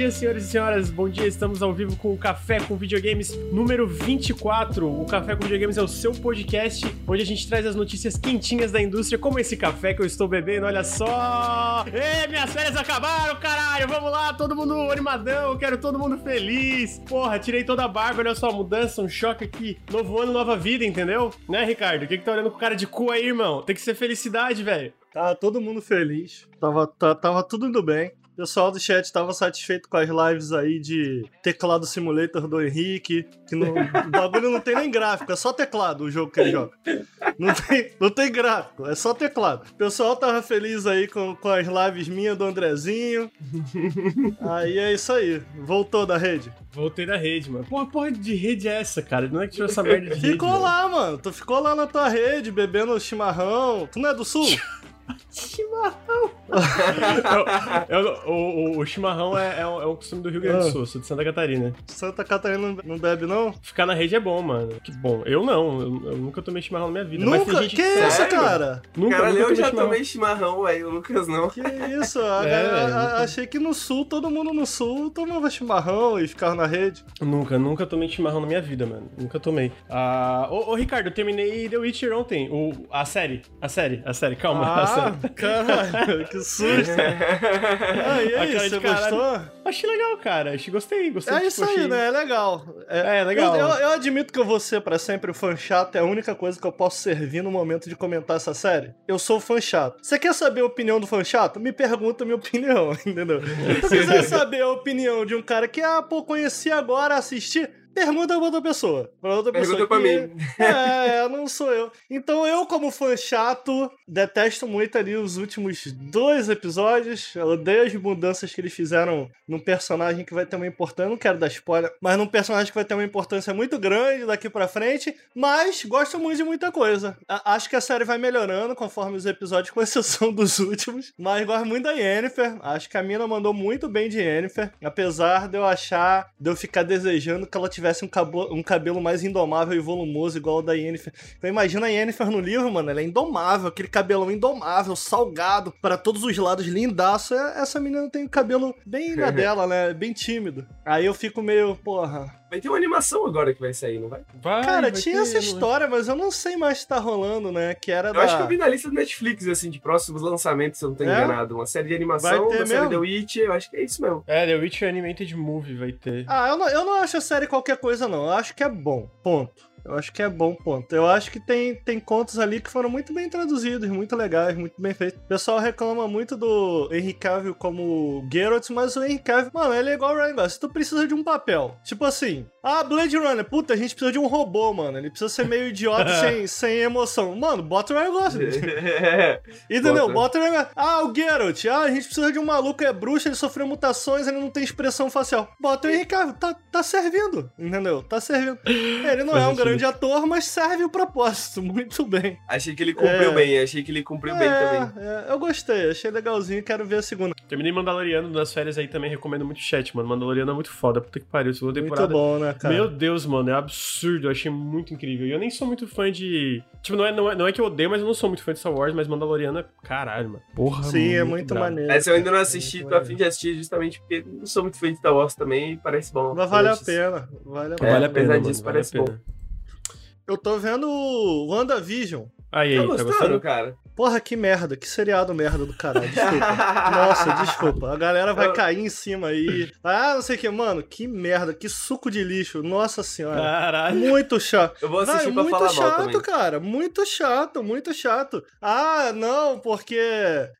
dia, senhores e senhoras. Bom dia, estamos ao vivo com o Café com Videogames número 24. O Café com Videogames é o seu podcast onde a gente traz as notícias quentinhas da indústria, como esse café que eu estou bebendo. Olha só! Ê, minhas férias acabaram, caralho! Vamos lá, todo mundo animadão, quero todo mundo feliz. Porra, tirei toda a barba, olha só a mudança, um choque aqui. Novo ano, nova vida, entendeu? Né, Ricardo? O que, que tá olhando com cara de cu aí, irmão? Tem que ser felicidade, velho. Tava todo mundo feliz. Tava, tá- tava tudo indo bem. O pessoal do chat tava satisfeito com as lives aí de teclado simulator do Henrique. Que não, o bagulho não tem nem gráfico, é só teclado o jogo que ele joga. Não tem, não tem gráfico, é só teclado. O pessoal tava feliz aí com, com as lives minhas do Andrezinho. Aí é isso aí. Voltou da rede. Voltei da rede, mano. Porra, porra de rede é essa, cara? Não é que tirou essa merda de rede? Ficou lá, mano. Tu ficou lá na tua rede, bebendo chimarrão. Tu não é do sul? Chimarrão. Eu- eu- o, o- chimarrão é, é um, é um costume do Rio Grande do Ah. Sul, sou de Santa Catarina. Santa Catarina não- bebe, não? Ficar na rede é bom, mano. Que bom. Eu não, eu, eu nunca tomei chimarrão na minha vida. mas tem Nunca? gente Que isso, Sério? cara? Nunca, Caralho, nunca eu já chimarrão. tomei chimarrão, velho. O Lucas não. Que isso? A É, a- nunca- achei que no sul, todo mundo no sul tomava chimarrão e ficava na rede. Nunca, nunca tomei chimarrão na minha vida, mano. Nunca tomei. Ah, ô, ô, Ricardo, eu terminei The Witcher ontem. O, a série. A série, a série, calma. a Ah, caralho, que susto. Ah, e aí, você gostou? Achei legal, cara. Achei, gostei, gostei. É tipo, isso aí, achei- né? É legal. É, legal. Eu, eu- eu admito que eu vou ser pra sempre o fã chato, é a única coisa que eu posso servir no momento de comentar essa série. Eu sou o fã chato. Você quer saber a opinião do fã chato? Me pergunta a minha opinião, entendeu? Se quiser saber a opinião de um cara que, ah, pô, conheci agora, assisti, pergunta pra outra pessoa. Pra outra Pergunta pessoa. pra mim. É, não sou eu. Então eu, como fã chato, detesto muito ali os últimos dois episódios. Eu odeio as mudanças que eles fizeram num personagem que vai ter uma importância. Eu não quero dar spoiler, mas num personagem que vai ter uma importância muito grande daqui pra frente. Mas gosto muito de muita coisa. A- acho que a série vai melhorando conforme os episódios, com exceção dos últimos. Mas gosto muito da Yennefer. Acho que a mina mandou muito bem de Yennefer. Apesar de eu achar, de eu ficar desejando que ela tivesse um, cabo- um cabelo mais indomável e volumoso, igual o da Yennefer. Eu imagino a Yennefer no livro, mano, ela é indomável, aquele cabelão indomável, salgado, para todos os lados, lindaço. É- Essa menina tem o cabelo bem na dela, né? Bem tímido. Aí eu fico meio, porra. Vai ter uma animação agora que vai sair, não vai? Vai, Cara, vai tinha ter, essa história, mas eu não sei mais se tá rolando, né? Que era Eu da. acho que eu vi na lista do Netflix, assim, de próximos lançamentos, se eu não tô É? enganado. Uma série de animação, Vai ter uma série mesmo? The Witch, eu acho que é isso mesmo. É, The Witcher Animated Movie vai ter. Ah, eu não, eu não acho a série qualquer coisa, não. Eu acho que é bom. Ponto. Eu acho que é bom, ponto. Eu acho que tem, tem contos ali que foram muito bem traduzidos, muito legais, muito bem feitos. O pessoal reclama muito do Henry Cavill como Geralt, mas o Henry Cavill, mano, ele é igual o Ryan Gosling. Tu precisa de um papel. Tipo assim, ah, Blade Runner, puta, a gente precisa de um robô, mano. Ele precisa ser meio idiota, sem, sem emoção. Mano, bota o Ryan Gosling. Entendeu? Bota. Bota o Ryan Gosling. Ah, o Geralt, ah, a gente precisa de um maluco, é bruxo, ele sofreu mutações, ele não tem expressão facial. Bota o Henry Cavill, tá, tá servindo, entendeu? Tá servindo. Ele não é um sentido. Grande ator, mas serve o propósito, muito bem. achei que ele cumpriu É. bem, achei que ele cumpriu bem também. É, é, eu gostei, achei legalzinho, quero ver a segunda. Terminei Mandaloriano nas férias aí também, recomendo muito o chat, mano. Mandaloriano é muito foda, puta que pariu. Segunda temporada. Muito bom, né, cara? Meu Deus, mano, é absurdo, eu achei muito incrível. E eu nem sou muito fã de. Tipo, não é, não, é, não é que eu odeio, mas eu não sou muito fã de Star Wars, mas Mandaloriano é caralho, mano. Porra, Sim, é muito brabo. maneiro. Essa eu ainda não É assisti, muito tô a fim de assistir justamente porque não sou muito fã de Star Wars também e parece bom. Mas vale a pena, vale a É, pena. Vale a apesar pena, mano, disso, vale a parece bom. Eu tô vendo o WandaVision. Aí, aí, Tá tá gostando, gostando? cara? Porra, que merda, que seriado merda do caralho. Desculpa. Nossa, desculpa. A galera vai cair em cima aí. Ah, não sei o que, mano. Que merda, que suco de lixo. Nossa senhora. Caralho. Muito chato. Eu vou assistir Vai, pra muito falar mal chato, também. cara. Muito chato, muito chato. Ah, não, porque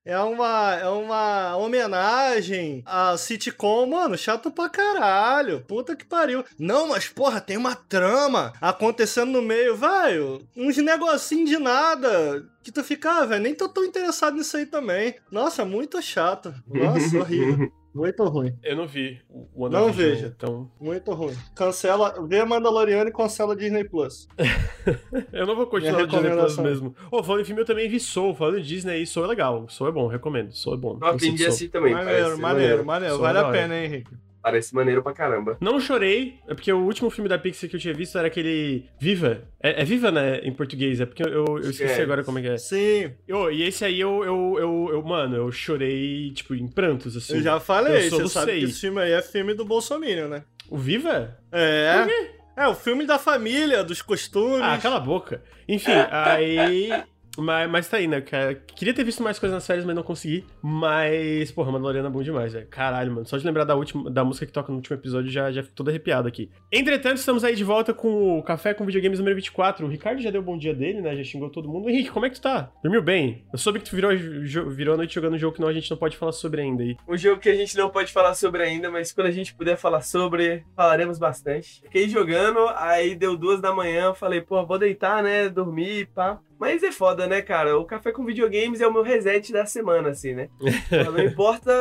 é uma, é uma homenagem à sitcom. Mano, chato pra caralho. Puta que pariu. Não, mas porra, tem uma trama acontecendo no meio. Vai, uns negocinhos de nada. Que tu fica, ah, velho, nem tô tão interessado nisso aí também. Nossa, muito chato. Nossa, horrível. Muito ruim. Eu não vi o Não veja. Então, Muito ruim. Cancela, vê Mandaloriano e cancela Disney Plus. eu não vou continuar no Disney Plus mesmo. Ô, falando em filme, eu também vi Soul. Falando de Disney aí, Soul é legal. Soul é bom, recomendo. Soul é bom. Eu aprendi assim também. Maneiro, maneiro, maneiro. Só Vale a pena, hein, Henrique? Parece maneiro pra caramba. Não chorei, é porque o último filme da Pixar que eu tinha visto era aquele Viva. É, é Viva, né, em português, é porque eu, eu esqueci É. agora como é que é. Sim, Eu, e esse aí eu, eu, eu, eu, mano, eu chorei, tipo, em prantos, assim. eu já falei, eu você sabe que esse filme aí é filme do Bolsonaro, né? O Viva? É. É, o filme da família, dos costumes. Ah, cala a boca. Enfim, aí. Mas, mas tá aí, né, cara? Queria ter visto mais coisas nas séries, mas não consegui. Mas, porra, Mandaloriano é bom demais, velho. Caralho, mano. Só de lembrar da, última, da música que toca no último episódio já, já fico todo arrepiado aqui. Entretanto, estamos aí de volta com o Café com Videogames número 24. O Ricardo já deu o bom dia dele, né? Já xingou todo mundo. Henrique, como é que tu tá? Dormiu bem? Eu soube que tu virou, virou a noite jogando um jogo que não, a gente não pode falar sobre ainda aí. Um jogo que a gente não pode falar sobre ainda, mas quando a gente puder falar sobre, falaremos bastante. Fiquei jogando, aí deu duas da manhã, falei, pô, vou deitar, né? Dormir, pá. Mas é foda, né, cara? O café com videogames é o meu reset da semana, assim, né? Não importa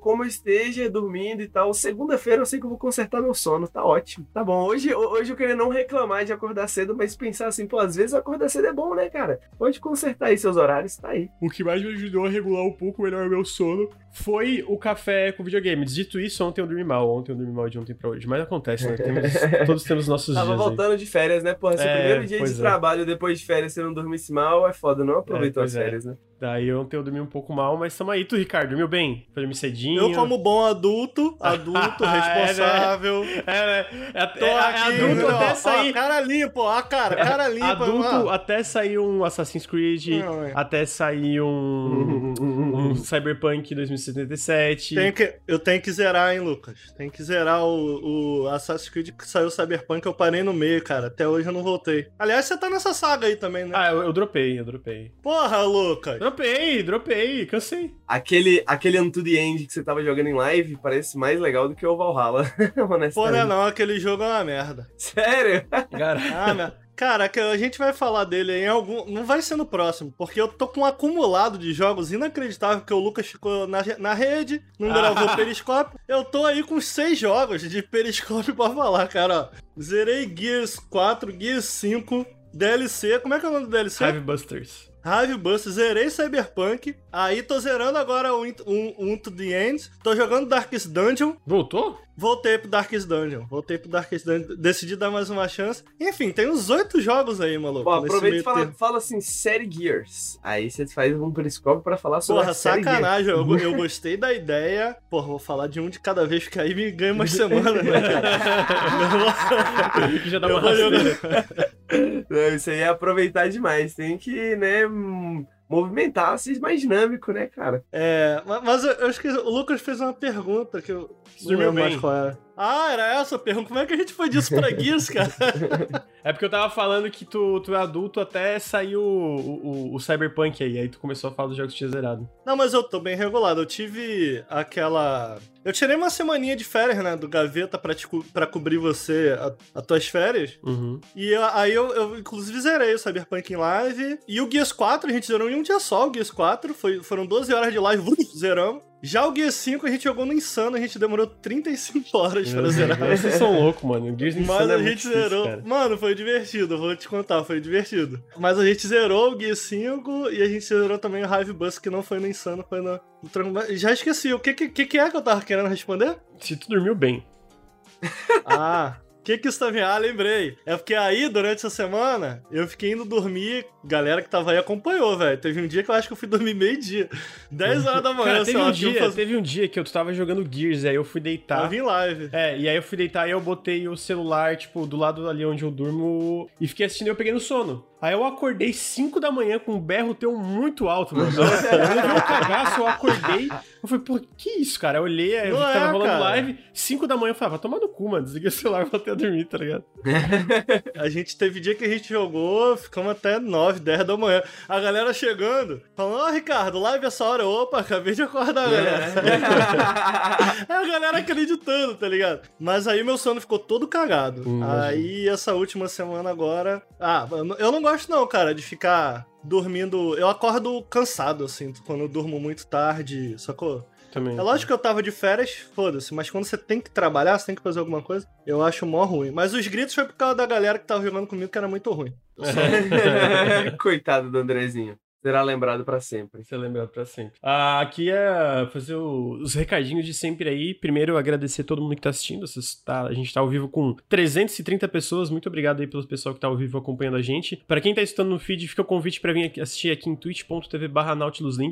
como eu esteja dormindo e tal. Segunda-feira eu sei que eu vou consertar meu sono, tá ótimo. Tá bom, hoje, hoje eu queria não reclamar de acordar cedo, mas pensar assim, pô, às vezes acordar cedo é bom, né, cara? Pode consertar aí seus horários, tá aí. O que mais me ajudou a regular um pouco melhor o meu sono foi o café com videogames. Dito isso, ontem eu dormi mal. Ontem eu dormi mal de ontem pra hoje. Mas acontece, né? Temos- todos temos nossos Tava dias aí. voltando de férias, né? Porra, se É, primeiro dia de é. trabalho depois de férias você não dormisse mal, é foda, não aproveitou pois as é. férias, né? Daí ontem eu dormi um pouco mal, mas tamo aí. Tu, Ricardo, dormiu bem? Foi dormir cedinho? Eu, como bom adulto, adulto, É, né? responsável. É, né? É, é- é aqui, adulto ó, até ó, sair... cara limpo, ó, cara, cara limpa. Adulto ó. até sair um Assassin's Creed, Não, é. até sair um, um Cyberpunk 2077. Tenho que, eu tenho que zerar, hein, Lucas? Tem que zerar o, o Assassin's Creed que saiu Cyberpunk, eu parei no meio, cara. Até hoje eu não voltei. Aliás, você tá nessa saga aí também, né? Ah, eu, eu dropei, eu dropei. Porra, Lucas! Dropei, dropei, cansei. Aquele, aquele Unto the End que você tava jogando em live parece mais legal do que o Valhalla, Pô, não é honestamente. não, aquele jogo é uma merda. Sério? Cara, Ah. Cara, que a gente vai falar dele em algum. Não vai ser no próximo, porque eu tô com um acumulado de jogos inacreditável, porque o Lucas ficou na, na rede, não gravou periscópio. Eu tô aí com seis jogos de periscópio pra falar, cara. Ó, zerei Gears 4, Gears 5, DLC. Como é que é o nome do DLC? Hive Busters. Hive Bust, zerei Cyberpunk. Aí tô zerando agora o um, um to the End. Tô jogando Darkest Dungeon. Voltou? Voltei pro Darkest Dungeon. Voltei pro Darkest Dungeon. Decidi dar mais uma chance. Enfim, tem uns oito jogos aí, maluco. Pô, aproveita e fala, fala assim, série Gears. Aí você faz um periscópio pra falar sobre Porra, a série Gears. sacanagem. Eu, eu gostei da ideia. Porra, vou falar de um de cada vez, porque aí me ganha umas semanas, né, já dá Eu uma vou. Não, isso aí é aproveitar demais. Tem que, né, movimentar, ser mais dinâmico, né, cara? É, ma- mas eu, eu esqueci. O Lucas fez uma pergunta que eu. Não lembro mais bem? qual era. Ah, era essa a pergunta. Como é que a gente foi disso pra Gears, cara? É porque eu tava falando que tu, tu é adulto até sair o, o, o Cyberpunk aí. Aí tu começou a falar dos jogos que tinha zerado. Não, mas eu tô bem regulado. Eu tive aquela. Eu tirei uma semaninha de férias, né? Do Gaveta pra, te pra cobrir você, a- as tuas férias. Uhum. E eu- aí eu, eu, inclusive, zerei o Cyberpunk em live. E o Gears 4, a gente zerou em um dia só. O Gears 4 foi, foram 12 horas de live, zeramos. Já o Gears 5 a gente jogou no Insano, a gente demorou 35 horas pra zerar. Vocês são loucos, mano. O Gears Mas Insano é a gente difícil, zerou. cara. Mano, foi divertido, vou te contar, foi divertido. Mas a gente zerou o Gear 5 e a gente zerou também o Hive Bus, que não foi no Insano, foi no. Já esqueci, o que, que, que é que eu tava querendo responder? Se tu dormiu bem. Ah. O que que isso tá me... Ah, lembrei. É porque aí, durante essa semana, eu fiquei indo dormir. Galera que tava aí acompanhou, velho. Teve um dia que eu acho que eu fui dormir meio-dia. 10 horas da manhã, Cara, teve um, eu dia, faz- teve um dia que eu tava jogando Gears, aí eu fui deitar. Tava em live. É, e aí eu fui deitar e eu botei o celular, tipo, do lado ali onde eu durmo e fiquei assistindo e eu peguei no sono. Aí eu acordei 5 da manhã com um berro teu muito alto, mano. Eu levei um cagaço, eu acordei. Eu falei, pô, que isso, cara? Eu olhei, aí eu Não tava é, rolando cara. live, 5 da manhã eu falei, ah, vai tomar no cu, mano. Desliguei o celular e voltei a dormir, tá ligado? A gente teve dia que a gente jogou, ficamos até 9, 10 da manhã. A galera chegando, falando, ó, Ricardo, live essa hora. Opa, acabei de acordar, galera. É a galera acreditando, tá ligado? Mas aí meu sono ficou todo cagado. Hum, aí essa última semana agora. Ah, eu não- eu não gosto, não, cara, de ficar dormindo. Eu acordo cansado, assim, quando eu durmo muito tarde, sacou? Também. É lógico que eu tava de férias, foda-se, mas quando você tem que trabalhar, você tem que fazer alguma coisa, eu acho mó ruim. Mas os gritos foi por causa da galera que tava jogando comigo, que era muito ruim. Coitado do Andrezinho. Será lembrado pra sempre. Ser lembrado pra sempre. Ah, aqui é fazer os recadinhos de sempre aí. Primeiro, agradecer todo mundo que tá assistindo. Tá- a gente tá ao vivo com 330 pessoas. Muito obrigado aí pelo pessoal que tá ao vivo acompanhando a gente. Pra quem tá escutando no feed, fica o convite pra vir assistir aqui em twitch.tv barra.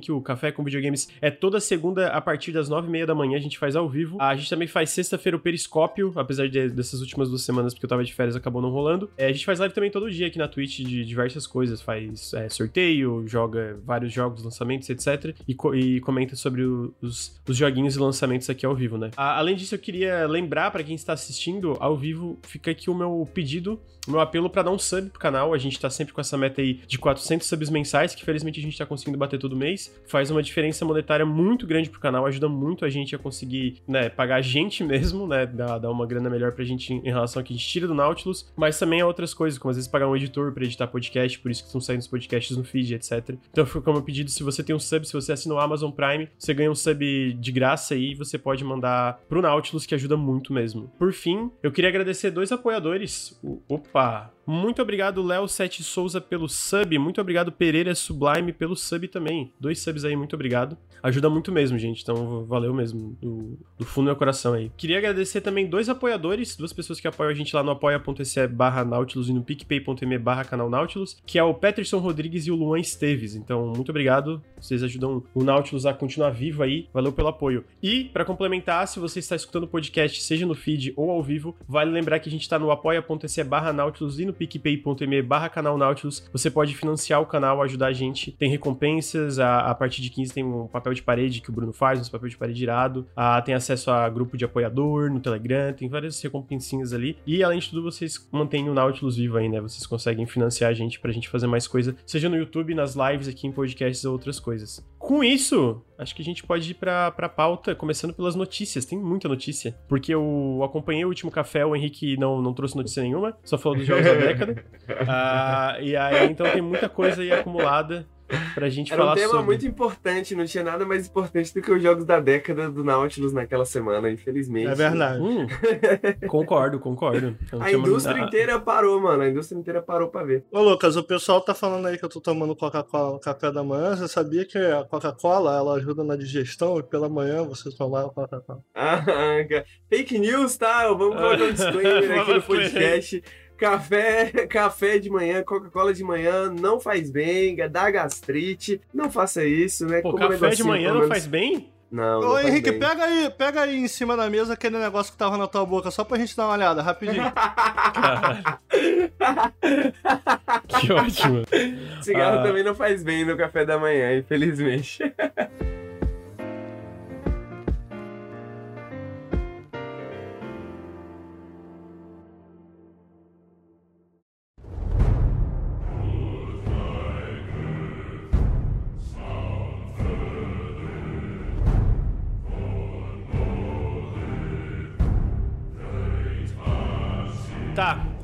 O Café com Videogames é toda segunda a partir das 9h30 da manhã. A gente faz ao vivo. A gente também faz sexta-feira o Periscópio, apesar de- dessas últimas duas semanas, porque eu tava de férias, acabou não rolando. É, a gente faz live também todo dia aqui na Twitch de diversas coisas. Faz é, sorteio, joga vários jogos, lançamentos, etc. E, co- e comenta sobre o- os, os joguinhos e lançamentos aqui ao vivo, né? A- além disso, eu queria lembrar pra quem está assistindo ao vivo, fica aqui o meu pedido, o meu apelo pra dar um sub pro canal. A gente tá sempre com essa meta aí de 400 subs mensais, que felizmente a gente tá conseguindo bater todo mês. Faz uma diferença monetária muito grande pro canal, ajuda muito a gente a conseguir, né, pagar a gente mesmo, né, dar, dar uma grana melhor pra gente em relação ao que a gente tira do Nautilus, mas também a outras coisas, como às vezes pagar um editor pra editar podcast, por isso que estão saindo os podcasts no feed, etc. Então fica como pedido, se você tem um sub, se você assina o Amazon Prime, você ganha um sub de graça aí você pode mandar pro Nautilus, que ajuda muito mesmo. Por fim, eu queria agradecer dois apoiadores. O- Opa! Muito obrigado, Léo Sete Souza, pelo sub. Muito obrigado, Pereira Sublime, pelo sub também. Dois subs aí, muito obrigado. Ajuda muito mesmo, gente. Então, valeu mesmo. Do, do fundo do meu coração aí. Queria agradecer também dois apoiadores, duas pessoas que apoiam a gente lá no apoia.se barra Nautilus e no picpay.me barra canal Nautilus, que é o Peterson Rodrigues e o Luan Esteves. Então, muito obrigado. Vocês ajudam o Nautilus a continuar vivo aí. Valeu pelo apoio. E, para complementar, se você está escutando o podcast, seja no feed ou ao vivo, vale lembrar que a gente está no apoia.se barra Nautilus e no picpay.me barra canal Nautilus. Você pode financiar o canal, ajudar a gente. Tem recompensas, a, a partir de 15 tem um papel de parede que o Bruno faz, uns papel de parede irado. Ah, tem acesso a grupo de apoiador no Telegram, tem várias recompensinhas ali. E além de tudo, vocês mantêm o Nautilus vivo aí, né? Vocês conseguem financiar a gente pra gente fazer mais coisa, seja no YouTube, nas lives aqui em podcasts ou outras coisas. Com isso, acho que a gente pode ir pra, pra pauta, começando pelas notícias. Tem muita notícia. Porque eu acompanhei o último café, o Henrique não, não trouxe notícia nenhuma, só falou dos jogos da década. Ah, e aí, então tem muita coisa aí acumulada pra gente Era um falar tema sobre. muito importante, não tinha nada mais importante do que os jogos da década do Nautilus naquela semana, infelizmente. É verdade. Hum, concordo, concordo. Eu não A indústria ah, inteira parou, mano. A indústria inteira parou pra ver. Ô, Lucas, o pessoal tá falando aí que eu tô tomando Coca-Cola no café da manhã. Você sabia que a Coca-Cola, ela ajuda na digestão e pela manhã você tomar Coca-Cola? Ah. Fake news, tá? Vamos colocar um disclaimer aqui no podcast. Café, café de manhã, Coca-Cola de manhã não faz bem, dá gastrite. Não faça isso, né? Pô, Coma um café de manhã não menos- faz bem? Não, não Ô, faz Henrique, bem. pega aí, pega aí em cima da mesa aquele negócio que tava na tua boca, só pra gente dar uma olhada, rapidinho. Que ótimo. Cigarro Ah. também não faz bem no café da manhã, infelizmente.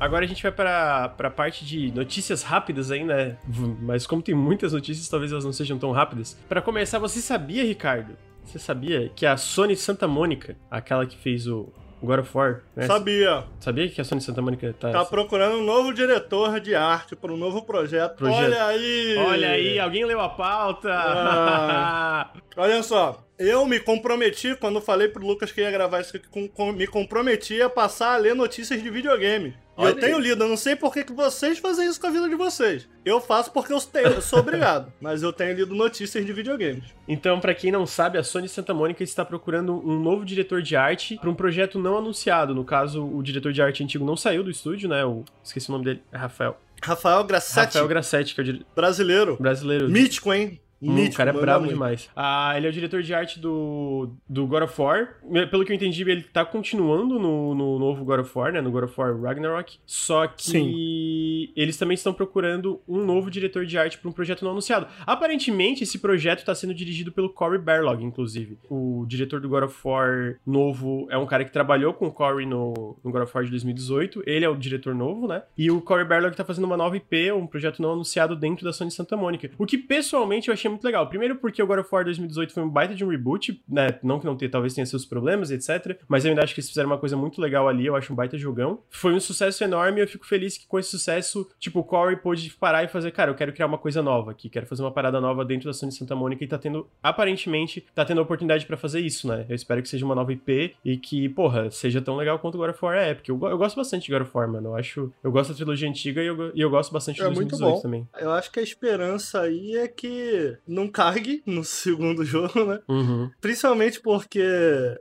Agora a gente vai pra, pra parte de notícias rápidas aí, né? Mas como tem muitas notícias, talvez elas não sejam tão rápidas. Pra começar, você sabia, Ricardo? Você sabia que a Sony Santa Mônica, aquela que fez o God of War, né? Sabia. Sabia que a Sony Santa Mônica tá... Tá procurando um novo diretor de arte para um novo projeto. Projeto. Olha aí! Olha aí, alguém leu a pauta! Ah. Olha só, eu me comprometi, quando falei pro Lucas que ia gravar isso aqui, com- com- me comprometi a passar a ler notícias de videogame. E eu tenho lido, eu não sei por que, que vocês fazem isso com a vida de vocês. Eu faço porque eu, tenho, eu sou obrigado, mas eu tenho lido notícias de videogames. Então, pra quem não sabe, a Sony Santa Mônica está procurando um novo diretor de arte para um projeto não anunciado. No caso, o diretor de arte antigo não saiu do estúdio, né? O... Esqueci o nome dele, é Rafael. Rafael Grassetti, Rafael Grassetti, que é o dire- brasileiro. brasileiro. Mítico, hein? Mítico. o cara é brabo muito. demais. Ah, ele é o diretor de arte do, do God of War. Pelo que eu entendi, ele tá continuando no, no novo God of War, né? No God of War Ragnarok. Só que eles também estão procurando um novo diretor de arte para um projeto não anunciado. Aparentemente, esse projeto tá sendo dirigido pelo Cory Barlog, inclusive. O diretor do God of War novo é um cara que trabalhou com o Cory no, no God of War de 2018. Ele é o diretor novo, né? E o Cory Barlog tá fazendo uma nova IP, um projeto não anunciado dentro da Sony Santa Mônica. O que, pessoalmente, eu achei muito legal. Primeiro porque o God of War 2018 foi um baita de um reboot, né? Não que não tenha, talvez tenha seus problemas, etc. Mas eu ainda acho que eles fizeram uma coisa muito legal ali, eu acho um baita jogão. Foi um sucesso enorme e eu fico feliz que com esse sucesso, tipo, o Corey pôde parar e fazer, cara, eu quero criar uma coisa nova aqui, quero fazer uma parada nova dentro da Sony Santa Mônica e tá tendo, aparentemente, tá tendo a oportunidade para fazer isso, né? Eu espero que seja uma nova IP e que, porra, seja tão legal quanto o God of War é, porque eu, eu gosto bastante de God of War, mano. Eu acho, eu gosto da trilogia antiga e eu, e eu gosto bastante de É muito 2018 bom. também. Eu acho que a esperança aí é que não cargue no segundo jogo, né? Uhum. Principalmente porque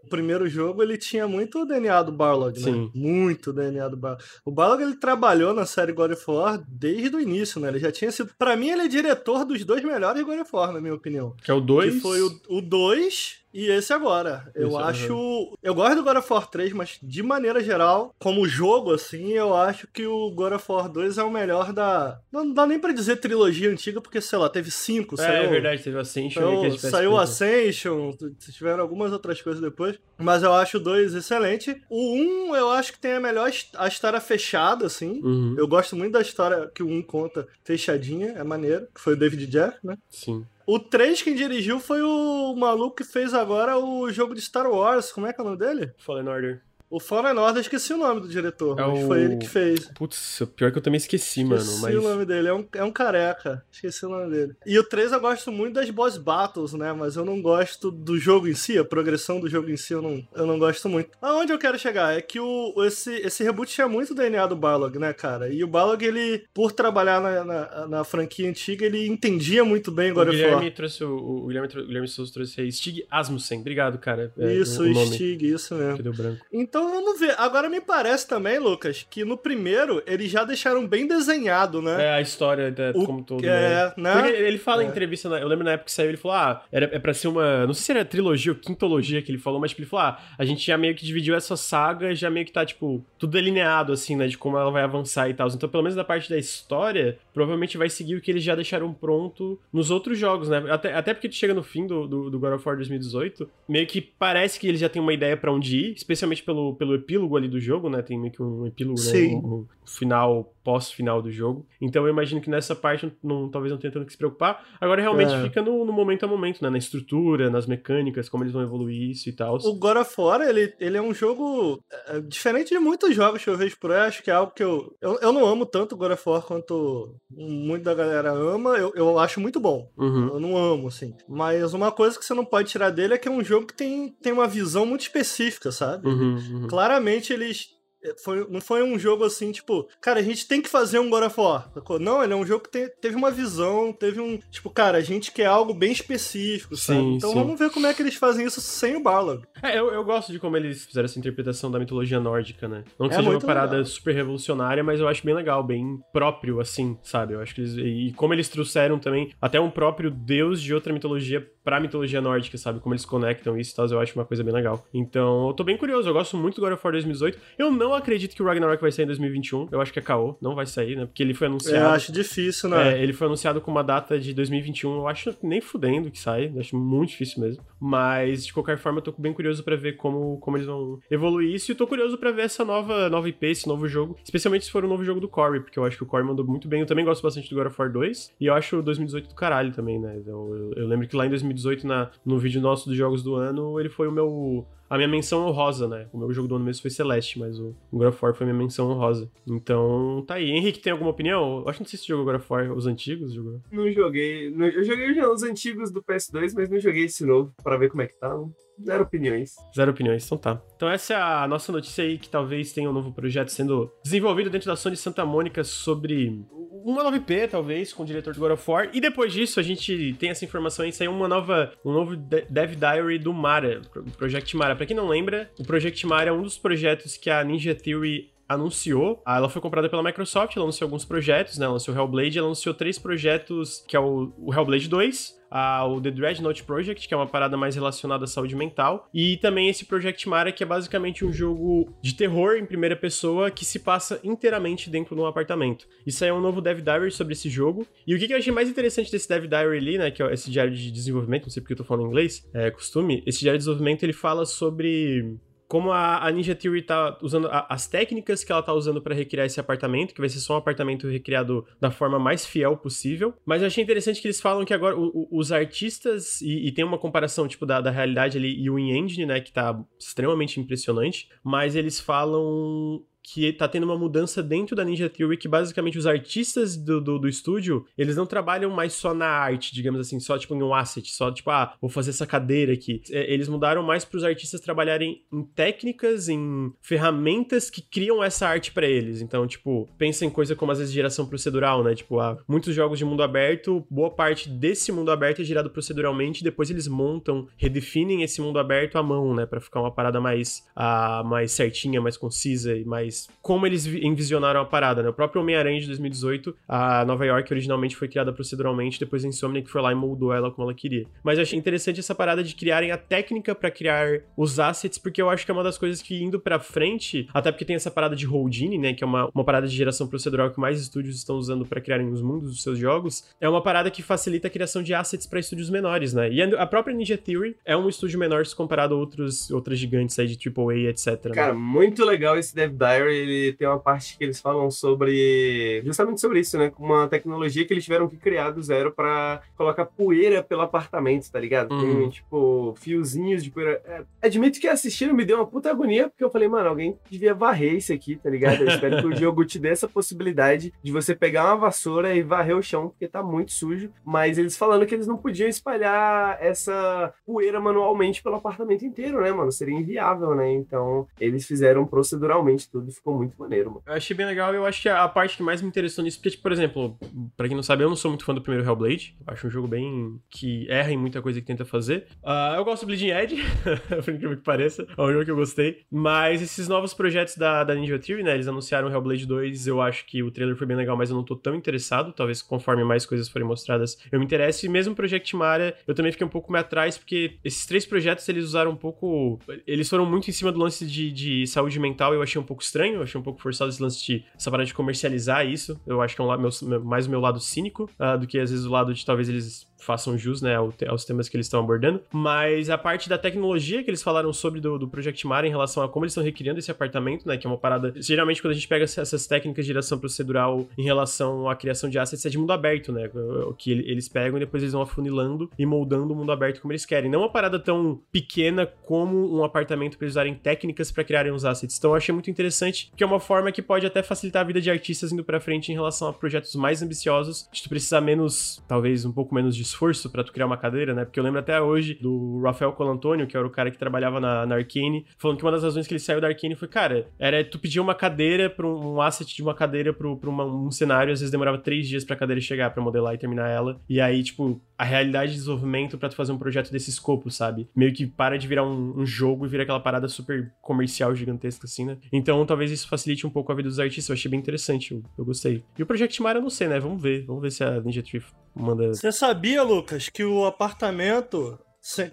o primeiro jogo ele tinha muito DNA do Barlog, né? Sim. Muito DNA do Barlog. O Barlog ele trabalhou na série God of War desde o início, né? Ele já tinha sido. Pra mim, ele é diretor dos dois melhores God of War, na minha opinião. Que é o 2. Que foi o 2 e esse agora. Eu Esse, acho. Eu gosto do God of War 3, mas de maneira geral, como jogo, assim, eu acho que o God of War 2 é o melhor da. Não dá nem pra dizer trilogia antiga, porque, sei lá, teve cinco. É, saiu... é verdade, teve o Ascension e que é saiu o. Ascension, tiveram algumas outras coisas depois. Mas eu acho o 2 excelente. O 1 eu acho que tem a melhor a história fechada, assim. Uhum. Eu gosto muito da história que o 1 conta fechadinha, é maneiro. Que foi o David Jeff, né? Sim. O 3 quem dirigiu foi o maluco que fez agora o jogo de Star Wars. Como é que é o nome dele? Fallen Order. O Fallen Order, esqueci o nome do diretor, É mas o- foi ele que fez. Putz, pior que eu também esqueci, mano. Esqueci Mas. o nome dele, é um, é um careca. Esqueci o nome dele. E o 3 eu gosto muito das boss battles, né? Mas eu não gosto do jogo em si, a progressão do jogo em si eu não, eu não gosto muito. Aonde eu quero chegar é que o, esse, esse reboot tinha muito DNA do Balog, né, cara? E o Balog, ele, por trabalhar na, na, na franquia antiga, ele entendia muito bem O God of War. Guilherme trouxe o, o Guilherme, o Guilherme Souza trouxe aí Stig Asmussen. Obrigado, cara. É, Isso, o, o o Stig, isso mesmo. que deu branco. Então vamos ver. Agora me parece também, Lucas, que no primeiro eles já deixaram bem desenhado, né? É a história da, O- como todo. né? É, né? Porque ele fala em É. entrevista, na- eu lembro na época que saiu, ele falou: ah, era, é pra ser uma. Não sei se era trilogia ou quintologia que ele falou, mas tipo, ele falou: ah, a gente já meio que dividiu essa saga, já meio que tá, tipo, tudo delineado, assim, né, de como ela vai avançar e tal. Então, pelo menos da parte da história, provavelmente vai seguir o que eles já deixaram pronto nos outros jogos, né? Até, até porque tu chega no fim do, do, do God of War 2018, meio que parece que eles já têm uma ideia pra onde ir, especialmente pelo, pelo epílogo ali do jogo, né? Tem meio que um epílogo, Sim. né? Um, final, pós-final do jogo. Então eu imagino que nessa parte não, talvez não tenha tanto que se preocupar. Agora realmente É. fica no, no momento a momento, né? Na estrutura, nas mecânicas, como eles vão evoluir isso e tal. O God of War, ele, ele é um jogo é, diferente de muitos jogos que eu vejo por aí. Acho que é algo que eu. Eu, eu não amo tanto o God of War quanto muito da galera ama. Eu, eu acho muito bom. Uhum. Eu não amo, assim. Mas uma coisa que você não pode tirar dele é que é um jogo que tem, tem uma visão muito específica, sabe? Uhum, uhum. Claramente eles. é, Foi, não foi um jogo assim, tipo, cara, a gente tem que fazer um God of War. sacou? Não, ele é um jogo que te- teve uma visão, teve um. Tipo, cara, a gente quer algo bem específico, sabe? Sim, Então sim. vamos ver como é que eles fazem isso sem o Barlog. É, eu, eu gosto de como eles fizeram essa interpretação da mitologia nórdica, né? Não que É seja uma parada legal. super revolucionária, mas eu acho bem legal, bem próprio, assim, sabe? Eu acho que eles. E como eles trouxeram também até um próprio deus de outra mitologia pra mitologia nórdica, sabe? Como eles conectam isso e tal, eu acho uma coisa bem legal. Então, eu tô bem curioso, eu gosto muito do God of War 2018. Eu não acredito que o Ragnarok vai sair em 2021. Eu acho que é caô, não vai sair, né? Porque ele foi Eu anunciado. acho difícil, né? É, ele foi anunciado com uma data de 2021. Eu acho nem fudendo que sai. eu Acho muito difícil mesmo. Mas, de qualquer forma, eu tô bem curioso pra ver como, como eles vão evoluir isso. E tô curioso pra ver essa nova, nova IP, esse novo jogo. Especialmente se for o novo jogo do Corey, porque eu acho que o Corey mandou muito bem. Eu também gosto bastante do God of War 2. E eu acho o 2018 do caralho também, né? Então, eu, eu lembro que lá em 2018, na, no vídeo nosso dos jogos do ano, ele foi o meu. A minha menção honrosa, né? O meu jogo do ano mesmo foi Celeste, mas o God of War foi minha menção honrosa. Então, tá aí. Henrique, tem alguma opinião? Eu acho que não sei se jogou God of War, os antigos, jogou? Não joguei. eu joguei os antigos do PS2, mas não joguei esse novo pra ver como é que tá. Não deram opiniões. Zero opiniões, então tá. Então essa é a nossa notícia aí, que talvez tenha um novo projeto sendo desenvolvido dentro da Sony Santa Mônica sobre uma nova IP, talvez, com o diretor do God of War. E depois disso, a gente tem essa informação aí, saiu uma nova, um novo de- Dev Diary do Mara, Project Mara. Pra quem não lembra, o Project Mara é um dos projetos que a Ninja Theory anunciou. Ah, Ela foi comprada pela Microsoft, ela anunciou alguns projetos, né? Ela anunciou Hellblade, ela anunciou três projetos, que é o, o Hellblade 2, a- o The Dreadnought Project, que é uma parada mais relacionada à saúde mental, e também esse Project Mara, que é basicamente um jogo de terror em primeira pessoa que se passa inteiramente dentro de um apartamento. Isso aí é um novo Dev Diary sobre esse jogo. E o que que eu achei mais interessante desse Dev Diary ali, né, que é esse diário de desenvolvimento, não sei porque eu tô falando em inglês, é costume, esse diário de desenvolvimento ele fala sobre como a, a Ninja Theory tá usando a, as técnicas que ela tá usando para recriar esse apartamento, que vai ser só um apartamento recriado da forma mais fiel possível. Mas eu achei interessante que eles falam que agora o, o, os artistas, e, e, tem uma comparação, tipo, da, da realidade ali e o in-engine, né, que tá extremamente impressionante, mas eles falam que tá tendo uma mudança dentro da Ninja Theory que basicamente os artistas do, do, do, estúdio, eles não trabalham mais só na arte, digamos assim, só tipo em um asset, só tipo, ah, vou fazer essa cadeira aqui. É, eles mudaram mais para os artistas trabalharem em técnicas, em ferramentas que criam essa arte para eles. Então, tipo, pensa em coisa como às vezes geração procedural, né? Tipo, ah, muitos jogos de mundo aberto, boa parte desse mundo aberto é gerado proceduralmente, depois eles montam, redefinem esse mundo aberto à mão, né, para ficar uma parada mais, ah, mais certinha, mais concisa e mais como eles envisionaram a parada, né? O próprio Homem-Aranha de 2018, a Nova York originalmente foi criada proceduralmente, depois a Insomniac foi lá e moldou ela como ela queria. Mas eu achei interessante essa parada de criarem a técnica para criar os assets, porque eu acho que é uma das coisas que indo para frente, até porque tem essa parada de Houdini, né, que é uma, uma parada de geração procedural que mais estúdios estão usando para criarem os mundos dos seus jogos, é uma parada que facilita a criação de assets para estúdios menores, né? E a própria Ninja Theory é um estúdio menor se comparado a outros, outras gigantes aí de AAA, etc. Né? Cara, muito legal esse Dev Diary ele tem uma parte que eles falam sobre justamente sobre isso, né? Uma tecnologia que eles tiveram que criar do zero para colocar poeira pelo apartamento, tá ligado? Uhum. Tem, tipo, fiozinhos de poeira. É, admito que assistindo me deu uma puta agonia, porque eu falei, mano, alguém devia varrer isso aqui, tá ligado? Eu espero que o jogo te dê essa possibilidade de você pegar uma vassoura e varrer o chão, porque tá muito sujo. Mas eles falando que eles não podiam espalhar essa poeira manualmente pelo apartamento inteiro, né, mano? Seria inviável, né? Então, eles fizeram proceduralmente tudo ficou muito maneiro, mano. Eu achei bem legal, eu acho que a parte que mais me interessou nisso, porque, tipo, por exemplo, pra quem não sabe, eu não sou muito fã do primeiro Hellblade. Eu acho um jogo bem. que erra em muita coisa que tenta fazer. Uh, eu gosto do Bleeding Edge, por incrível que pareça. É um jogo que eu gostei. Mas esses novos projetos da, da Ninja Theory, né? Eles anunciaram Hellblade 2. Eu acho que o trailer foi bem legal, mas eu não tô tão interessado. Talvez conforme mais coisas forem mostradas, eu me interesse. E mesmo Project Maria, eu também fiquei um pouco mais atrás, porque esses três projetos eles usaram um pouco. Eles foram muito em cima do lance de, de saúde mental. Eu achei um pouco estranho, eu achei um pouco forçado esse lance de essa parada de comercializar isso. Eu acho que é um meu, mais o meu lado cínico uh, do que às vezes o lado de talvez eles façam jus, né, aos temas que eles estão abordando. Mas a parte da tecnologia que eles falaram sobre do, do Project Mara em relação a como eles estão recriando esse apartamento, né, que é uma parada... Geralmente, quando a gente pega essas técnicas de geração procedural em relação à criação de assets, é de mundo aberto, né, o que eles pegam e depois eles vão afunilando e moldando o mundo aberto como eles querem. Não uma parada tão pequena como um apartamento para eles usarem técnicas para criarem os assets. Então, eu achei muito interessante, que é uma forma que pode até facilitar a vida de artistas indo para frente em relação a projetos mais ambiciosos, de tu precisar menos, talvez um pouco menos de esforço para tu criar uma cadeira, né? Porque eu lembro até hoje do Rafael Colantônio, que era o cara que trabalhava na, na Arcane, falando que uma das razões que ele saiu da Arcane foi, cara, era tu pedir uma cadeira para um, asset de uma cadeira para um cenário, às vezes demorava três dias pra cadeira chegar para modelar e terminar ela. E aí, tipo, a realidade de desenvolvimento para tu fazer um projeto desse escopo, sabe? Meio que para de virar um, um, jogo e vira aquela parada super comercial gigantesca, assim, né? Então, talvez isso facilite um pouco a vida dos artistas. Eu achei bem interessante, eu, eu gostei. E o Project Mario, eu não sei, né? Vamos ver. Vamos ver se a Ninja Tree manda. Você sabia, Lucas, que o apartamento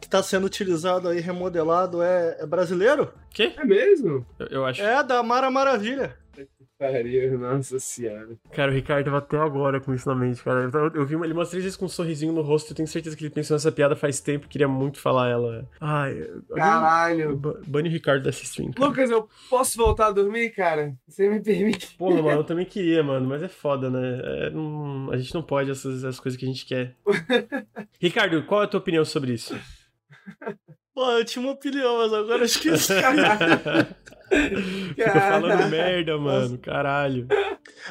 que está sendo utilizado aí, remodelado, é, é brasileiro? Que? É mesmo? Eu, eu acho. É, da Mara Maravilha pariu, nossa senhora. Cara, o Ricardo tava até agora com isso na mente, cara. Eu, eu vi uma, ele umas três vezes com um sorrisinho no rosto, eu tenho certeza que ele pensou nessa piada faz tempo, queria muito falar ela. Ai, Caralho. Bane o Ricardo dessa stream. Cara. Lucas, eu posso voltar a dormir, cara? Você me permite? Porra, mano, eu também queria, mano, mas é foda, né? É, não, a gente não pode essas as coisas que a gente quer. Ricardo, qual é a tua opinião sobre isso? Pô, eu tinha uma opinião, mas agora esqueci. Fica falando merda, mano. Caralho.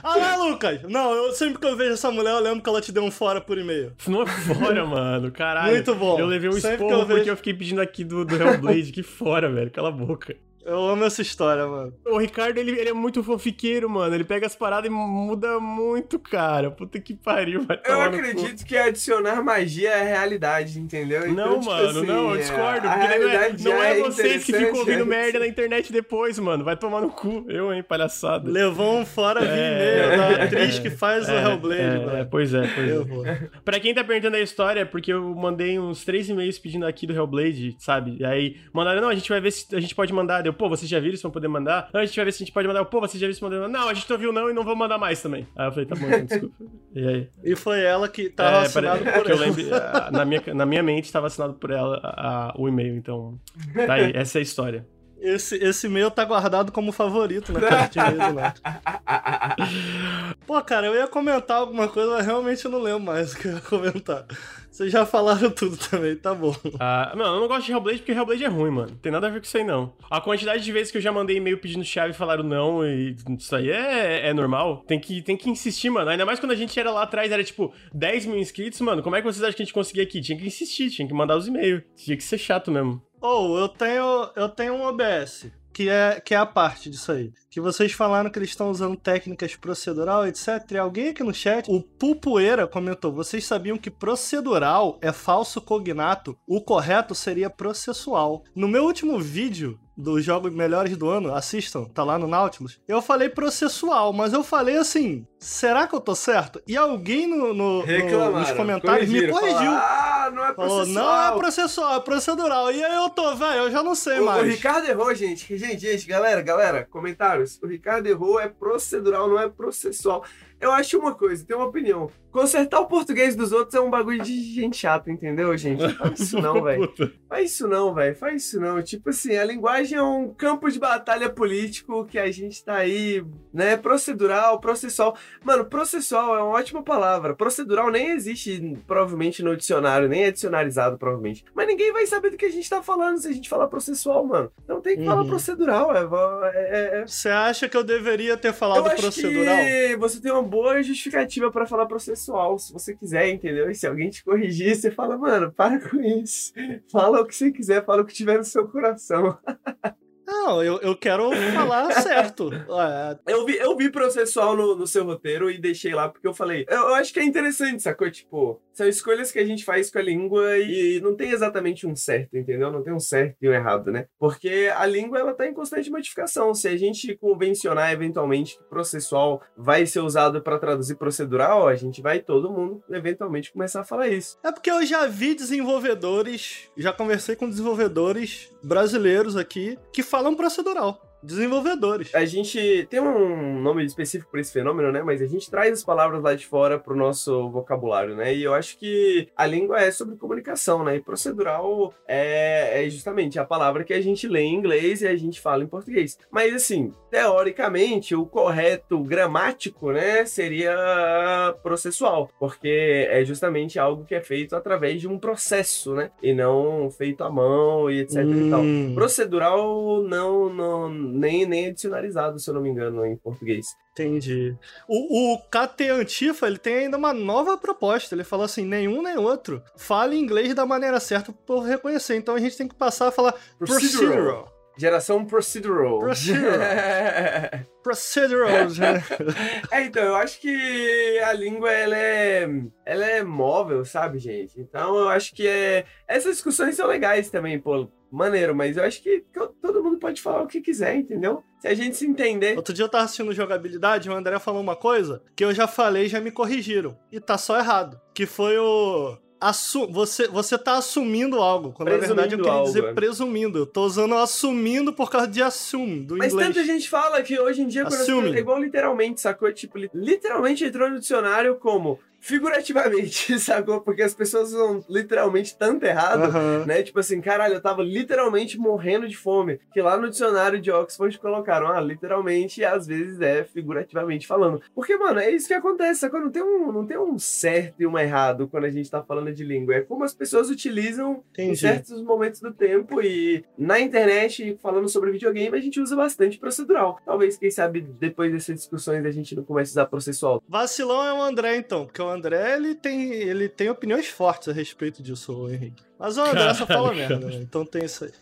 Ah lá, Lucas! Não, eu, sempre que eu vejo essa mulher, eu lembro que ela te deu um fora por e-mail. Não é fora, mano. Caralho. Muito bom. Eu levei um sempre esporro eu porque vejo... eu fiquei pedindo aqui do, do Hellblade. que fora, velho. Cala a boca. Eu amo essa história, mano. O Ricardo, ele, ele é muito fanfiqueiro, mano. Ele pega as paradas e muda muito, cara. Puta que pariu. Vai eu acredito que adicionar magia é realidade, entendeu? Então, não, tipo mano, assim, não, eu discordo. Porque não é, não é, é vocês que ficam ouvindo é merda na internet depois, mano. Vai tomar no cu. Eu, hein, palhaçada. Levou um fora é, é, da atriz que faz é, o Hellblade, é, mano. É, pois é, pois eu é. Pra quem tá perguntando a história, porque eu mandei uns três e-mails pedindo aqui do Hellblade, sabe? E aí mandaram, não, a gente vai ver se a gente pode mandar. Deu, pô, vocês já viram isso? Vão poder mandar? Não, a gente vai ver se a gente pode mandar. Pô, vocês já viram isso? Mandar? Não, a gente não viu não e não vou mandar mais também. Aí eu falei, tá bom, então, desculpa. E aí? E foi ela que tava é, assinado por ela. Eu lembro, na, minha, na minha mente estava assinado por ela a, a, o e-mail, então. Tá aí, essa é a história. Esse, esse e-mail tá guardado como favorito na de e-mail do Nath. Pô, cara, eu ia comentar alguma coisa, mas realmente eu não lembro mais o que eu ia comentar. Vocês já falaram tudo também, tá bom. Ah, não, eu não gosto de Hellblade porque Hellblade é ruim, mano. Tem nada a ver com isso aí, não. A quantidade de vezes que eu já mandei e-mail pedindo chave e falaram não, e isso aí é, é normal. Tem que, tem que insistir, mano. Ainda mais quando a gente era lá atrás, era tipo 10 mil inscritos, mano. Como é que vocês acham que a gente conseguia aqui? Tinha que insistir, tinha que mandar os e-mails. Tinha que ser chato mesmo. Ou oh, eu tenho, eu tenho um OBS que é, que é a parte disso aí. Que vocês falaram que eles estão usando técnicas procedural, etc. E alguém aqui no chat, o Pupoeira comentou: vocês sabiam que procedural é falso cognato? O correto seria processual. No meu último vídeo, dos jogos melhores do ano, assistam, tá lá no Nautilus. Eu falei processual, mas eu falei assim, será que eu tô certo? E alguém no, no, no nos comentários me corrigiu. ah, não é processual. Falou, não é processual, é procedural. E aí eu tô, velho, eu já não sei o, mais. O Ricardo errou, gente. Gente, gente, galera, galera, comentários. O Ricardo errou, é procedural, não é processual. Eu acho uma coisa, tenho uma opinião. Consertar o português dos outros é um bagulho de gente chata, entendeu, gente? Faz isso não, velho. Faz isso não, velho. Faz isso não. Tipo assim, a linguagem é um campo de batalha político que a gente tá aí, né? Procedural, processual. Mano, processual é uma ótima palavra. Procedural nem existe, provavelmente, no dicionário, nem é dicionarizado, provavelmente. Mas ninguém vai saber do que a gente tá falando se a gente falar processual, mano. Então tem que uhum. falar procedural. É, é, é, Você acha que eu deveria ter falado eu procedural? Que você tem uma boa justificativa para falar processual, se você quiser, entendeu? E se alguém te corrigir, você fala, mano, para com isso. Fala o que você quiser, fala o que tiver no seu coração. Não, eu, eu quero falar certo. eu, vi, eu vi processual no, no seu roteiro e deixei lá porque eu falei. Eu, eu, acho que é interessante, sacou? Tipo, são escolhas que a gente faz com a língua e não tem exatamente um certo, entendeu? Não tem um certo e um errado, né? Porque a língua, ela tá em constante modificação. Se a gente convencionar eventualmente que processual vai ser usado para traduzir procedural, a gente vai todo mundo eventualmente começar a falar isso. É porque eu já vi desenvolvedores, já conversei com desenvolvedores brasileiros aqui que falam procedural desenvolvedores. A gente tem um nome específico para esse fenômeno, né? Mas a gente traz as palavras lá de fora pro nosso vocabulário, né? E eu acho que a língua é sobre comunicação, né? E procedural é, é justamente a palavra que a gente lê em inglês e a gente fala em português. Mas assim, teoricamente, o correto gramático, né, seria processual, porque é justamente algo que é feito através de um processo, né? E não feito à mão e etc hum. e tal. Hum. Procedural não, não nem, nem é dicionarizado, se eu não me engano, em português. Entendi. O, o KT Antifa, ele tem ainda uma nova proposta. Ele falou assim, nenhum nem outro. Fale inglês da maneira certa por reconhecer. Então a gente tem que passar a falar procedural. procedural. Geração procedural. Procedural. procedural. Né? é, então, eu acho que a língua, ela é, ela é móvel, sabe, gente? Então, eu acho que é... Essas discussões são legais também, pô maneiro, mas eu acho que todo mundo pode falar o que quiser, entendeu? Se a gente se entender. Outro dia eu tava assistindo jogabilidade e o André falou uma coisa que eu já falei já me corrigiram. E tá só errado. Que foi o. Assu você, você tá assumindo algo, quando presumindo na verdade eu queria algo, dizer é. presumindo. Eu tô usando assumindo por causa de assume, do Mas inglês. Mas tanta gente fala que hoje em dia, é igual literalmente, sacou? Tipo, literalmente entrou no dicionário como figurativamente, sacou? Porque as pessoas usam literalmente tanto errado, uhum. né? Tipo assim, caralho, eu tava literalmente morrendo de fome. Que lá no dicionário de Oxford colocaram, ah, literalmente, e às vezes é figurativamente falando. Porque, mano, é isso que acontece, sacou? Não tem um, não tem um certo e um errado quando a gente tá falando de língua. É como as pessoas utilizam Entendi. em certos momentos do tempo. E na internet, falando sobre videogame, a gente usa bastante procedural. Talvez, quem sabe, depois dessas discussões a gente não comece a usar processual. Vacilão é o André, então, porque o André, ele tem, ele tem opiniões fortes a respeito disso, Henrique. Mas o André Caralho, só fala merda, né? Então tem isso aí.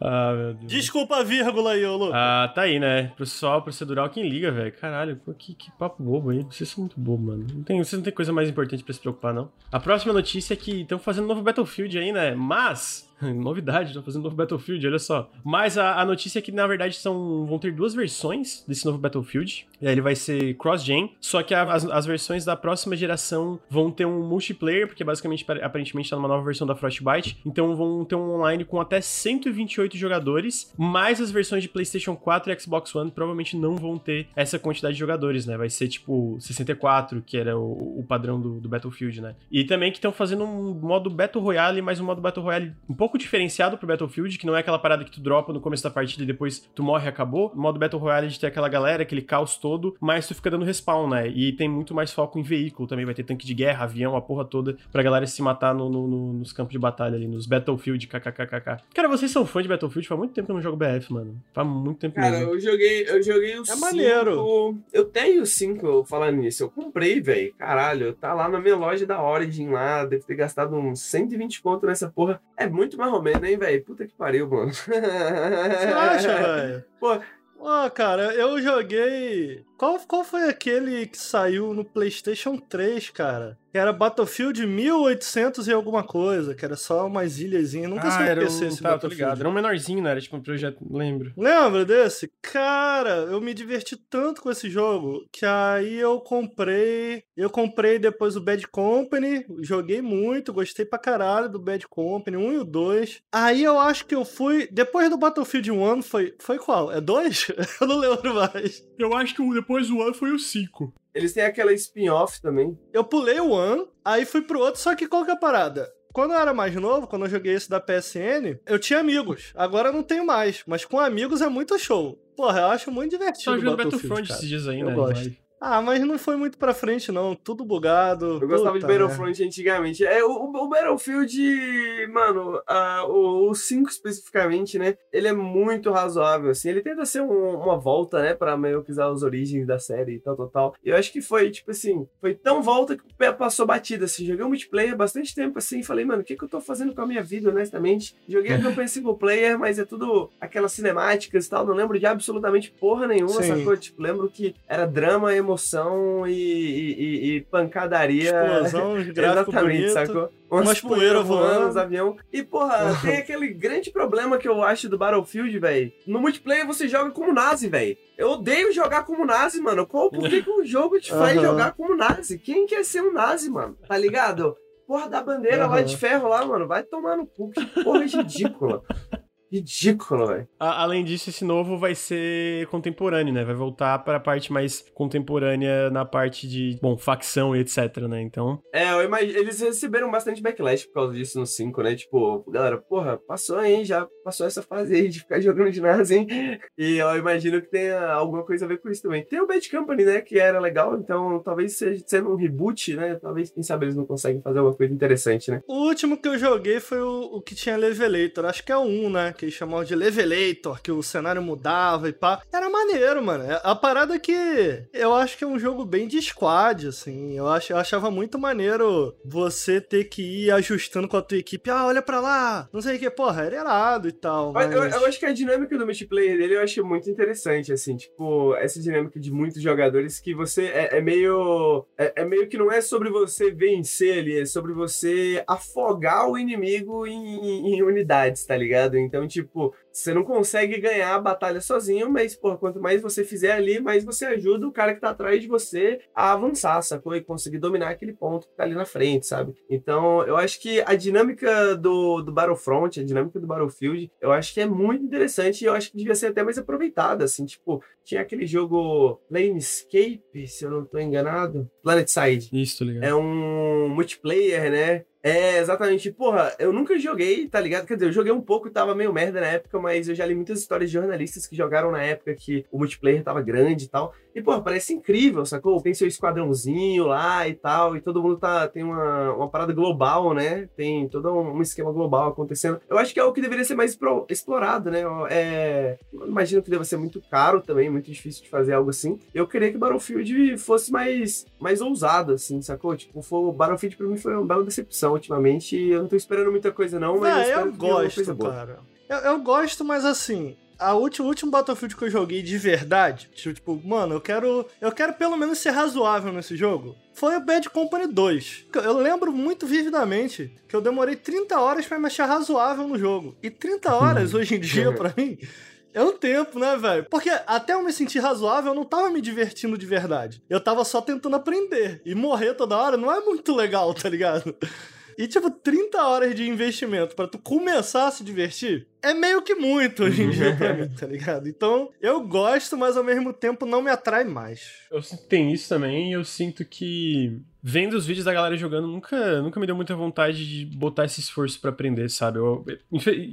Ah, meu Deus. Desculpa a vírgula aí, ô. Ah, tá aí, né? Pessoal, procedural, quem liga, velho? Caralho, pô, que, que papo bobo aí. Vocês são muito bobos, mano. Não tem, vocês não tem coisa mais importante pra se preocupar, não. A próxima notícia é que estão fazendo um novo Battlefield aí, né? Mas Novidade, estão fazendo um novo Battlefield, olha só. Mas a, a, notícia é que, na verdade, são, vão ter duas versões desse novo Battlefield. Ele vai ser cross-gen. Só que a, as, as, versões da próxima geração vão ter um multiplayer, porque basicamente, aparentemente, está numa nova versão da Frostbite. Então vão ter um online com até 128 jogadores. Mais as versões de PlayStation 4 e Xbox One provavelmente não vão ter essa quantidade de jogadores, né? Vai ser tipo 64, que era o, o padrão do, do Battlefield, né? E também que estão fazendo um modo Battle Royale, mas um modo Battle Royale um pouco pouco diferenciado pro Battlefield, que não é aquela parada que tu dropa no começo da partida e depois tu morre e acabou. O modo Battle Royale de ter aquela galera, aquele caos todo, mas tu fica dando respawn, né? E tem muito mais foco em veículo também, vai ter tanque de guerra, avião, a porra toda, pra galera se matar no, no, no, nos campos de batalha ali, nos Battlefield, kkkk. Cara, vocês são fãs de Battlefield? Faz muito tempo que eu não jogo BF, mano. Faz muito tempo Cara, mesmo. eu joguei, eu joguei o 5. É maneiro. Eu tenho o 5 falando nisso. Eu comprei, velho. Caralho, tá lá na minha loja da Origin lá. Deve ter gastado uns 120 conto nessa porra. É muito mais ou menos, hein, velho? Puta que pariu, mano. Você acha, velho? Pô. Ó, cara, eu joguei. Qual, qual foi aquele que saiu no PlayStation 3, cara? Que era Battlefield 1800 e alguma coisa, que era só umas ilhazinhas. Nunca ah, sei era PC um, esse tá, tô Battlefield. ligado. Era um menorzinho, né? Era tipo um projeto, lembro. Lembra desse? Cara, eu me diverti tanto com esse jogo que aí eu comprei. Eu comprei depois o Bad Company, joguei muito, gostei pra caralho do Bad Company, 1 e o 2. Aí eu acho que eu fui. Depois do Battlefield 1 foi. Foi qual? É 2? eu não lembro mais. Eu acho que depois do ano foi o 5. Eles têm aquela spin-off também. Eu pulei o One, aí fui pro outro, só que qual que é a parada? Quando eu era mais novo, quando eu joguei esse da PSN, eu tinha amigos. Agora eu não tenho mais, mas com amigos é muito show. Porra, eu acho muito divertido Só o jogando Battlefront esses dias aí, Eu né? gosto. Ah, mas não foi muito pra frente, não. Tudo bugado. Eu gostava de Puta Battlefront antigamente. É, o, o Battlefield, mano, a- o, o 5 especificamente, né? Ele é muito razoável, assim. Ele tenta ser um- uma volta, né? Pra meio que usar os origens da série e tal, tal, tal. E eu acho que foi, tipo assim, foi tão volta que o pé passou batida, assim. Joguei um multiplayer bastante tempo, assim. Falei, mano, o que, que eu tô fazendo com a minha vida, honestamente? Joguei a campanha single player, mas é tudo aquelas cinemáticas e tal. Não lembro de absolutamente porra nenhuma, Sim. sacou? Tipo, lembro que era drama, emoção e, e- e- e pancadaria. Explosão, Exatamente, bonito. sacou? umas poeira voando. os avião. E, porra, tem aquele grande problema que eu acho do Battlefield, velho. No multiplayer você joga como nazi, velho. Eu odeio jogar como nazi, mano. Qual, por que, que o jogo te faz Aham. jogar como nazi? Quem quer ser um nazi, mano? Tá ligado? Porra da bandeira lá Aham. de ferro lá, mano. Vai tomar no cu. Que porra ridícula. Ridícula, velho. Além disso, esse novo vai ser contemporâneo, né? Vai voltar para a parte mais contemporânea na parte de, bom, facção e etc, né? Então, É, eu imagino, eles receberam bastante backlash por causa disso no 5, né? Tipo, galera, porra, passou, hein? Já passou essa fase aí de ficar jogando de NASA, hein? E eu imagino que tenha alguma coisa a ver com isso também. Tem o Bad Company, né? Que era legal, então talvez seja sendo um reboot, né? Talvez, quem sabe, eles não conseguem fazer alguma coisa interessante, né? O último que eu joguei foi o, o que tinha Levelator. Acho que é o 1, né? Que eles chamavam de Levelator, que o cenário mudava e pá. Era maneiro, mano. É- A parada é que eu acho que é um jogo bem de squad, assim. Eu, ach, eu achava muito maneiro você ter que ir ajustando com a tua equipe. Ah, olha pra lá. Não sei o que. Porra, era irado e tal. Mas Mas... Eu, eu acho que a dinâmica do multiplayer dele eu acho muito interessante, assim, tipo, essa dinâmica de muitos jogadores que você é, é meio. É, é meio que não é sobre você vencer ali, é sobre você afogar o inimigo em, em- em unidades, tá ligado? Então, tipo, você não consegue ganhar a batalha sozinho, mas, pô, quanto mais você fizer ali, mais você ajuda o cara que tá atrás de você a avançar, sacou? E conseguir dominar aquele ponto que tá ali na frente, sabe? Então, eu acho que a dinâmica do, do Battlefront, a dinâmica do Battlefield, eu acho que é muito interessante e eu acho que devia ser até mais aproveitada, assim, tipo, tinha aquele jogo Planescape, se eu não tô enganado, PlanetSide. isso, ligado? É um multiplayer, né? É, exatamente. Porra, eu nunca joguei, tá ligado? Quer dizer, eu joguei um pouco, tava meio merda na época, mas eu já li muitas histórias de jornalistas que jogaram na época que o multiplayer tava grande e tal. E, porra, parece incrível, sacou? Tem seu esquadrãozinho lá e tal, e todo mundo tá, tem uma, uma parada global, né? Tem todo um, um esquema global acontecendo. Eu acho que é o que deveria ser mais pro- explorado, né? É, eu imagino que deva ser muito caro também, muito difícil de fazer algo assim. Eu queria que Battlefield fosse mais, mais ousado, assim, sacou? Tipo, foi, o Battlefield pra mim foi uma bela decepção ultimamente. e Eu não tô esperando muita coisa, não, mas espero eu coisa gosto, cara. Eu, eu gosto, mas assim, a última, o último Battlefield que eu joguei de verdade, tipo, mano, eu quero, eu quero pelo menos ser razoável nesse jogo, foi o Bad Company 2. Eu lembro muito vividamente que eu demorei 30 horas pra me achar razoável no jogo. E 30 horas hoje em dia, pra mim, é um tempo, né, velho? Porque até eu me sentir razoável, eu não tava me divertindo de verdade. Eu tava só tentando aprender. E morrer toda hora não é muito legal, tá ligado? E, tipo, 30 horas de investimento pra tu começar a se divertir, é meio que muito hoje em dia pra mim, tá ligado? Então, eu gosto, mas ao mesmo tempo não me atrai mais. Eu sinto que tem isso também, e eu sinto que vendo os vídeos da galera jogando, nunca, nunca me deu muita vontade de botar esse esforço para aprender, sabe? Eu,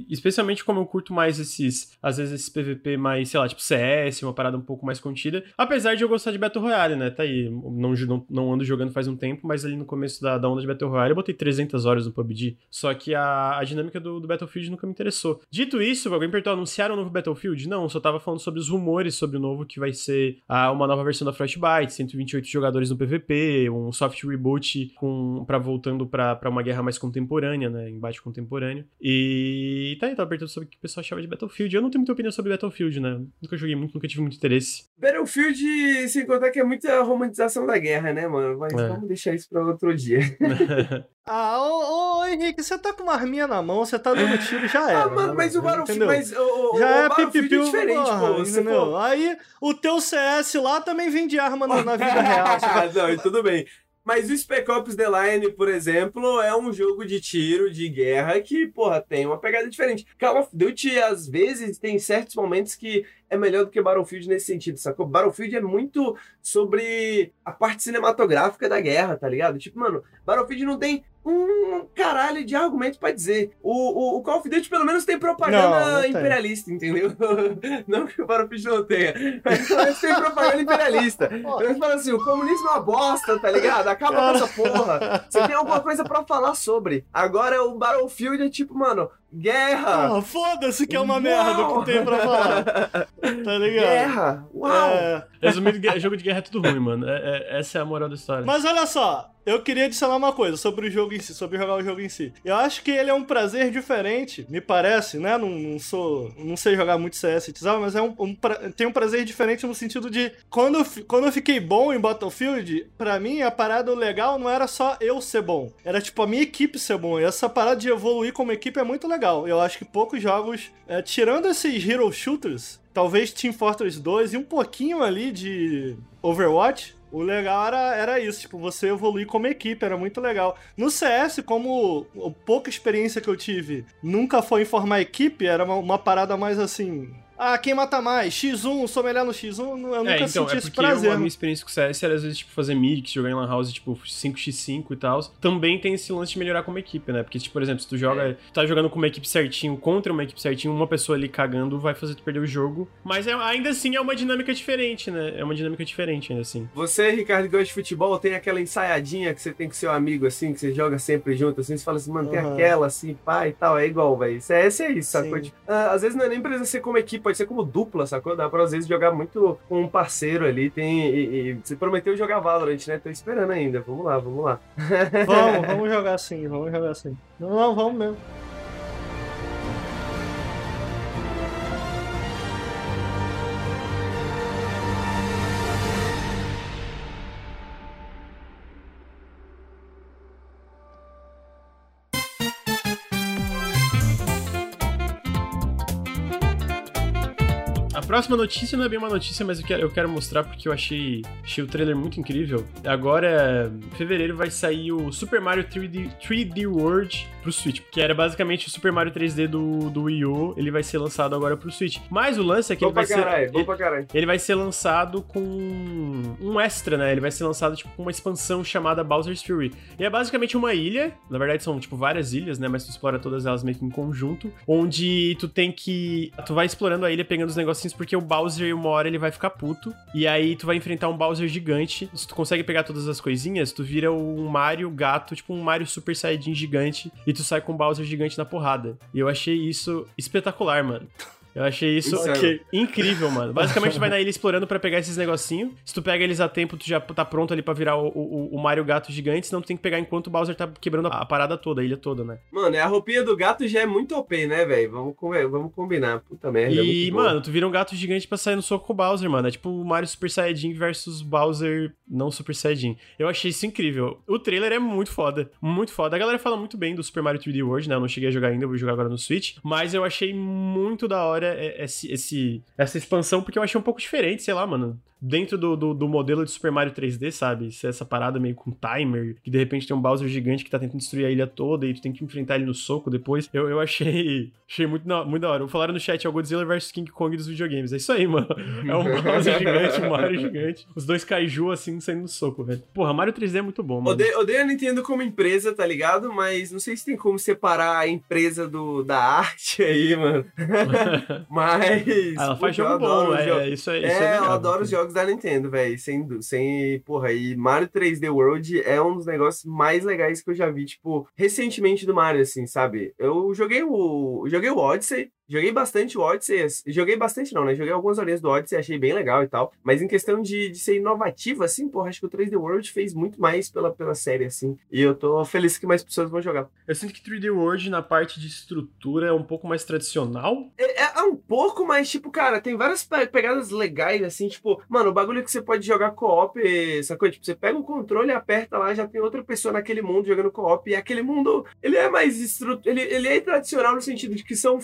especialmente como eu curto mais esses, às vezes, esses PVP mais, sei lá, tipo CS, uma parada um pouco mais contida. Apesar de eu gostar de Battle Royale, né? Tá aí. Não, não, não ando jogando faz um tempo, mas ali no começo da, da onda de Battle Royale eu botei 300 horas no PUBG. Só que a, a dinâmica do, do Battlefield nunca me interessou. Dito isso, alguém perguntou, anunciaram um novo Battlefield? Não, só tava falando sobre os rumores sobre o novo que vai ser a, uma nova versão da Frostbite, 128 jogadores no PVP, um reboot com para voltando para uma guerra mais contemporânea, né, embate contemporâneo. E tá aí, tava perguntando sobre o que o pessoal achava de Battlefield. Eu não tenho muita opinião sobre Battlefield, né? Nunca joguei muito, nunca tive muito interesse. Battlefield, sem contar que é muita romantização da guerra, né, mano? Mas é. vamos deixar isso para outro dia. ah, ô, ô, Henrique, você tá com uma arminha na mão, você tá dando tiro, já era. Ah, mano, né, mas o Battlefield, mas o, já o é pipipiu, é diferente, pô. Você, pô. Aí o teu CS lá também vende arma na, na vida real. não, tudo bem. Mas o Spec Ops The Line, por exemplo, é um jogo de tiro, de guerra, que, porra, tem uma pegada diferente. Call of Duty, às vezes, tem certos momentos que é melhor do que Battlefield nesse sentido, sacou? Battlefield é muito sobre a parte cinematográfica da guerra, tá ligado? Tipo, mano, Battlefield não tem um caralho de argumento para dizer. O, o, o, Call of Duty pelo menos tem propaganda não, não imperialista, entendeu? não que o Battlefield não tenha, mas pelo menos tem propaganda imperialista. Eles falam assim, o comunismo é uma bosta, tá ligado? Acaba com essa porra. Você tem alguma coisa para falar sobre. Agora o Battlefield é tipo, mano, Guerra! Ah, foda-se que é uma Uau. merda o que tem pra falar. Tá ligado? Guerra! Uau! É... Resumindo, jogo de guerra é tudo ruim, mano. É, é, essa é a moral da história. Mas olha só, eu queria adicionar uma coisa sobre o jogo em si, sobre jogar o jogo em si. Eu acho que ele é um prazer diferente, me parece, né? Não, não sou. Não sei jogar muito CS e mas é um, um pra, tem um prazer diferente no sentido de. Quando, quando eu fiquei bom em Battlefield, pra mim a parada legal não era só eu ser bom. Era tipo a minha equipe ser bom. E essa parada de evoluir como equipe é muito legal. Eu acho que poucos jogos, é, tirando esses hero shooters, talvez Team Fortress 2 e um pouquinho ali de Overwatch, o legal era, era isso, tipo, você evoluir como equipe, era muito legal. No CS, como a pouca experiência que eu tive nunca foi em formar equipe, era uma, uma parada mais assim, ah, quem mata mais? X1, sou melhor no X1, eu nunca é, então, senti é esse prazer. Eu, a minha experiência com o CS era às vezes tipo, fazer mix, jogar em Lan House tipo 5x5 e tal. Também tem esse lance de melhorar como equipe, né? Porque, tipo, por exemplo, se tu joga, é. tu tá jogando com uma equipe certinho contra uma equipe certinho, uma pessoa ali cagando vai fazer tu perder o jogo. Mas é, ainda assim é uma dinâmica diferente, né? É uma dinâmica diferente ainda assim. Você, Ricardo, que gosta de futebol, tem aquela ensaiadinha que você tem com seu amigo assim, que você joga sempre junto, assim, você fala assim, mano, tem uhum. aquela assim, pá e tal, é igual, velho. CS é isso, sacou? Tipo, ah, às vezes não é nem precisa ser como equipe, pode ser como dupla sacou? Dá pra às vezes jogar muito com um parceiro ali. Tem, e, e você prometeu jogar Valorant, né? Tô esperando ainda. Vamos lá, vamos lá. Vamos, vamos jogar sim, vamos jogar sim. Não, não, vamos mesmo. Próxima notícia não é bem uma notícia, mas eu quero, eu quero mostrar porque eu achei, achei o trailer muito incrível. Agora, em fevereiro, vai sair o Super Mario 3D, 3D World pro Switch, que era basicamente o Super Mario 3D do, do Wii U. Ele vai ser lançado agora pro Switch. Mas o lance é que ele vai carai, ser. Ele, ele, vai ser lançado com um extra, né? Ele vai ser lançado tipo com uma expansão chamada Bowser's Fury. E é basicamente uma ilha. Na verdade, são tipo várias ilhas, né? Mas tu explora todas elas meio que em conjunto. Onde tu tem que. Tu vai explorando a ilha, pegando os negocinhos porque o Bowser, uma hora, ele vai ficar puto. E aí tu vai enfrentar um Bowser gigante. Se tu consegue pegar todas as coisinhas, tu vira um Mario gato, tipo um Mario Super Saiyajin gigante. E tu sai com o Bowser gigante na porrada. E eu achei isso espetacular, mano. Eu achei isso okay. incrível, mano. Basicamente, tu vai na ilha explorando para pegar esses negocinhos. Se tu pega eles a tempo, tu já tá pronto ali para virar o, o, o, Mario Gato gigante, senão tu tem que pegar enquanto o Bowser tá quebrando a parada toda, a ilha toda, né? Mano, a roupinha do gato já é muito OP, né, velho? Vamos, vamos combinar. Puta merda. E, é mano, tu vira um gato gigante pra sair no soco com o Bowser, mano. É tipo o Mario Super Saiyajin versus Bowser não Super Saiyajin. Eu achei isso incrível. O trailer é muito foda. Muito foda. A galera fala muito bem do Super Mario 3D World, né? Eu não cheguei a jogar ainda, eu vou jogar agora no Switch. Mas eu achei muito da hora esse, esse esse, essa expansão, porque eu achei um pouco diferente, sei lá, mano. Dentro do, do, do, modelo de Super Mario 3D, sabe? Ser essa parada meio com timer, que de repente tem um Bowser gigante que tá tentando destruir a ilha toda e tu tem que enfrentar ele no soco depois. Eu, eu achei, achei muito, muito da hora. Falaram no chat, é o Godzilla vs King Kong dos videogames. É isso aí, mano. É um Bowser gigante, um Mario gigante. Os dois kaiju assim saindo no soco, velho. Porra, Mario 3D é muito bom, mano. Odeio, odeio a Nintendo como empresa, tá ligado? Mas não sei se tem como separar a empresa do, da arte aí, mano. Mas. Ela faz jogo bom, é, é, isso aí. É, é, é eu adoro os jogos da Nintendo, velho. Sem, sem. Porra, e Mario 3D World é um dos negócios mais legais que eu já vi, tipo, recentemente do Mario, assim, sabe? Eu joguei o. Joguei o Odyssey, Joguei bastante o Odyssey, joguei bastante não, né? Joguei algumas horinhas do Odyssey, achei bem legal e tal. Mas em questão de, de ser inovativo, assim, porra, acho que o 3D World fez muito mais pela, pela série, assim. E eu tô feliz que mais pessoas vão jogar. Eu sinto que 3D World, na parte de estrutura, é um pouco mais tradicional. É, é, é um pouco, mas, tipo, cara, tem várias pegadas legais, assim, tipo, mano, o bagulho que você pode jogar co-op, sacou? Tipo, você pega o controle, aperta lá, já tem outra pessoa naquele mundo jogando co-op, e aquele mundo, ele é mais estrutura, ele, ele é tradicional no sentido de que são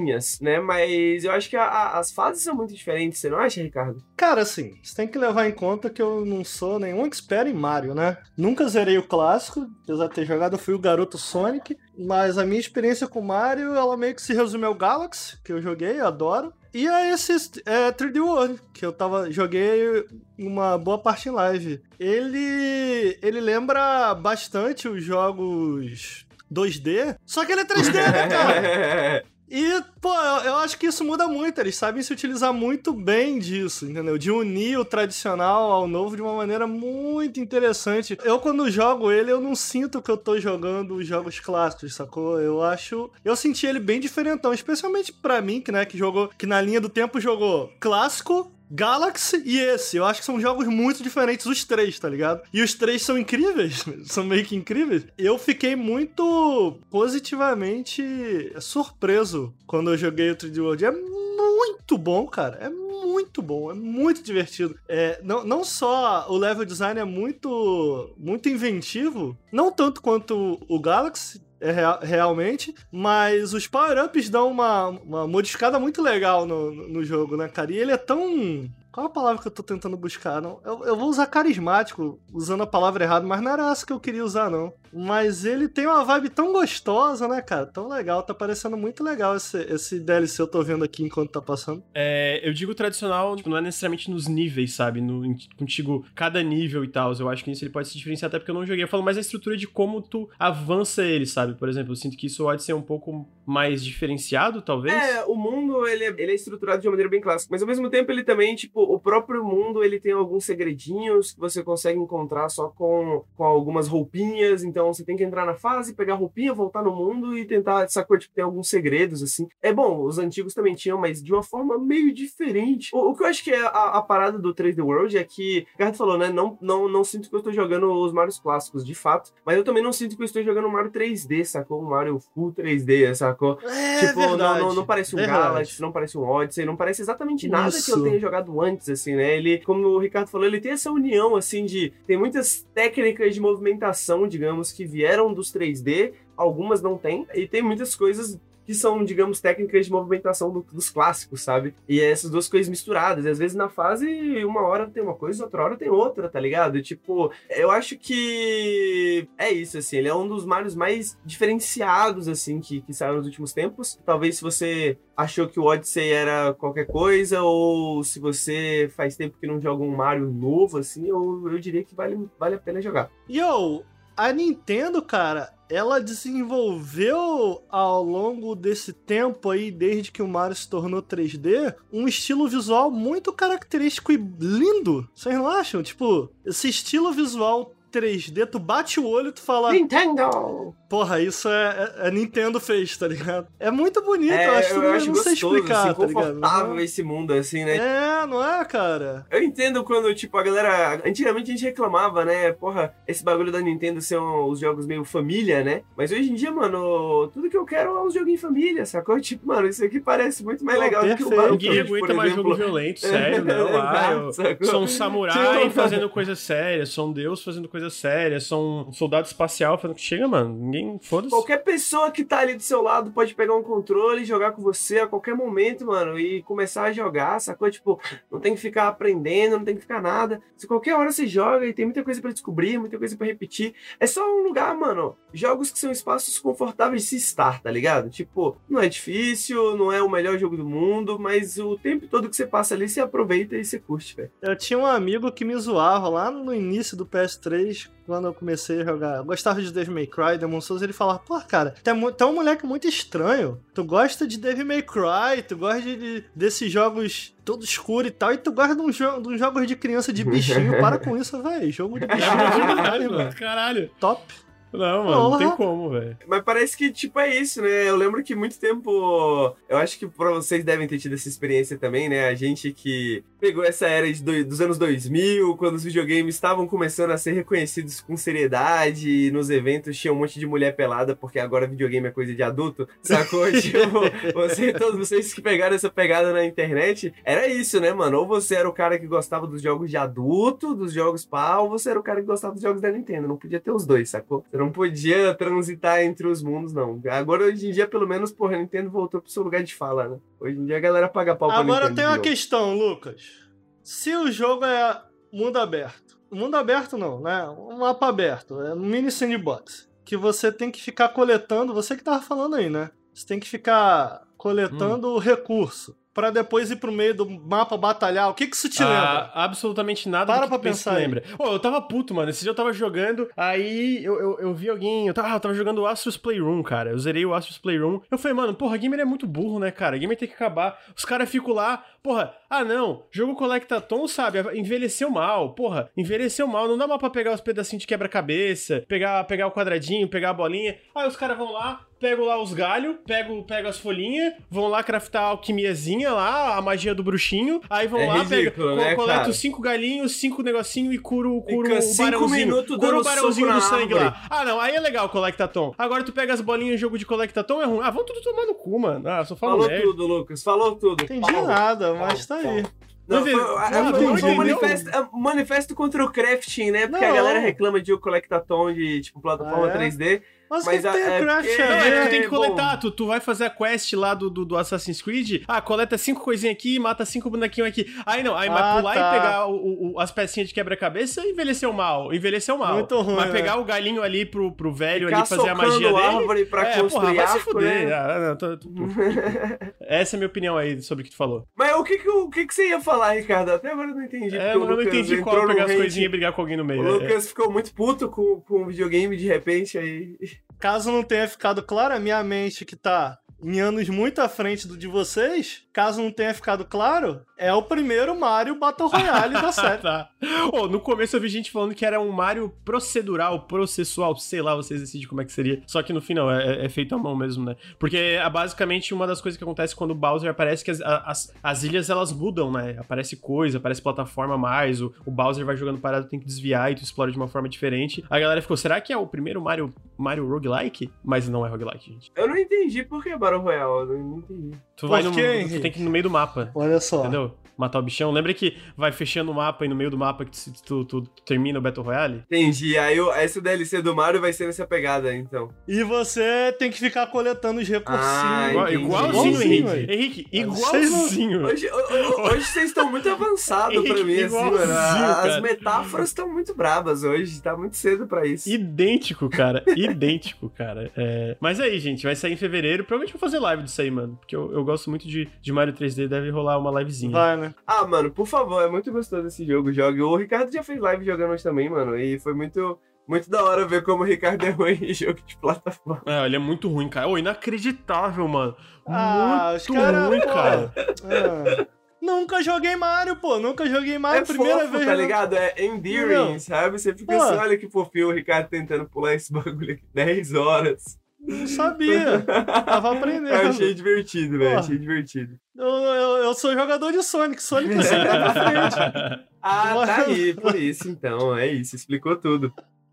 fasezinhas né? Mas eu acho que a, a, as fases são muito diferentes, você não acha, Ricardo? Cara, assim, você tem que levar em conta que eu não sou nenhum expert em Mario, né? Nunca zerei o clássico, apesar de ter jogado, eu fui o garoto Sonic, mas a minha experiência com Mario, ela meio que se resume ao Galaxy, que eu joguei, eu adoro. E a esse é, 3D World, que eu tava, joguei uma boa parte em live. Ele, ele lembra bastante os jogos 2D, só que ele é 3D, né, cara? E, pô, eu acho que isso muda muito. Eles sabem se utilizar muito bem disso, entendeu? De unir o tradicional ao novo de uma maneira muito interessante. Eu, quando jogo ele, eu não sinto que eu tô jogando os jogos clássicos, sacou? Eu acho. Eu senti ele bem diferentão, especialmente para mim, que, né, que jogou. Que na linha do tempo jogou clássico, Galaxy e esse. Eu acho que são jogos muito diferentes, os três, tá ligado? E os três são incríveis, são meio que incríveis. Eu fiquei muito positivamente surpreso quando eu joguei o 3D World. É muito bom, cara. É muito bom, é muito divertido. É, não, não só o level design é muito, muito inventivo, não tanto quanto o Galaxy, é real, realmente, mas os power-ups dão uma, uma modificada muito legal no, no jogo, né, cara? E ele é tão qual a palavra que eu tô tentando buscar? Não, eu, eu vou usar carismático, usando a palavra errada, mas não era essa que eu queria usar, não. Mas ele tem uma vibe tão gostosa, né, cara? Tão legal, tá parecendo muito legal esse, esse DLC eu tô vendo aqui enquanto tá passando. É, eu digo tradicional, tipo, não é necessariamente nos níveis, sabe? No, contigo, cada nível e tal. Eu acho que isso ele pode se diferenciar até porque eu não joguei. Eu falo mais a estrutura de como tu avança ele, sabe? Por exemplo, eu sinto que isso pode ser um pouco mais diferenciado, talvez. É, o mundo, ele é, ele é estruturado de uma maneira bem clássica, mas ao mesmo tempo ele também, tipo, o próprio mundo ele tem alguns segredinhos que você consegue encontrar só com, com algumas roupinhas. Então você tem que entrar na fase, pegar a roupinha, voltar no mundo e tentar, sacou? Tipo, tem alguns segredos, assim. É bom, os antigos também tinham, mas de uma forma meio diferente. O, o que eu acho que é a, a, parada do 3D World é que, o Ricardo falou, né? Não, não, não sinto que eu estou jogando os Marios clássicos, de fato. Mas eu também não sinto que eu estou jogando Mario 3D, sacou? O Mario Full 3D, sacou? É, tipo, verdade, não, não, parece um verdade. Galaxy, não parece um Odyssey, não parece exatamente nada Isso. que eu tenha jogado antes, assim assim, né? Ele, como o Ricardo falou, ele tem essa união, assim, de. Tem muitas técnicas de movimentação, digamos, que vieram dos 3D, algumas não tem, e tem muitas coisas que são, digamos, técnicas de movimentação do, dos clássicos, sabe? E é essas duas coisas misturadas. E às vezes na fase, uma hora tem uma coisa, outra hora tem outra, tá ligado? E, tipo, eu acho que é isso, assim. Ele é um dos Marios mais diferenciados, assim, que, que saiu nos últimos tempos. Talvez se você achou que o Odyssey era qualquer coisa, ou se você faz tempo que não joga um Mario novo, assim, eu, eu diria que vale, vale a pena jogar. Yo, a Nintendo, cara, ela desenvolveu ao longo desse tempo aí, desde que o Mario se tornou 3D, um estilo visual muito característico e lindo. Vocês não acham? Tipo, esse estilo visual 3D, tu bate o olho e tu fala. Nintendo! Porra, isso é, é, é, Nintendo fez, tá ligado? É muito bonito, é, eu acho que eu, acho não gostoso, sei explicar, assim, tá confortável esse mundo, assim, né? É, não é, cara? Eu entendo quando, tipo, a galera... Antigamente a gente reclamava, né? Porra, esse bagulho da Nintendo ser um, os jogos meio família, né? Mas hoje em dia, mano, tudo que eu quero é uns joguinhos em família, sacou? Tipo, mano, isso aqui parece muito mais Pô, legal perfeito. do que o Battlefront, Ninguém aguenta mais jogo violento, sério, não. Ah, eu um samurai fazendo coisa séria, sou um deus fazendo coisa séria, sou um soldado espacial fazendo... Chega, mano, ninguém ninguém. Foda-se. Qualquer pessoa que tá ali do seu lado pode pegar um controle e jogar com você a qualquer momento, mano, e começar a jogar, sacou? Tipo, não tem que ficar aprendendo, não tem que ficar nada. Se qualquer hora você joga e tem muita coisa pra descobrir, muita coisa pra repetir, é só um lugar, mano. Jogos que são espaços confortáveis de se estar, tá ligado? Tipo, não é difícil, não é o melhor jogo do mundo, mas o tempo todo que você passa ali, você aproveita e você curte, velho. Eu tinha um amigo que me zoava lá no início do PS3, quando eu comecei a jogar. Eu gostava de Devil May Cry, Demon Souls, ele falava, pô, cara, tu é, tu é um moleque muito estranho. Tu gosta de Devil May Cry, tu gosta de, de- desses jogos todo escuro e tal, e tu gosta de uns, jo- de uns jogos de criança de bichinho. Para com isso, velho. Jogo de bichinho é demais, mano. Caralho. Top. Não, mano, não tem como, velho. Mas parece que, tipo, é isso, né? Eu lembro que muito tempo. Eu acho que pra vocês devem ter tido essa experiência também, né? A gente que pegou essa era de do- dos anos 2000, quando os videogames estavam começando a ser reconhecidos com seriedade, e nos eventos tinha um monte de mulher pelada, porque agora videogame é coisa de adulto, sacou? tipo, você, todos vocês que pegaram essa pegada na internet, era isso, né, mano? Ou você era o cara que gostava dos jogos de adulto, dos jogos pau, ou você era o cara que gostava dos jogos da Nintendo. Não podia ter os dois, sacou? Você não podia transitar entre os mundos, não. Agora, hoje em dia, pelo menos, porra, a Nintendo voltou pro seu lugar de fala, né? Hoje em dia a galera paga pau pra Agora tem uma questão, Lucas. Se o jogo é mundo aberto, mundo aberto não, né? Um mapa aberto, é um mini sandbox, que você tem que ficar coletando, você que tava falando aí, né? Você tem que ficar coletando recurso pra depois ir pro meio do mapa batalhar. O que que isso te lembra? Ah, absolutamente nada Para do que pra pensar lembra. Ô, eu tava puto, mano. Esse dia eu tava jogando, aí eu, eu, eu vi alguém. Eu tava, ah, eu tava jogando o Astro's Playroom, cara. Eu zerei o Astro's Playroom. Eu falei, mano, porra, gamer é muito burro, né, cara? Gamer tem que acabar. Os caras ficam lá, porra, ah não, jogo Collectatom, sabe? Envelheceu mal, porra, envelheceu mal. Não dá mal pra pegar os pedacinhos de quebra-cabeça, pegar, pegar o quadradinho, pegar a bolinha. Aí os caras vão lá, pegam lá os galhos, pegam, pegam as folhinhas, vão lá craftar a alquimiazinha lá, a magia do bruxinho. Aí vão É lá, ridículo, pega, né, os cinco galinhos, cinco negocinho e curo, curo Fica o barãozinho. dando o barãozinho do sangue árvore. lá. Ah, não, aí é legal o Collectatom. Agora tu pega as bolinhas jogo de Collectatom, é ruim. Ah, vão tudo tomar no cu, mano. Ah, só falo Falou merda. tudo, Lucas. Falou tudo. Entendi Pau. nada, mas tá aí. Não, foi, a- a- foi um entendeu? manifesto, é manifesto contra o crafting, né? Porque a Não. galera reclama de o Collectatom de, tipo, plataforma Ah, é? 3D. Mas, Mas que a- tem é é que ver? tu tem que coletar. Tu, tu vai fazer a quest lá do, do, do Assassin's Creed. Ah, coleta cinco coisinhas aqui, mata cinco bonequinhos aqui. Aí não, aí vai Ah, pular tá. e pegar o- o- as pecinhas de quebra-cabeça envelheceu mal. Envelheceu mal. Muito ruim, Mas né? pegar o galinho ali pro, pro velho Ficar ali fazer a magia dele. árvore pra é, construir porra, vai se fuder. né? Ah, não, tô- tô- Essa é a minha opinião aí sobre o que tu falou. Mas o que que, o que que você ia falar, Ricardo? Até agora eu não entendi. É, eu não Lucas entendi qual pegar as coisinhas e brigar com alguém no meio. O é. Lucas ficou muito puto com, com o videogame de repente aí. Caso não tenha ficado claro, a minha mente que tá em anos muito à frente do de vocês, caso não tenha ficado claro, é o primeiro Mario Battle Royale da série. tá. Ô, no começo eu vi gente falando que era um Mario procedural, processual, sei lá, vocês decidem como é que seria. Só que no final é, é feito à mão mesmo, né? Porque é basicamente uma das coisas que acontece quando o Bowser aparece que as, as, as ilhas elas mudam, né? Aparece coisa, aparece plataforma a mais, o, o Bowser vai jogando parado, tem que desviar e tu explora de uma forma diferente. A galera ficou, será que é o primeiro Mario, Mario roguelike? Mas não é roguelike, gente. Eu não entendi por que Battle Royale. Eu não entendi. Tu Por vai no. quê, Tu Henrique? tem que ir no meio do mapa. Olha só. Entendeu? Matar o bichão. Lembra que vai fechando o mapa e no meio do mapa que tu, tu- tu termina o Battle Royale? Entendi. Aí o- essa DLC do Mario vai ser nessa pegada, então. E você tem que ficar coletando os recursinhos. Ah, Igual- igualzinho, Igualzinho, Henrique. Henrique, igualzinho. Hoje, ho- ho- hoje vocês estão muito avançados pra mim, assim, mano. Igualzinho, As metáforas estão muito brabas hoje. Tá muito cedo pra isso. Idêntico, cara. Idêntico, cara. É... Mas aí, gente, vai sair em fevereiro. Provavelmente vou fazer live disso aí, mano. Porque eu, eu gosto muito de, de Mario 3D. Deve rolar uma livezinha. Vai, né? Ah, mano, por favor, é muito gostoso esse jogo. Jogue. O Ricardo já fez live jogando hoje também, mano. E foi muito, muito da hora ver como o Ricardo é ruim em jogo de plataforma. É, ele é muito ruim, cara. Ô, inacreditável, mano. Ah, os muito cara, ruim, pô. cara. Ah. Nunca joguei Mario, pô. Nunca joguei Mario. é primeira fofo, vez. tá ligado? É endearing, Não. sabe? Você fica Pô. assim, olha que fofinho o Ricardo tentando pular esse bagulho aqui 10 horas. Não sabia. Tava aprendendo. Eu achei divertido, velho. Achei divertido. Eu, eu, eu sou jogador de Sonic. Sonic é sempre pra frente. Ah, tá Bora. aí, por isso então. É isso, explicou tudo.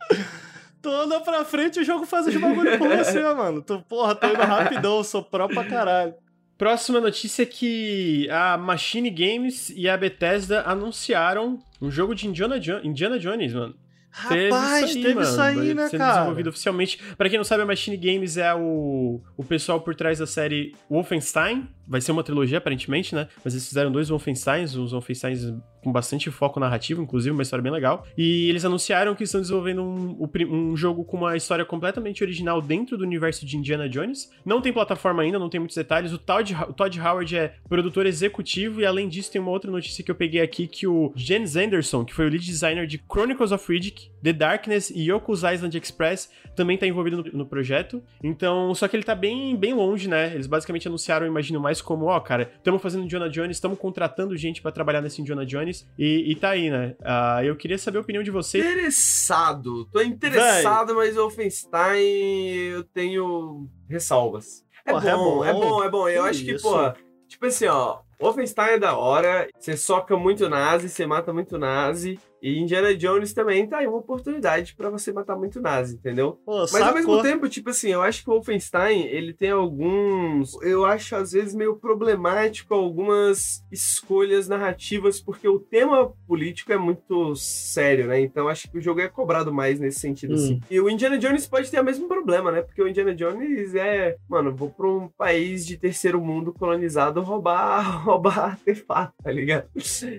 Tu anda pra frente e o jogo faz os bagulho por você, mano. Tu, porra, tô indo rapidão, sou pró pra caralho. Próxima notícia é que a Machine Games e a Bethesda anunciaram um jogo de Indiana, jo Indiana Jones, mano. Rapaz, teve isso aí, teve isso aí né, sendo cara? desenvolvido oficialmente. Pra quem não sabe, a Machine Games é o, o pessoal por trás da série Wolfenstein. Vai ser uma trilogia, aparentemente, né? Mas eles fizeram dois Wolfensteins, uns Wolfensteins com bastante foco narrativo, inclusive, uma história bem legal. E eles anunciaram que estão desenvolvendo um, um jogo com uma história completamente original dentro do universo de Indiana Jones. Não tem plataforma ainda, não tem muitos detalhes. O Todd, o Todd Howard é produtor executivo, e além disso, tem uma outra notícia que eu peguei aqui: que o Jens Anderson, que foi o lead designer de Chronicles of Riddick, The Darkness e Yoko's Island Express, também tá envolvido no, no, projeto. Então, só que ele tá bem, bem longe, né? Eles basicamente anunciaram, imagino mais como, ó, cara, estamos fazendo Indiana Jones, estamos contratando gente para trabalhar nesse Indiana Jones e, e tá aí, né? Uh, eu queria saber a opinião de você. Interessado, tô interessado, Vai. mas o Wolfenstein eu tenho ressalvas. É, Porra, bom, é bom, é bom, é bom. Eu que acho que, pô, tipo assim, ó, Wolfenstein é da hora, você soca muito nazi, você mata muito nazi, e Indiana Jones também tá aí uma oportunidade para você matar muito nazi, entendeu? Pô, Mas sacou. ao mesmo tempo, tipo assim, eu acho que o Wolfenstein, ele tem alguns. Eu acho às vezes meio problemático algumas escolhas narrativas, porque o tema político é muito sério, né? Então acho que o jogo é cobrado mais nesse sentido, assim. hum. assim. E o Indiana Jones pode ter o mesmo problema, né? Porque o Indiana Jones é. Mano, vou pra um país de terceiro mundo colonizado roubar, roubar artefato, tá ligado?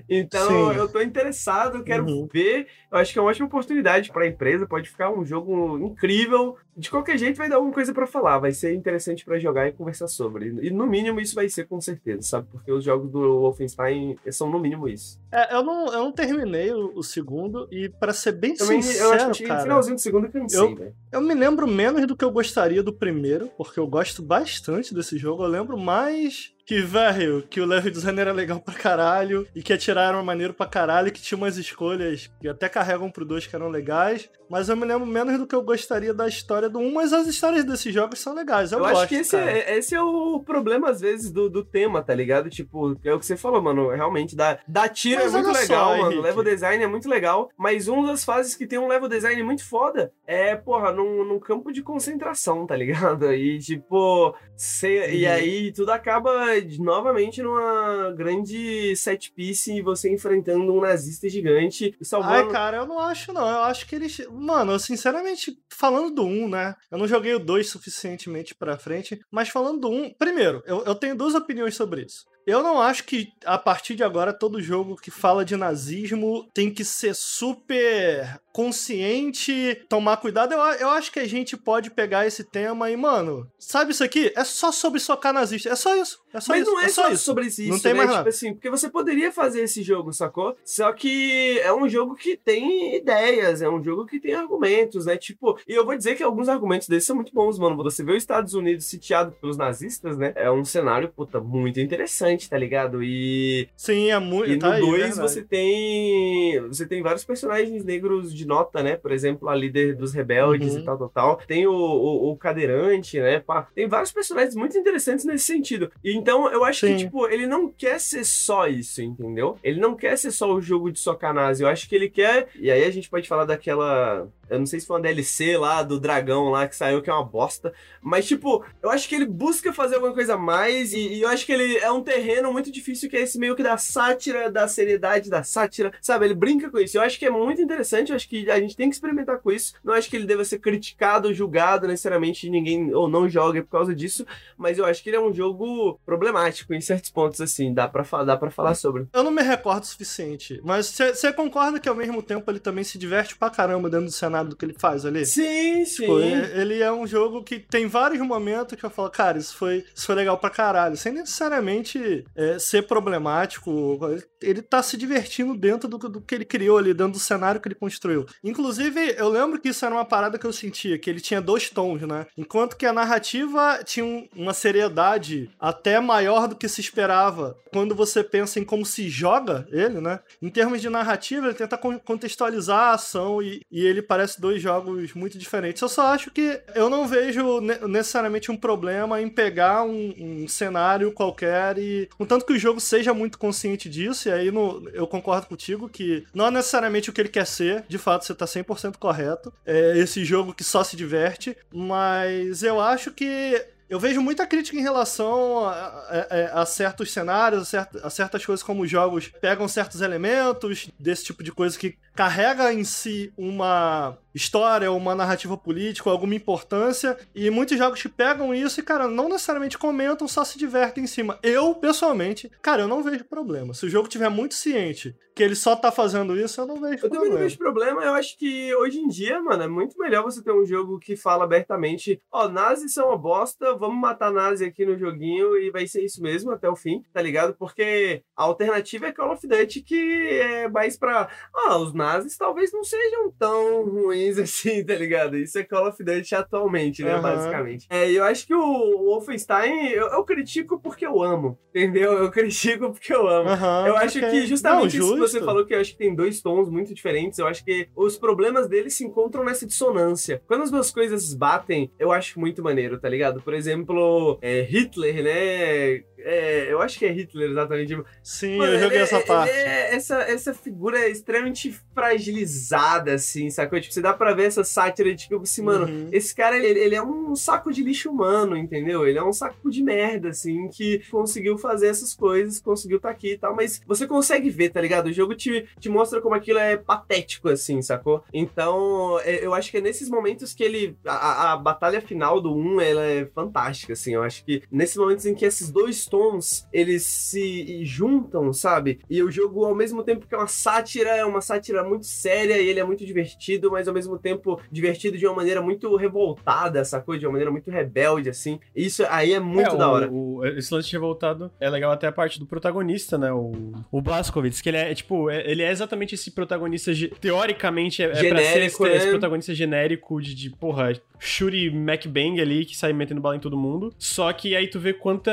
Então Sim. eu tô interessado, quero uhum ver. Eu acho que é uma ótima oportunidade para a empresa, pode ficar um jogo incrível. De qualquer jeito, vai dar alguma coisa para falar, vai ser interessante para jogar e conversar sobre. E no mínimo, isso vai ser com certeza, sabe? Porque os jogos do Wolfenstein são no mínimo isso. É, eu não, eu não terminei o, o segundo, e para ser bem Também, sincero, eu acho que cara, finalzinho do segundo eu cansei, eu, né? eu me lembro menos do que eu gostaria do primeiro, porque eu gosto bastante desse jogo. Eu lembro mais que, velho, que o level design era legal pra caralho e que atiraram maneiro pra caralho, que tinha umas escolhas que até carregam pro 2 que eram legais. Mas eu me lembro menos do que eu gostaria da história do 1, um, mas as histórias desses jogos são legais. Eu, eu gosto, acho que esse é, esse é o problema, às vezes, do, do tema, tá ligado? Tipo, é o que você falou, mano. Realmente, dá, dá tiro mas é muito legal, só, mano. O level design é muito legal. Mas uma das fases que tem um level design muito foda é, porra, num, num campo de concentração, tá ligado? E, tipo, cê, uhum. e aí tudo acaba novamente numa grande set piece e você enfrentando um nazista gigante salvando... Ai, cara, eu não acho não. Eu acho que eles... Mano, eu sinceramente, falando do 1, né? Eu não joguei o 2 suficientemente pra frente, mas falando do 1... Primeiro, eu, eu tenho duas opiniões sobre isso. Eu não acho que a partir de agora todo jogo que fala de nazismo tem que ser super consciente, tomar cuidado. Eu, eu acho que a gente pode pegar esse tema e, mano, sabe isso aqui? É só sobre socar nazista. É só isso. É só Mas isso. não é, é só, isso. sobre isso, não tem né? mais tipo nada. assim, porque você poderia fazer esse jogo, sacou? Só que é um jogo que tem ideias, é um jogo que tem argumentos, né? Tipo, e eu vou dizer que alguns argumentos desses são muito bons, mano. Você vê os Estados Unidos sitiado pelos nazistas, né? É um cenário, puta, muito interessante, tá ligado? E. Sim, é muito. E no 2 tá você tem. Você tem vários personagens negros de nota, né? Por exemplo a líder dos rebeldes uhum. e tal, tal, tal. Tem o, o, o cadeirante, né? Pá. Tem vários personagens muito interessantes nesse sentido. E então eu acho Sim. que, tipo, ele não quer ser só isso, entendeu? Ele não quer ser só o jogo de socanase. Eu acho que ele quer. E aí a gente pode falar daquela eu não sei se foi uma DLC lá do dragão lá que saiu, que é uma bosta. Mas, tipo, eu acho que ele busca fazer alguma coisa a mais. E, e, eu acho que ele é um terreno muito difícil, que é esse meio que da sátira, da seriedade da sátira. Sabe? Ele brinca com isso. Eu acho que é muito interessante. Eu acho que a gente tem que experimentar com isso. Não acho que ele deva ser criticado, julgado necessariamente. Ninguém ou não joga por causa disso. Mas eu acho que ele é um jogo problemático em certos pontos, assim. Dá pra, dá pra falar sobre. Eu não me recordo o suficiente. Mas você concorda que ao mesmo tempo ele também se diverte pra caramba dentro do cenário? Do que ele faz ali. Sim, sim. Tipo, ele é um jogo que tem vários momentos que eu falo, cara, isso foi, isso foi legal pra caralho. Sem necessariamente é, ser problemático. Ele tá se divertindo dentro do, do que ele criou ali, dentro do cenário que ele construiu. Inclusive, eu lembro que isso era uma parada que eu sentia, que ele tinha dois tons, né? Enquanto que a narrativa tinha uma seriedade até maior do que se esperava quando você pensa em como se joga ele, né? Em termos de narrativa, ele tenta contextualizar a ação e, e ele parece dois jogos muito diferentes. Eu só acho que eu não vejo necessariamente um problema em pegar um, um cenário qualquer e. Contanto que o jogo seja muito consciente disso, e aí no, eu concordo contigo que não é necessariamente o que ele quer ser, de fato você tá 100% correto. É esse jogo que só se diverte, mas eu acho que eu vejo muita crítica em relação a, a, a certos cenários, a, cert, a certas coisas como os jogos pegam certos elementos desse tipo de coisa que carrega em si uma história, uma narrativa política, alguma importância, e muitos jogos que pegam isso e, cara, não necessariamente comentam, só se divertem em cima. Eu, pessoalmente, cara, eu não vejo problema. Se o jogo tiver muito ciente que ele só tá fazendo isso, eu não vejo eu problema. Eu também não vejo problema, eu acho que hoje em dia, mano, é muito melhor você ter um jogo que fala abertamente, ó, oh, nazis são uma bosta, vamos matar nazi aqui no joguinho e vai ser isso mesmo até o fim, tá ligado? Porque a alternativa é Call of Duty que é mais pra, ah, os nazis talvez não sejam tão ruins assim, tá ligado? Isso é Call of Duty atualmente, né, uhum. basicamente. É, eu acho que o Wolfenstein, eu, eu, critico porque eu amo, entendeu? Eu critico porque eu amo. Uhum, eu acho okay. que justamente não, isso você falou que eu acho que tem dois tons muito diferentes. Eu acho que os problemas deles se encontram nessa dissonância. Quando as duas coisas batem, eu acho muito maneiro, tá ligado? Por exemplo, é, Hitler, né? É, eu acho que é Hitler exatamente. Sim, Mano, eu joguei essa parte. É, essa, essa figura é extremamente fragilizada, assim, sacou? Tipo, você dá pra ver essa sátira de tipo assim, mano, uhum. esse cara, ele, ele, é um saco de lixo humano, entendeu? Ele é um saco de merda, assim, que conseguiu fazer essas coisas, conseguiu tá aqui e tal, mas você consegue ver, tá ligado? O jogo te, te mostra como aquilo é patético, assim, sacou? Então, é, eu acho que é nesses momentos que ele. A, a batalha final do 1, ela é fantástica, assim. Eu acho que nesses momentos em que esses dois tons eles se juntam, sabe? E o jogo, ao mesmo tempo que é uma sátira, é uma sátira muito séria e ele é muito divertido, mas ao mesmo tempo divertido de uma maneira muito revoltada, sacou? De uma maneira muito rebelde, assim. Isso aí é muito é, da hora. O, esse lance de revoltado é legal até a parte do protagonista, né? O, o Blazkowicz, que ele é, tipo, é, ele é exatamente esse protagonista, teoricamente, é, é pra ser esse, né? esse protagonista genérico de, de porra, Shuri MacBang ali, que sai metendo bala em todo mundo. Só que aí tu vê quanta,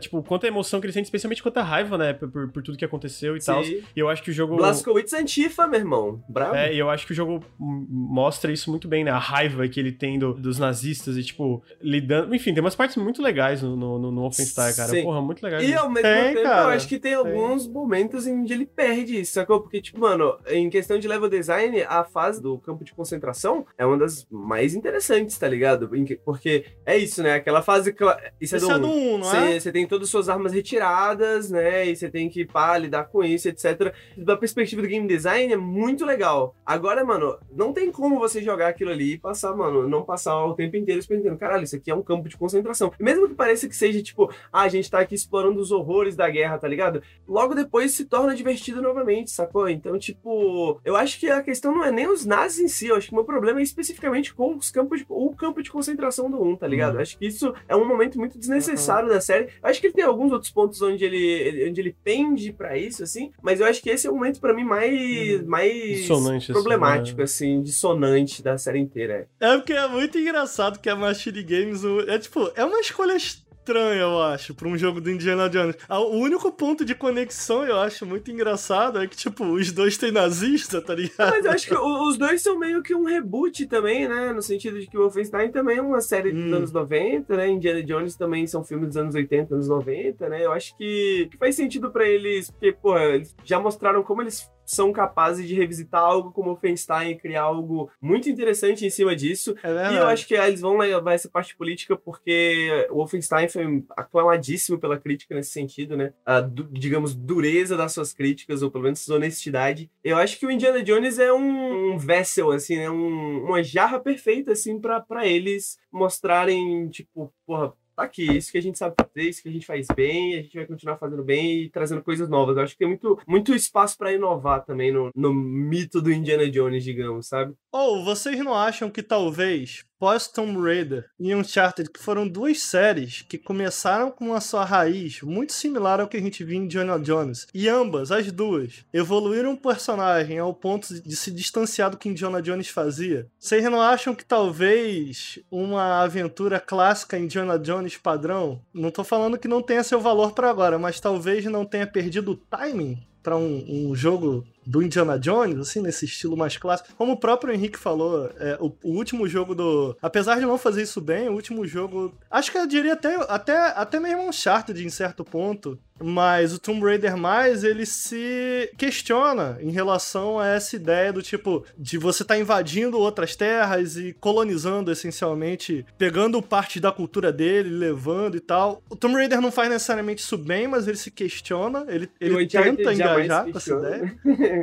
tipo, quanta emoção que ele sente, especialmente quanta raiva, né, por, por tudo que aconteceu e tal. E eu acho que o jogo... Blazkowicz Antifa, meu irmão. Bravo. É, e eu acho que o jogo mostra isso muito bem, né, a raiva que ele tem do, dos nazistas e, tipo, lidando... Enfim, tem umas partes muito legais no, no, no Wolfenstein, cara. Sim. Porra, muito legais. E ao mesmo tem, tempo, cara. eu acho que tem, tem alguns momentos em que ele perde isso, sacou? Porque, tipo, mano, em questão de level design, a fase do campo de concentração é uma das mais interessantes, tá ligado? Porque é isso, né? Aquela fase que. Isso é do 1, é 1 não é? Você tem todas as suas armas retiradas, né? E você tem que, pá, lidar com isso, etc. Da perspectiva do game design, é muito legal. Agora, mano, não tem como você jogar aquilo ali e passar, mano, não passar o tempo inteiro pensando, caralho, isso aqui é um campo de concentração. Mesmo que pareça que seja, tipo, ah, a gente tá aqui explorando os horrores da guerra, tá ligado? Logo depois se torna divertido novamente, sacou? Então, tipo, eu acho que a questão não é nem os nazis em si, eu acho que o meu problema é especificamente com os campos de, o campo de concentração do 1, tá ligado? Uhum. Eu acho que isso é um momento muito desnecessário uhum. da série. Eu acho que ele tem alguns outros pontos onde ele, onde ele pende para isso, assim, mas eu acho que esse é o momento para mim mais, uhum. mais dissonante, problemático, assim, né? assim, dissonante da série inteira. É porque é muito engraçado que a Machine Games é tipo, é uma escolha estranha, eu acho, pra um jogo do Indiana Jones. Ah, o único ponto de conexão, eu acho muito engraçado, é que, tipo, os dois têm nazista, tá ligado? Mas eu acho que os dois são meio que um reboot também, né? No sentido de que o Wolfenstein também é uma série hum. dos anos 90, né? Indiana Jones também são filmes dos anos 80, anos 90, né? Eu acho que, que faz sentido para eles, porque, pô, eles já mostraram como eles são capazes de revisitar algo como o Feinstein e criar algo muito interessante em cima disso. É e eu acho que eles vão levar essa parte política porque o Wolfenstein foi aclamadíssimo pela crítica nesse sentido, né? A, digamos, dureza das suas críticas, ou pelo menos honestidade. Eu acho que o Indiana Jones é um, um vessel, assim, né? Um, uma jarra perfeita, assim, para eles mostrarem, tipo, porra, tá aqui, isso que a gente sabe fazer, isso que a gente faz bem, a gente vai continuar fazendo bem e trazendo coisas novas. Eu acho que tem muito, muito espaço para inovar também no, no mito do Indiana Jones, digamos, sabe? Ou oh, vocês não acham que talvez pós Tomb Raider e Uncharted, que foram duas séries que começaram com a sua raiz muito similar ao que a gente viu em Indiana Jones, e ambas, as duas, evoluíram o personagem ao ponto de se distanciar do que Indiana Jones fazia. Vocês não acham que talvez uma aventura clássica Indiana Jones padrão, não tô falando que não tenha seu valor para agora, mas talvez não tenha perdido o timing para um, um jogo do Indiana Jones, assim, nesse estilo mais clássico. Como o próprio Henrique falou, é, o, o, último jogo do. Apesar de não fazer isso bem, o último jogo. Acho que eu diria até, até, até mesmo um Uncharted em certo ponto. Mas o Tomb Raider mais, ele se questiona em relação a essa ideia do tipo, de você estar tá invadindo outras terras e colonizando essencialmente, pegando parte da cultura dele, levando e tal. O Tomb Raider não faz necessariamente isso bem, mas ele se questiona, ele, ele tenta engajar com essa ideia.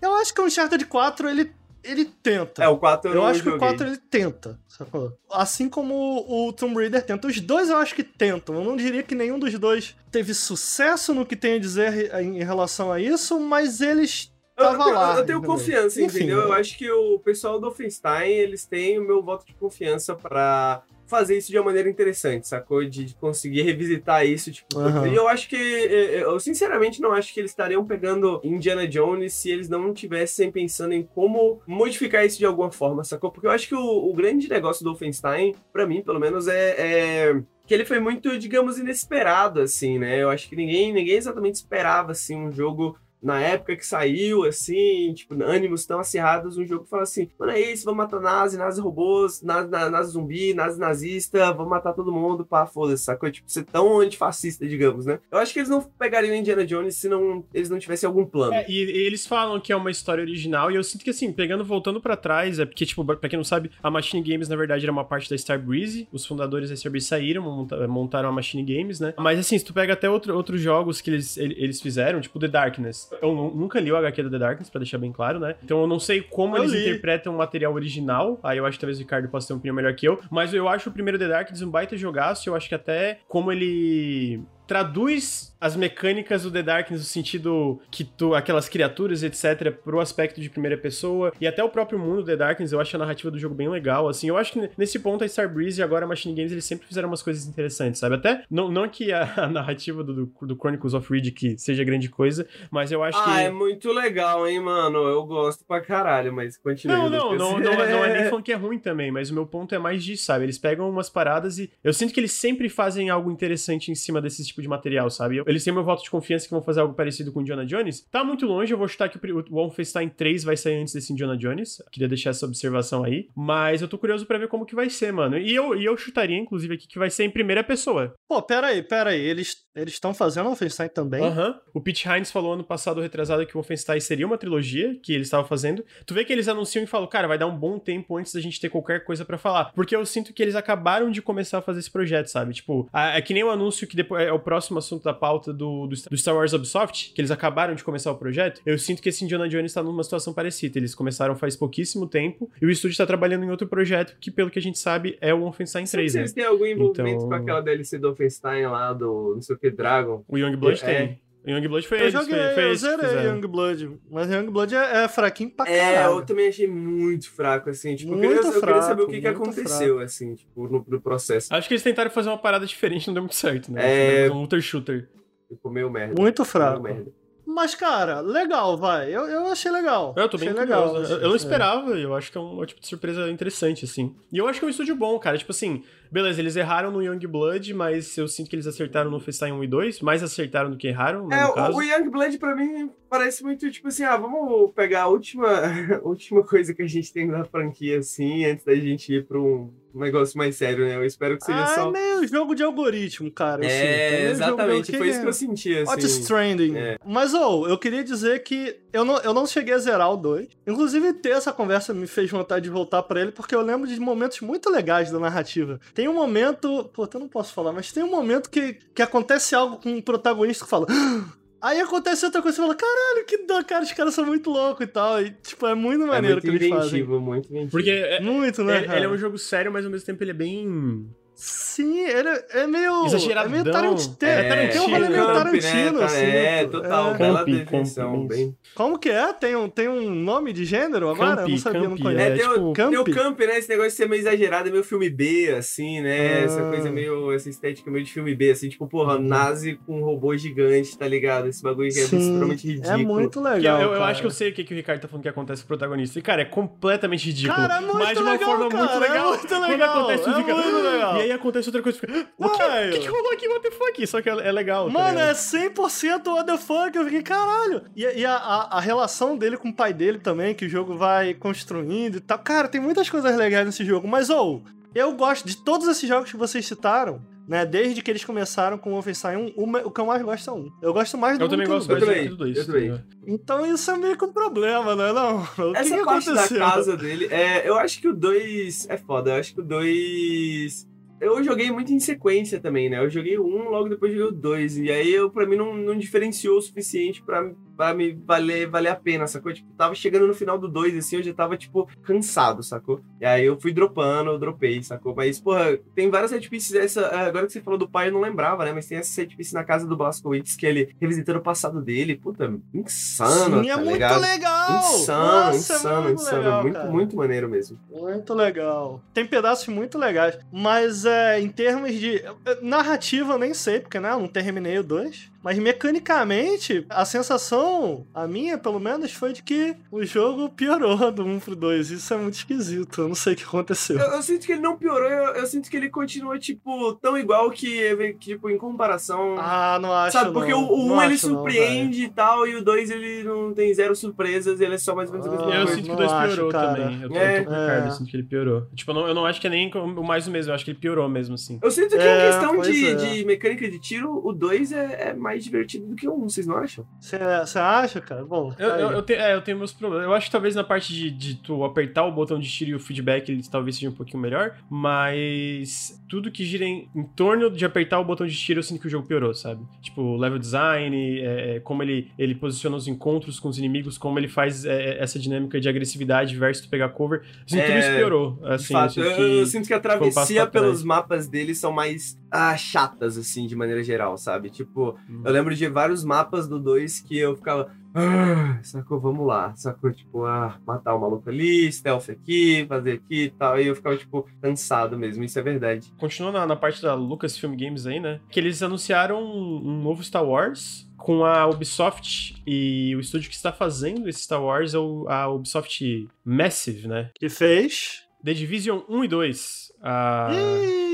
Eu acho que o Uncharted 4, ele ele tenta. É, o 4 eu, eu acho que o 4 ele tenta, sacou? Assim como o Tomb Raider tenta. Os dois eu acho que tentam. Eu não diria que nenhum dos dois teve sucesso no que tem a dizer em relação a isso, mas eles tava eu, lá. Eu tenho confiança, Enfim, entendeu? Eu acho que o pessoal do Offenstein, eles têm o meu voto de confiança para fazer isso de uma maneira interessante, sacou? De conseguir revisitar isso, tipo. Uhum. E eu acho que. Eu sinceramente não acho que eles estariam pegando Indiana Jones se eles não estivessem pensando em como modificar isso de alguma forma, sacou? Porque eu acho que o, o grande negócio do Wolfenstein, para mim, pelo menos, é, é que ele foi muito, digamos, inesperado, assim, né? Eu acho que ninguém, ninguém exatamente esperava, assim, um jogo na época que saiu, assim, tipo, ânimos tão acirrados, um jogo que fala assim, mano, é isso, vamos matar nazi, nazi robôs, nazi, nazi zumbi, nazi nazista, vamos matar todo mundo, pá, foda-se, sacou? Tipo, ser tão antifascista, digamos, né? Eu acho que eles não pegariam Indiana Jones se não, eles não tivessem algum plano. É, e, e, eles falam que é uma história original, e eu sinto que, assim, pegando, voltando para trás, é porque, tipo, pra quem não sabe, a Machine Games, na verdade, era uma parte da Starbreeze, os fundadores da Starbreeze saíram, montaram a Machine Games, né? Mas, assim, se tu pega até outro, outros jogos que eles, eles fizeram, tipo The Darkness, eu nunca li o HQ do The Darkness, pra deixar bem claro, né? Então eu não sei como eu eles li. interpretam o material original. Aí eu acho que talvez o Ricardo possa ter uma opinião melhor que eu. Mas eu acho o primeiro The Darkness um baita jogaço. Eu acho que até como ele traduz as mecânicas do The Darkness no sentido que tu, aquelas criaturas, etc, pro aspecto de primeira pessoa e até o próprio mundo do The Darkness, eu acho a narrativa do jogo bem legal, assim, eu acho que nesse ponto a Starbreeze e agora a Machine Games, eles sempre fizeram umas coisas interessantes, sabe? Até, não, não que a, a narrativa do, do, do, Chronicles of Riddick seja grande coisa, mas eu acho ah, que... Ah, é muito legal, hein, mano? Eu gosto pra caralho, mas continua. Não, não, não, não, é, não é nem falando que é ruim também, mas o meu ponto é mais disso, sabe? Eles pegam umas paradas e eu sinto que eles sempre fazem algo interessante em cima desse tipo de material, sabe? Eles têm meu voto de confiança que vão fazer algo parecido com Indiana Jones. Tá muito longe, eu vou chutar que o Wolfenstein 3 vai sair antes desse Indiana Jones. Queria deixar essa observação aí. Mas eu tô curioso para ver como que vai ser, mano. E eu, e eu chutaria, inclusive, aqui que vai ser em primeira pessoa. Pô, pera aí, pera aí. Eles estão fazendo Wolfenstein também? Aham. Uhum. O Pete Hines falou ano passado, retrasado, que o Wolfenstein seria uma trilogia que eles estavam fazendo. Tu vê que eles anunciam e falam, cara, vai dar um bom tempo antes da gente ter qualquer coisa para falar. Porque eu sinto que eles acabaram de começar a fazer esse projeto, sabe? Tipo, é que nem o anúncio que depois é o próximo assunto da pauta do, do, Star Wars Ubisoft, que eles acabaram de começar o projeto, eu sinto que esse Indiana Jones está numa situação parecida. Eles começaram faz pouquíssimo tempo e o estúdio está trabalhando em outro projeto que, pelo que a gente sabe, é o Wolfenstein 3, né? Eles têm algum envolvimento então... com aquela DLC do Wolfenstein lá, do não sei o que, Dragon? O Youngblood é, tem. Youngblood foi eu joguei, foi, foi eu zerei Youngblood, mas Youngblood é, é fraquinho pra caralho. É, eu também achei muito fraco, assim, tipo, muito eu, queria, fraco, eu queria saber o que, que aconteceu, fraco. assim, tipo, no, no, processo. Acho que eles tentaram fazer uma parada diferente, não deu muito certo, né? É... Um Looter Shooter. Ficou meio merda. Muito fraco. Merda. Mas, cara, legal, vai. Eu, eu achei legal. Eu tô bem achei legal. Eu, eu, não esperava, eu acho que é um, um tipo de surpresa interessante, assim. E eu acho que é um estúdio bom, cara. Tipo assim, beleza, eles erraram no Youngblood, mas eu sinto que eles acertaram no Festein 1 e 2, mais acertaram do que erraram, né, É, o, o Youngblood pra mim parece muito tipo assim, ah, vamos pegar a última, a última coisa que a gente tem na franquia, assim, antes da gente ir pra um um negócio mais sério, né? Eu espero que seja ah, só. É meio jogo de algoritmo, cara. Assim. É, exatamente. Foi isso que eu senti, assim. Hot Stranding. É. Mas, ou, oh, eu queria dizer que eu não, eu não cheguei a zerar o 2. Inclusive, ter essa conversa me fez vontade de voltar para ele, porque eu lembro de momentos muito legais da narrativa. Tem um momento. Pô, eu não posso falar, mas tem um momento que, que acontece algo com um protagonista que fala. Aí acontece outra coisa, você fala, caralho, que dó, cara, os caras são muito loucos e tal. E, tipo, é muito maneiro é muito que eles fazem. Muito inventivo, Porque é, muito, né, ele, ele, é um jogo sério, mas ao mesmo tempo ele é bem Sim, ele é meio. Exageradão. É meio Tarantino. É, é, tem um rolê meio Tarantino, né? assim. É, total. É. Bela definição. Bem... Como que é? Tem um, tem um nome de gênero agora? Campi, eu não sabia, campi, não conheço. É, tem, tipo, o, tem o camp, né? Esse negócio de ser meio exagerado, é meio filme B, assim, né? Ah. Essa coisa meio. Essa estética meio de filme B, assim, tipo, porra, uhum. nazi com um robô gigante, tá ligado? Esse bagulho que é extremamente ridículo. É muito legal. Eu, eu, acho que eu sei o que, que o Ricardo tá falando que acontece com o protagonista. E, cara, é completamente ridículo. Cara, é muito mas de uma legal, forma cara, muito legal. É muito legal. Quando acontece, é fica. Muito legal. E aí acontece outra coisa, fica, o que, o que, que rolou aqui, what the fuck? Só que é, é legal, tá Mano, ligado? é 100% what the fuck. Eu fiquei, caralho. E, e a, a, a relação dele com o pai dele também, que o jogo vai construindo e tal. Cara, tem muitas coisas legais nesse jogo. Mas, ou, eu gosto de todos esses jogos que vocês citaram, né? Desde que eles começaram com o Wolfenstein 1, o, que eu mais gosto é um. Eu gosto mais do Eu um também que do gosto dois. mais Eu do também, 2. eu também. Então isso é meio que um problema, não é não? O que Essa que parte aconteceu? da casa dele, é, eu acho que o 2 é foda. Eu acho que o 2. Eu joguei muito em sequência também, né? Eu joguei 1, logo depois joguei o 2. E aí, eu, pra mim, não, não diferenciou o suficiente pra, pra me valer, valer a pena, sacou? Tipo, tava chegando no final do 2, assim, eu já tava, tipo, cansado, sacou? E aí eu fui dropando, eu dropei, sacou? Mas, porra, tem várias set pieces. Essa, é, agora que você falou do pai, eu não lembrava, né? Mas tem essa set piece na casa do Blaskowitz, que ele revisitando o passado dele. Puta, insano, Sim, é tá muito ligado? legal! Insano, Nossa, insano, é muito insano. legal, muito, cara. muito maneiro mesmo. Muito legal. Tem pedaços muito legais. Mas é, em termos de. é, Narrativa eu nem sei, porque né, eu não terminei o 2. Mas mecanicamente, a sensação, a minha pelo menos, foi de que o jogo piorou do 1 pro 2. Isso é muito esquisito. Eu não sei o que aconteceu. Eu, eu sinto que ele não piorou, eu, eu sinto que ele continua, tipo, tão igual que, tipo, em comparação. Ah, não acho. Sabe, porque não. o, o Não 1 ele acho não, surpreende e tal, e o 2 ele não tem zero surpresas, ele é só mais ou menos a mesma Ah, Eu coisa. sinto que o não 2 acho, piorou cara. também. Eu tô, É. eu tô com o Ricardo, É. eu sinto que ele piorou. Tipo, eu não, eu não acho que é nem o mais o mesmo, eu acho que ele piorou mesmo, assim. Eu sinto que É, em questão pois de, é. de mecânica de tiro, o 2 é, é mais divertido do que 1, vocês não acham? Você acha, cara? Bom. Eu, tá eu, eu, te- é, eu tenho meus problemas. Eu acho que talvez na parte de, de tu apertar o botão de tiro e o feedback ele talvez seja um pouquinho melhor, mas tudo que gira em, em torno de apertar o botão de tiro eu sinto que o jogo piorou, sabe? Tipo, level design, é, é, como ele, ele posiciona os encontros com os inimigos, como ele faz é, essa dinâmica de agressividade versus tu pegar cover. Eu sinto que tudo É, isso piorou. De Assim, fato, eu sinto eu que... sinto que a um passo travessia pelos mapas dele são mais ah, chatas, assim, de maneira geral, sabe? Tipo, Hum. eu lembro de vários mapas do 2 que eu ficava. "Ah, sacou, vamos lá. Sacou, tipo, ah, matar o maluco ali, stealth aqui, fazer aqui e tal. E eu ficava, tipo, cansado mesmo, isso é verdade. Continua na, na parte da Lucasfilm Games aí, né? Que eles anunciaram um, um novo Star Wars com a Ubisoft e o estúdio que está fazendo esse Star Wars é o- a Ubisoft Massive, né? Que fez. The Division 1 e 2. Ah, Ih.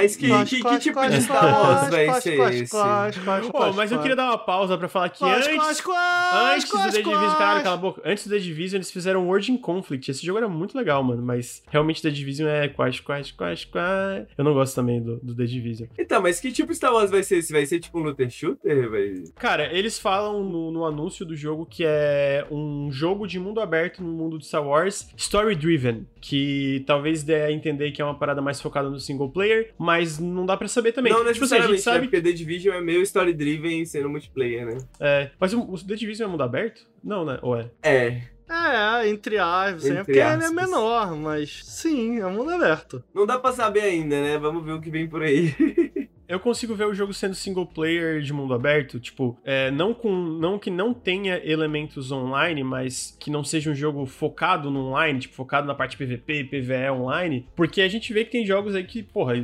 Mas que, que, tipo de Star Wars vai ser esse? quase, quase, Pô, quase, mas eu queria dar uma pausa pra falar que antes, quase, quase, antes do The Division, caralho, cala a boca. Antes do The Division, eles fizeram World in Conflict. Esse jogo era muito legal, mano. Mas realmente The Division é quase, quase, quase, quase. Eu não gosto também do, do The Division. Então, mas que tipo de Star Wars vai ser esse? Vai ser tipo um looter shooter? Vai... Cara, eles falam no, no anúncio do jogo que é um jogo de mundo aberto no mundo de Star Wars, story-driven, que talvez dê a entender que é uma parada mais focada no single player, mas não dá pra saber também. Não tipo assim, a gente né? sabe... Porque The Division é meio story-driven sendo multiplayer, né? É, mas o, o The Division é mundo aberto? Não, né? Ou é? É. É, entre aspas, Entre é porque ele é aspas. menor, mas sim, é mundo aberto. Não dá pra saber ainda, né? Vamos ver o que vem por aí. Eu consigo ver o jogo sendo single player de mundo aberto, tipo, é, não com não que não tenha elementos online, mas que não seja um jogo focado no online, tipo, focado na parte PVP, PVE online, porque a gente vê que tem jogos aí que, porra,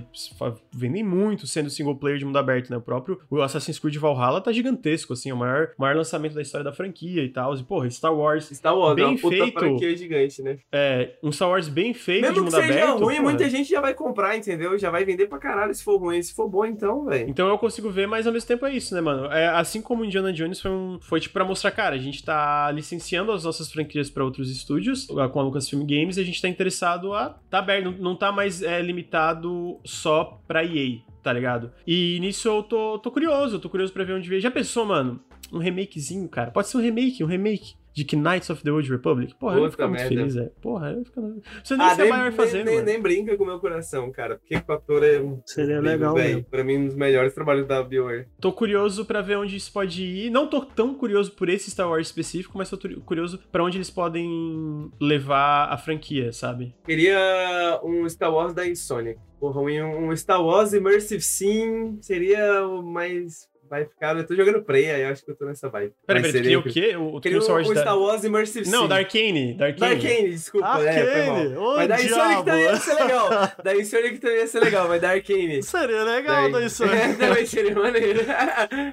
vendem muito sendo single player de mundo aberto, né? O próprio o Assassin's Creed Valhalla tá gigantesco, assim, é o maior, maior lançamento da história da franquia e tal, e porra, Star Wars, Star Wars, é Bem uma puta feito. franquia gigante, né? é, um Star Wars bem feito de Mesmo que mundo seja aberto. ruim, porra. muita gente já vai comprar, entendeu? Já vai vender pra caralho se for ruim. Se for bom, então, velho. Então eu consigo ver, mas ao mesmo tempo é isso, né, mano? É, assim como Indiana Jones foi, um, foi tipo pra mostrar, cara, a gente tá licenciando as nossas franquias pra outros estúdios, com a Lucasfilm Games, e a gente tá interessado a. Tá aberto, não, não tá mais é, limitado só pra EA, tá ligado? E nisso eu tô, tô curioso, tô curioso pra ver onde veio. Já pensou, mano? Um remakezinho, cara? Pode ser um remake, um remake. De Knights of the Old Republic? Porra, eu ia ficar muito merda. feliz, velho. Porra, eu ia ficar. Você nem sabe vai fazer, Ah, nem, nem brinca com o meu coração, cara. Porque o ator é. Seria incrível, legal mesmo. Pra mim, um dos melhores trabalhos da BioWare. Tô curioso pra ver onde isso pode ir. Não tô tão curioso por esse Star Wars específico, mas tô curioso pra onde eles podem levar a franquia, sabe? Queria um Star Wars da Insomniac. Porra, um, um Star Wars Immersive Sim seria o mais vai ficar. Eu tô jogando Prey, aí eu acho que eu tô nessa vibe. Peraí, peraí, queria o quê? O, o, Queria o, o da- Star Wars Immersive Não, da Arcane. Da Arcane. Da Arcane, desculpa. é, foi mal. Arcane, ô Mas da diabo. também ia ser legal. Da Insomniac também ia ser legal, mas da Arcane. Seria legal da isso. Também seria maneiro.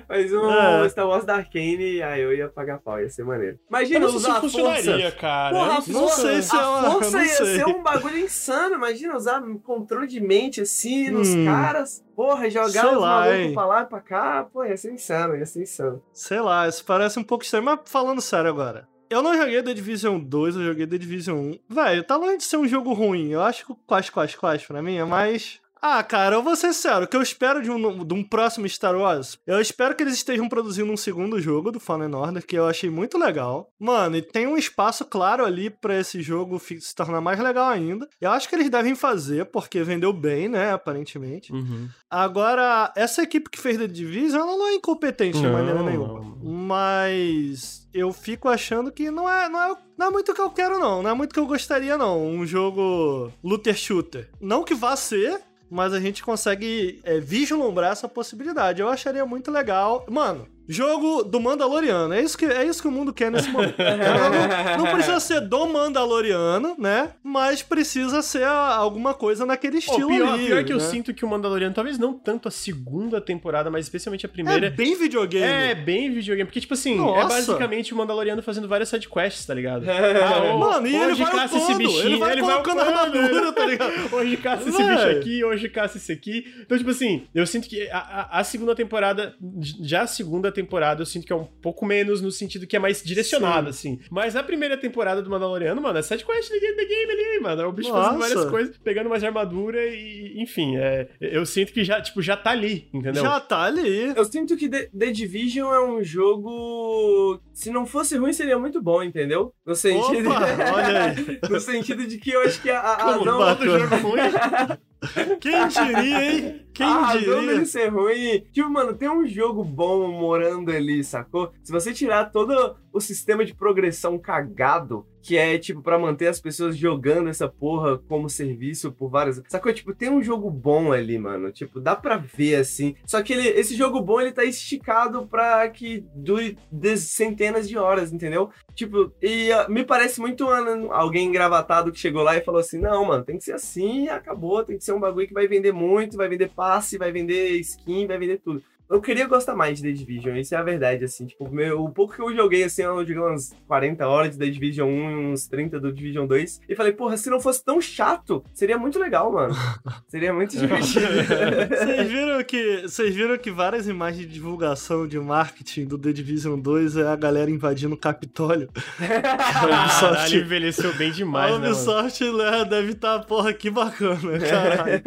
Mas um É. Star Wars da Arcane, aí eu ia pagar pau, ia ser maneiro. Imagina usar se funcionaria, força. cara. Porra, não força, sei se é a força ia sei. ser um bagulho insano. Imagina usar controle de mente assim nos Hum. caras. Porra, jogar Sei os lá, pra lá e pra cá. Pô, ia ser insano, ia ser insano. Sei lá, isso parece um pouco estranho, mas falando sério agora. Eu não joguei The Division 2, eu joguei The Division 1. Velho, tá longe de ser um jogo ruim. Eu acho que o Quas Quas Quas pra mim é mais. Ah, cara, eu vou ser sério. O que eu espero de um, de um próximo Star Wars, eu espero que eles estejam produzindo um segundo jogo do Fallen Order, que eu achei muito legal. Mano, e tem um espaço claro ali pra esse jogo se tornar mais legal ainda. Eu acho que eles devem fazer, porque vendeu bem, né, aparentemente. Uhum. Agora, essa equipe que fez The Division, ela não é incompetente de Não, maneira nenhuma. Mas eu fico achando que não é, não, é, não é muito o que eu quero, não. Não é muito o que eu gostaria, não. Um jogo looter shooter. Não que vá ser, mas a gente consegue é, vislumbrar essa possibilidade. Eu acharia muito legal. Mano, jogo do Mandaloriano. É isso que, é isso que o mundo quer nesse momento. não, não precisa ser do Mandaloriano, né? Mas precisa ser a- alguma coisa naquele estilo pior, ali. pior que eu né? sinto que o Mandaloriano, talvez não tanto a segunda temporada, mas especialmente a primeira. É bem videogame. É, bem videogame. Porque, tipo assim, é Nossa. basicamente o Mandaloriano fazendo várias sidequests, tá ligado? É. ô, Mano, e ele hoje vai caça esse upando, bichinho, ele vai colocando upando. armadura, tá ligado? Hoje caça esse bicho aqui, hoje caça esse aqui. Então, tipo assim, eu sinto que a, a- a segunda temporada, já a segunda temporada, eu sinto que é um pouco menos no sentido que é mais direcionada, assim. Mas a primeira temporada do Mandaloriano, mano, é sidequest do game, do game ali, mano. É o bicho fazendo Nossa. várias coisas, pegando mais armadura e, enfim, é, eu sinto que já, tipo, já tá ali, entendeu? Já tá ali. Eu sinto que The, The Division é um jogo. Se não fosse ruim, seria muito bom, entendeu? No sentido. Opa, olha aí. no sentido de que eu acho que a, a Como razão. bacana. Todo jogo ruim. Quem diria, hein? Quem a razão diria? dele ser ruim. Tipo, mano, tem um jogo bom morando ali, sacou? Se você tirar todo o sistema de progressão cagado, que é, tipo, pra manter as pessoas jogando essa porra como serviço por várias. Sacou? Tipo, tem um jogo bom ali, mano. Tipo, dá pra ver assim. Só que ele, esse jogo bom, ele tá esticado pra que dure centenas de horas, entendeu? Tipo, e ah, me parece muito mano, alguém engravatado que chegou lá e falou assim: não, mano, tem que ser assim e acabou. Tem que ser um bagulho que vai vender muito, vai vender passe, vai vender skin, vai vender tudo. Eu queria gostar mais de The Division, isso é a verdade, assim. Tipo, meu, o pouco que eu joguei, assim, eu joguei umas 40 horas de The Division 1 e uns 30 do Division 2. E falei, porra, se não fosse tão chato, seria muito legal, mano. Seria muito divertido. Vocês viram que vocês viram que várias imagens de divulgação de marketing do The Division 2 é a galera invadindo o Capitólio. Caralho, envelheceu bem demais, a né? Ubisoft né, deve estar, porra, que bacana, caralho.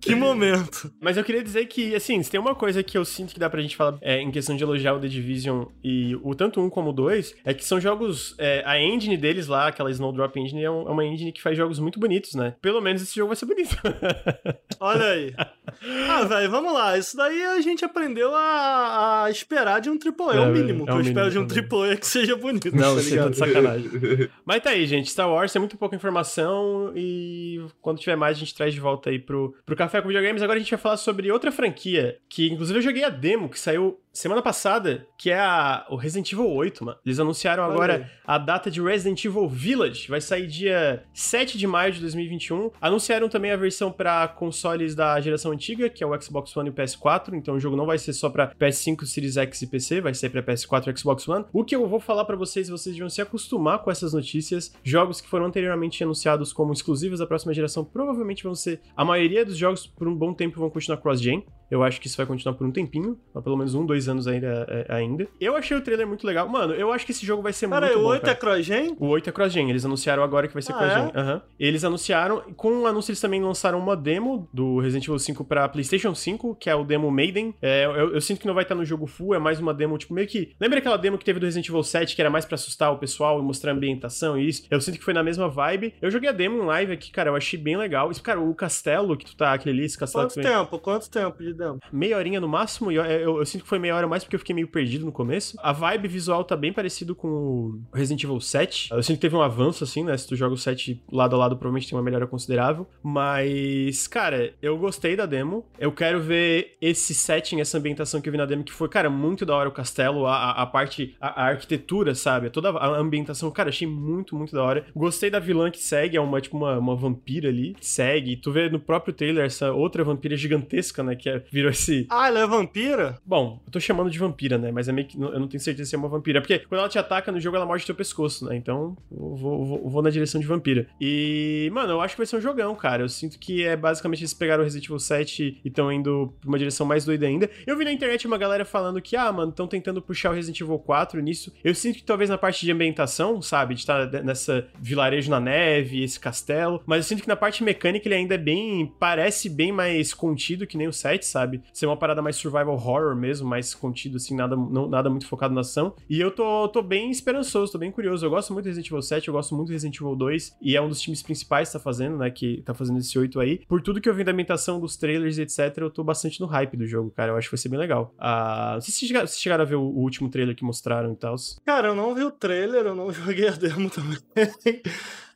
que momento. Mas eu queria dizer que, assim, se tem uma coisa que eu sinto que dá pra gente falar é, em questão de elogiar o The Division e o tanto um como o dois, é que são jogos. é, a engine deles lá, aquela Snowdrop Engine, é, um- é uma engine que faz jogos muito bonitos, né? Pelo menos esse jogo vai ser bonito. Olha aí. Ah, velho, vamos lá. Isso daí a gente aprendeu a, a esperar de um AAA. É, É, o mínimo é que o eu espero de um mínimo também. AAA que seja bonito, Não, tá isso é ligado? tudo sacanagem. Mas tá aí, gente. Star Wars tem muito pouca informação e quando tiver mais a gente traz de volta aí pro, pro Café com Videogames. Agora a gente vai falar sobre outra franquia que, inclusive, eu joguei a demo que saiu semana passada, que é a, o Resident Evil 8, mano. Eles anunciaram agora a data de Resident Evil Village. Vai sair dia 7 de maio de 2021. Anunciaram também a versão para consoles da geração antiga, que é o Xbox One e o PS4. Então o jogo não vai ser só para PS5, Series X e PC, vai ser para PS4 e Xbox One. O que eu vou falar para vocês, vocês deviam se acostumar com essas notícias. Jogos que foram anteriormente anunciados como exclusivos da próxima geração provavelmente vão ser. A maioria dos jogos por um bom tempo vão continuar cross-gen. Eu acho que isso vai continuar por um tempinho, pelo menos um, dois anos ainda. é, ainda. Eu achei o trailer muito legal. Mano, eu acho que esse jogo vai ser Pera muito aí, o bom. 8 cara. é cross-gen? O 8 é cross-gen, eles anunciaram agora que vai ser Ah, cross-gen. Aham. Eles anunciaram, com o anúncio eles também lançaram uma demo do Resident Evil 5 pra PlayStation 5, que é o demo Maiden. É, eu, eu sinto que não vai estar no jogo full, é mais uma demo, tipo, meio que... Lembra aquela demo que teve do Resident Evil 7, que era mais pra assustar o pessoal e mostrar a ambientação e isso? Eu sinto que foi na mesma vibe. Eu joguei a demo em live aqui, cara, eu achei bem legal. Isso, cara, o castelo que tu tá, aquele ali, esse castelo Quanto vem- tempo? Quanto tempo de demo? meia horinha no máximo, eu, eu- eu sinto que foi meia meia hora mais porque eu fiquei meio perdido no começo. A vibe visual tá bem parecido com o Resident Evil 7. Eu sinto que teve um avanço, assim, né? Se tu joga o 7 lado a lado, provavelmente tem uma melhora considerável. Mas, cara, eu gostei da demo. Eu quero ver esse setting, essa ambientação que eu vi na demo, que foi, cara, muito da hora o castelo, a, a parte, a, a, arquitetura, sabe? Toda a ambientação, cara, achei muito, muito da hora. Gostei da vilã que segue, é uma, tipo, uma, uma vampira ali, que segue. Tu vê no próprio trailer essa outra vampira gigantesca, né? Que é, virou esse. Ah, ela é vampira? Bom, eu tô chamando de vampira, né? Mas é meio que. Eu não tenho certeza se é uma vampira. Porque quando ela te ataca no jogo, ela morde teu pescoço, né? Então, eu vou, vou, vou na direção de vampira. E, mano, eu acho que vai ser um jogão, cara. Eu sinto que é basicamente eles pegaram o Resident Evil 7 e estão indo pra uma direção mais doida ainda. Eu vi na internet uma galera falando que, ah, mano, estão tentando puxar o Resident Evil 4 nisso. Eu sinto que talvez na parte de ambientação, sabe? De estar nessa vilarejo na neve, esse castelo. Mas eu sinto que na parte mecânica ele ainda é bem. Parece bem mais contido que nem o 7, sabe? Ser uma parada mais survival horror mesmo, mais contido, assim, nada, não, nada muito focado na ação. E eu tô, tô bem esperançoso, tô bem curioso. Eu gosto muito do Resident Evil 7, eu gosto muito do Resident Evil 2. E é um dos times principais que tá fazendo, né? Que tá fazendo esse 8 aí. Por tudo que eu vi da ambientação dos trailers etc., eu tô bastante no hype do jogo, cara. Eu acho que vai ser bem legal. Ah, se vocês chegaram, se chegaram a ver o, o, último trailer que mostraram e tal. Cara, eu não vi o trailer, eu não joguei a demo também.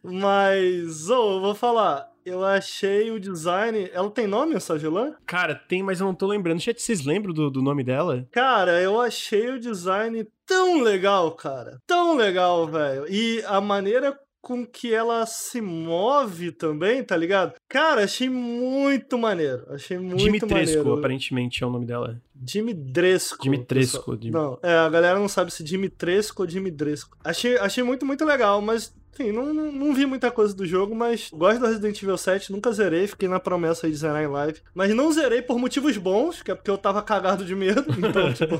Mas, oh, eu vou falar. Eu achei o design. Ela tem nome, essa vilã? Cara, tem, mas eu não tô lembrando. Chat, vocês lembram do, do nome dela? Cara, eu achei o design tão legal, cara. Tão legal, velho. E a maneira com que ela se move também, tá ligado? Cara, achei muito maneiro. Achei muito Dimitrescu, maneiro. aparentemente é o nome dela. Dimitrescu. Dimitrescu. Não, é, a galera não sabe se Dimitrescu ou Dimitrescu. Achei, achei muito, muito legal, mas Sim, não, não, não, vi muita coisa do jogo, mas gosto do Resident Evil 7, nunca zerei, fiquei na promessa aí de zerar em live. Mas não zerei por motivos bons, que é porque eu tava cagado de medo. Então, tipo,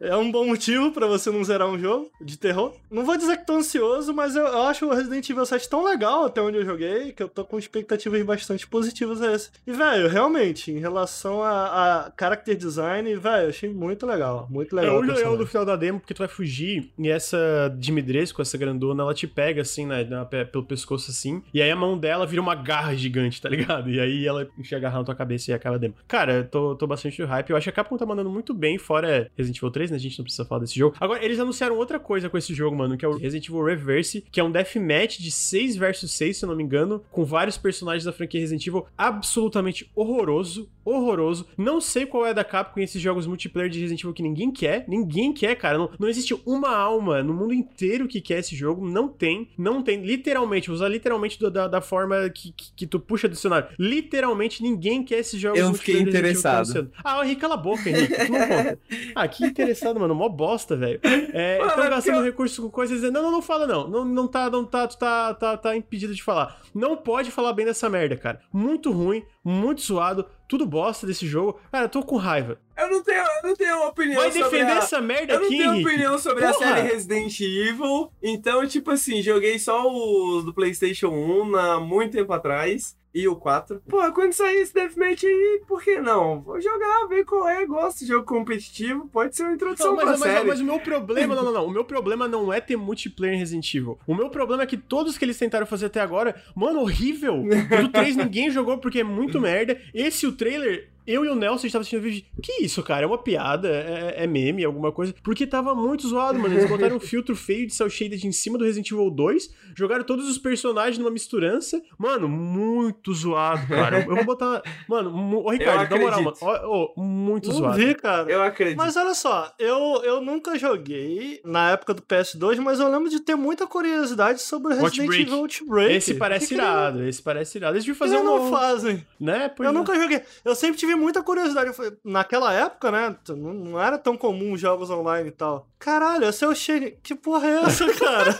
é um bom motivo para você não zerar um jogo de terror. Não vou dizer que tô ansioso, mas eu, eu, acho o Resident Evil 7 tão legal até onde eu joguei, que eu tô com expectativas bastante positivas a esse. E, velho, realmente, em relação a, a character design, velho, achei muito legal. Muito legal. É o legal do final da demo, porque tu vai fugir e essa Dimitrescu, essa grandona, ela te pega assim, né? Pelo pescoço assim. E aí a mão dela vira uma garra gigante, tá ligado? E aí ela enfia a garra na tua cabeça e acaba demo. Cara, tô, tô bastante hype. Eu acho que a Capcom tá mandando muito bem, fora Resident Evil 3, né? A gente não precisa falar desse jogo. Agora, eles anunciaram outra coisa com esse jogo, mano, que é o Resident Evil Reverse, que é um deathmatch de 6 versus 6, se eu não me engano, com vários personagens da franquia Resident Evil absolutamente horroroso, horroroso. Não sei qual é da Capcom esses jogos multiplayer de Resident Evil que ninguém quer. Ninguém quer, cara. Não, não existe uma alma no mundo inteiro que quer esse jogo. Não tem não tem, literalmente, usar literalmente da, da forma que, que, que, tu puxa do cenário. Literalmente ninguém quer esses jogos Eu fiquei interessado. Ah, Henrique, cala a boca, Henrique. Tu não conta. Ah, que interessado, mano. Mó bosta, velho. É, estão gastando eu... recursos com coisas dizendo, não, não, não fala não. Não, não tá, não tá, tu tá, tá, tá impedido de falar. Não pode falar bem dessa merda, cara. Muito ruim, muito zoado, tudo bosta desse jogo. Cara, eu tô com raiva. Eu não tenho, eu não tenho opinião Vai defender a... essa merda aqui, Eu não tenho Henrique. opinião sobre Porra. a série Resident Evil. Então, tipo assim, joguei só os do PlayStation 1 há muito tempo atrás e o 4. Pô, quando sair esse Deathmatch aí, por que não? Vou jogar, ver qual é. Gosto de jogo competitivo, pode ser uma introdução não, mas, pra mas, série. Mas o meu problema, não, não, não. O meu problema não é ter multiplayer em Resident Evil. O meu problema é que todos que eles tentaram fazer até agora, mano, horrível. O do 3 ninguém jogou porque é muito merda. Esse, o trailer, eu e o Nelson estava assistindo o vídeo. Que isso, cara? É uma piada? É, é, meme, alguma coisa? Porque tava muito zoado, mano. Eles botaram um filtro feio de cel shaded em cima do Resident Evil 2, jogaram todos os personagens numa misturança. Mano, muito zoado, cara. Eu vou botar. Mano, ô Ricardo, dá moral, mano. Ó, ó, muito Não zoado. Vi, cara. Eu acredito. Mas olha só, eu, eu nunca joguei na época do PS2, mas eu lembro de ter muita curiosidade sobre Resident Outbreak. Evil Outbreak. Esse parece que irado, que... esse parece irado. Eles deviam fazer Eles um. não fazem. Né? Pois eu é. nunca joguei. Eu sempre tive muita curiosidade. Naquela época, né? Não era tão comum jogos online e tal. Caralho, esse é o Shane. Que porra é essa, cara?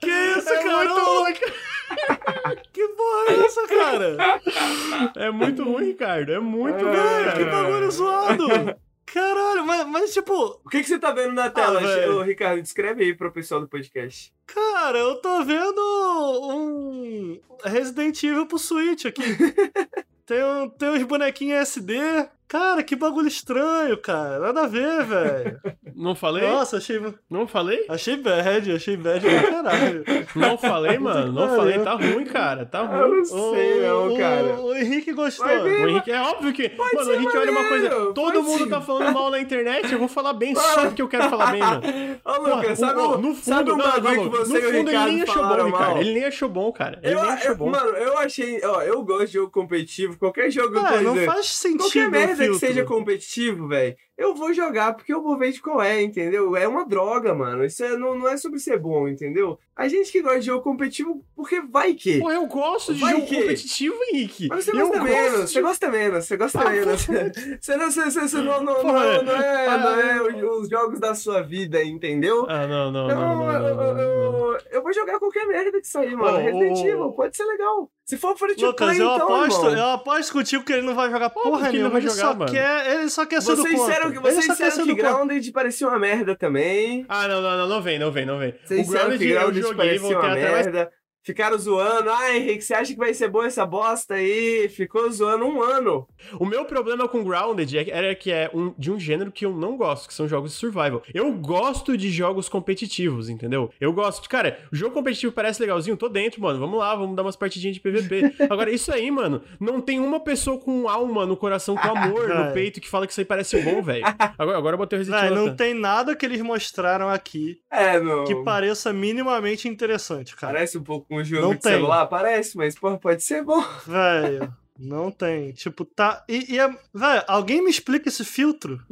que isso, é cara? Muito louco. que porra é essa, cara? É muito ruim, Ricardo. É muito é, ruim. Que bagulho zoado. Caralho, mas, mas tipo. O que, que você tá vendo na tela, ah, Ô, Ricardo? Descreve aí pro pessoal do podcast. Cara, eu tô vendo um Resident Evil pro Switch aqui. Tem, um, tem uns bonequinhos SD, Cara, que bagulho estranho, cara. Nada a ver, velho. Não falei? Nossa, achei. Não falei? Achei bad, achei bad pra caralho. Não falei, mano. Não falei. Tá ruim, cara. Tá Eu ruim. não sei, não, o, cara. O, o Henrique gostou. Ver. O Henrique, é óbvio que. mano, o Henrique olha uma maneiro, coisa. Todo pode mundo ser. tá falando mal na internet. Eu vou falar bem só porque eu quero falar bem, mano. Ô, Lucas, o- sabe, um- no fundo, sabe um não, não, bagulho não, que você no o fundo ele nem achou bom, mal? Ele nem achou bom, cara. Ele Eu, nem achou eu- bom. mano, eu achei. Ó, eu gosto de jogo competitivo. Qualquer jogo, Ah, por não exemplo, faz sentido. Qualquer o merda que filtro. seja competitivo, velho, eu vou jogar porque eu vou ver de qual é, entendeu? É uma droga, mano. Isso é- não, não é sobre ser bom, entendeu? A gente que gosta de jogo competitivo, porque vai que. Porra, eu gosto de Vai jogo que- competitivo, Henrique. Mas você eu gosta menos, de- você gosta menos, você gosta Ah, menos. Você não, você, você, você não, não, Porra, não, não é, ah, não é os- os jogos da sua vida, entendeu? Ah, não, não, Então, não, não, eu, não, eu- não, não. eu- eu vou jogar qualquer merda que sair, mano. Ô, Resident Evil, pode ser legal. Se for free to Lucas, play, eu então, aposto, irmão. eu aposto contigo que ele não vai jogar porra que ele não nenhuma. vai Ele, jogar, só mano. quer, ele só quer ser do contra. Disseram que, vocês disseram ser que. Grounded parecia uma merda também. Ah, não, não, não, não vem, não vem, não vem. Vocês o Grounded que eu Grounded joguei, parecia voltei uma merda. Ficaram zoando. Ah, Henrique, você acha que vai ser boa essa bosta aí? Ficou zoando um ano. O meu problema com Grounded é- era que é um, de um gênero que eu não gosto, que são jogos de survival. Eu gosto de jogos competitivos, entendeu? Eu gosto de, cara, o jogo competitivo parece legalzinho, tô dentro, mano. Vamos lá, vamos dar umas partidinhas de PVP. Agora, isso aí, mano, não tem uma pessoa com alma no coração, com amor no peito que fala que isso aí parece bom, velho. Agora, agora eu botei o Resident Evil. não tem nada que eles mostraram aqui É, não. que pareça minimamente interessante, cara. Parece um pouco um jogo Não de tem. celular, parece, mas porra, pode ser bom. Velho, não tem. Tipo, tá. E, e é. Velho, alguém me explica esse filtro?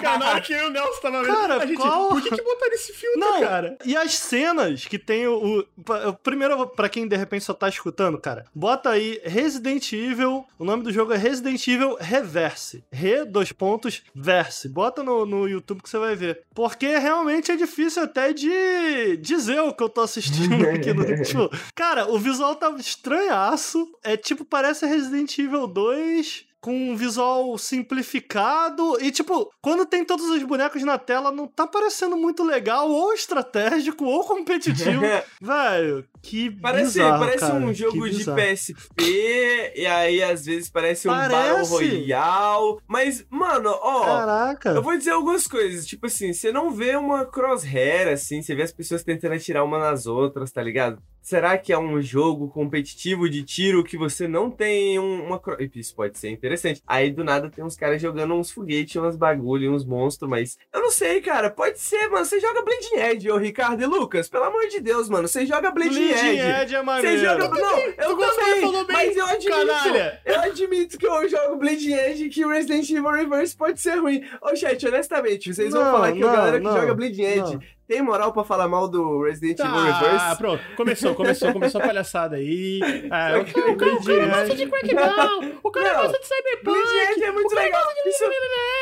cara, na hora que eu o Nelson tava vendo, Cara, a gente, qual- por que que botaram esse filtro, Não, cara? E as cenas que tem o. o- primeiro, pra quem de repente só tá escutando, cara, bota aí Resident Evil. O nome do jogo é Resident Evil Reverse. Re, dois pontos, verse. Bota no, no YouTube que você vai ver. Porque realmente é difícil até de dizer o que eu tô assistindo aqui. No, tipo, cara, o visual tá estranhaço. É tipo, parece Resident Evil 2 com um visual simplificado. E, tipo, quando tem todos os bonecos na tela, não tá parecendo muito legal, ou estratégico, ou competitivo. Velho, que Parece, bizarro, parece cara, um jogo de. PSP, e aí às vezes parece um Parece. Battle Royale. Mas, mano, ó. Caraca. Eu vou dizer algumas coisas, tipo assim, você não vê uma crosshair assim, você vê as pessoas tentando atirar uma nas outras, tá ligado? Será que é um jogo competitivo de tiro que você não tem um- uma. Isso pode ser interessante. Aí do nada tem uns caras jogando uns foguetes, uns bagulho, uns monstros, mas eu não sei, cara. Pode ser, mano. Você joga Bleeding Edge, ô Ricardo e Lucas. Pelo amor de Deus, mano. Você joga Bleeding, Bleeding Edge. Edge é Você maneiro. joga. Não, eu também. falou bem, Mas eu admito. canalha. Eu admito que eu jogo Bleeding Edge e que o Resident Evil Reverse pode ser ruim. Ô, chat, honestamente, vocês vão Não, falar que a não, galera que não, joga Bleeding Edge tem moral pra falar mal do Resident Evil Ah, Reverse? pronto. Começou, começou, começou a palhaçada aí. Ah, o, que cara, o cara- o cara gosta Edge- de Crackdown. O cara Não. gosta de Cyberpunk. Edge é muito legal. Isso,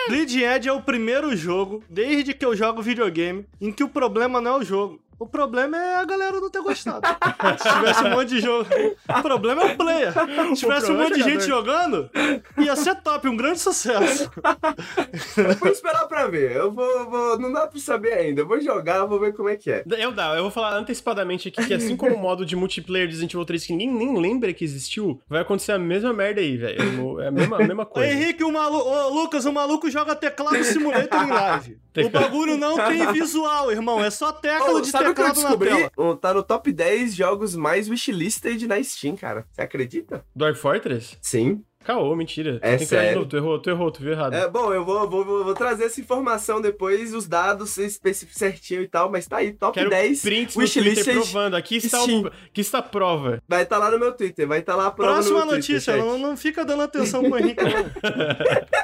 Bleeding Edge é o primeiro jogo, desde que eu jogo videogame, em que o problema não é o jogo. O problema é a galera não ter gostado. Se tivesse um monte de jogo. O problema é o player. Se tivesse um é monte de gente jogando, ia ser top, um grande sucesso. vou esperar pra ver. Eu vou, vou- Não dá pra saber ainda. Eu vou jogar, vou ver como é que é. Eu dá, eu vou falar antecipadamente aqui que assim como o modo de multiplayer de Resident Evil 3 que ninguém nem lembra que existiu, vai acontecer a mesma merda aí, velho. É a mesma, a mesma coisa. Henrique, o maluco. Ô, Lucas, o maluco joga teclado simulator em live. O bagulho não tem visual, irmão. É só tecla Ô, de sabe o que eu teclado na descobri? tela. Ô, Tá no top 10 jogos mais wishlisted na Steam, cara. Você acredita? Dwarf Fortress? Sim. Caô, mentira. É Tem sério. novo. Tu errou, tu errou, tu viu errado. É, bom, eu vou, vou, vou, vou trazer essa informação depois, os dados específicos certinho e tal, mas tá aí, top Quero 10 prints wishlisted. provando. Aqui está, o, aqui está a prova. Vai estar lá no meu Twitter, vai estar lá a prova Próxima no notícia, Twitter, não, não fica dando atenção pro Henrique, não.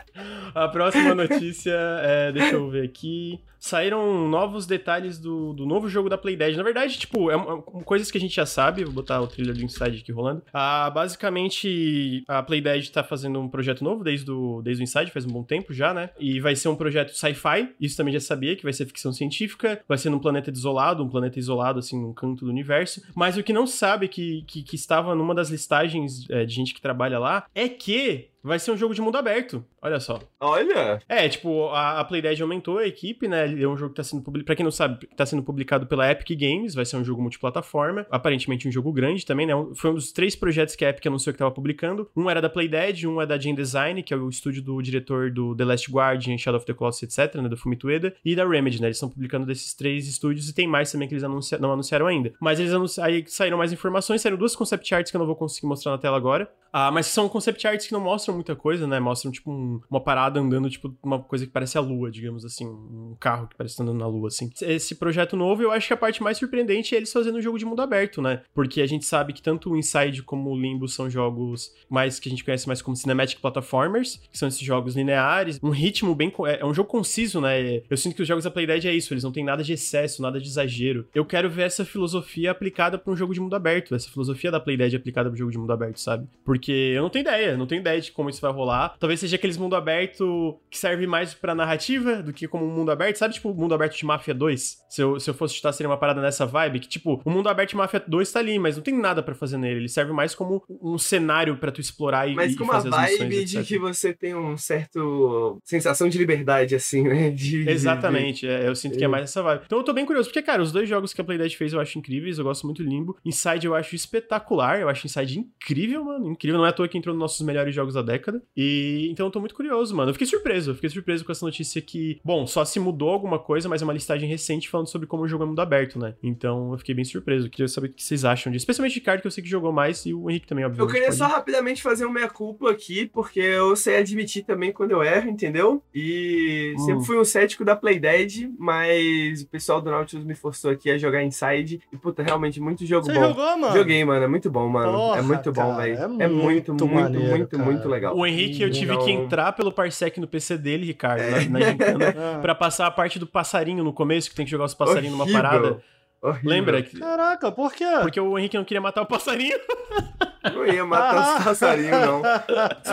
A próxima notícia é. Deixa eu ver aqui. Saíram novos detalhes do, do novo jogo da Playdead. Na verdade, tipo, é uma- coisas que a gente já sabe. Vou botar o trailer do Inside aqui rolando. Ah, basicamente, a Playdead tá fazendo um projeto novo desde o, desde o Inside, faz um bom tempo já, né? E vai ser um projeto sci-fi. Isso também já sabia, que vai ser ficção científica. Vai ser num planeta desolado, um planeta isolado, assim, num canto do universo. Mas o que não sabe, que, que, que estava numa das listagens é, de gente que trabalha lá, é que Vai ser um jogo de mundo aberto. Olha só. Olha! É, tipo, a, a Playdead aumentou a equipe, né? É um jogo que tá sendo publicado. Pra quem não sabe, tá sendo publicado pela Epic Games. Vai ser um jogo multiplataforma. Aparentemente um jogo grande também, né? Foi um dos três projetos que a Epic anunciou que tava publicando. Um era da Playdead, um é da Gen Design, que é o estúdio do diretor do The Last Guardian, Shadow of the Colossus, etc., né? Do Fumito Ueda. E da Remedy, né? Eles estão publicando desses três estúdios e tem mais também que eles anuncia não anunciaram ainda. Mas eles anunciaram, aí saíram mais informações, saíram duas concept arts que eu não vou conseguir mostrar na tela agora. Ah, mas são concept arts que não mostram muita coisa, né? Mostram, tipo, um, uma parada andando, tipo, uma coisa que parece a lua, digamos assim. Um carro que parece estar andando na lua, assim. Esse projeto novo, eu acho que a parte mais surpreendente é eles fazendo um jogo de mundo aberto, né? Porque a gente sabe que tanto o Inside como o Limbo são jogos mais que a gente conhece mais como Cinematic Platformers, que são esses jogos lineares, um ritmo bem. É, é um jogo conciso, né? Eu sinto que os jogos da Playdead é isso, eles não têm nada de excesso, nada de exagero. Eu quero ver essa filosofia aplicada para um jogo de mundo aberto, essa filosofia da Playdead aplicada para um jogo de mundo aberto, sabe? Porque eu não tenho ideia, não tenho ideia de como isso vai rolar. Talvez seja aqueles mundo aberto que serve mais pra narrativa do que como um mundo aberto. Sabe, tipo, o mundo aberto de Mafia 2? Se eu, se eu fosse chutar, seria uma parada nessa vibe, que, tipo, o mundo aberto de Mafia 2 tá ali, mas não tem nada para fazer nele. Ele serve mais como um cenário para tu explorar e, mas com e fazer uma missões, vibe de que você tem um certo sensação de liberdade, assim, né? De, Exatamente, de... É, eu sinto que é mais essa vibe. Então eu tô bem curioso, porque, cara, os dois jogos que a Playdead fez eu acho incríveis, eu gosto muito do Limbo. Inside eu acho espetacular, eu acho Inside incrível, mano, incrível. Não é à toa que entrou nos nossos melhores jogos da década. E então eu tô muito curioso, mano. Eu fiquei surpreso, eu fiquei surpreso com essa notícia que, bom, só se mudou alguma coisa, mas é uma listagem recente falando sobre como o jogo é mundo aberto, né? Então eu fiquei bem surpreso. Eu queria saber o que vocês acham disso. Especialmente o Ricardo, que eu sei que jogou mais, e o Henrique também, obviamente. Eu queria pode... só rapidamente fazer uma meia-culpa aqui, porque eu sei admitir também quando eu erro, entendeu? E hum. sempre fui um cético da Playdead, mas o pessoal do Nautilus me forçou aqui a jogar Inside. E, puta, realmente, muito jogo Você bom. jogou, mano? Joguei, mano. É muito bom, mano. Porra, é muito bom, velho. É, é, muito, muito, muito, maneiro, muito, cara. muito legal. O Henrique, eu tive Então- que entrar pelo Parsec no PC dele, Ricardo, na, na gincana, É. pra passar a parte do passarinho no começo, que tem que jogar os passarinhos numa parada. Horrível. Lembra? que- Caraca, por quê? Porque o Henrique não queria matar o passarinho. Não ia matar os passarinhos, não.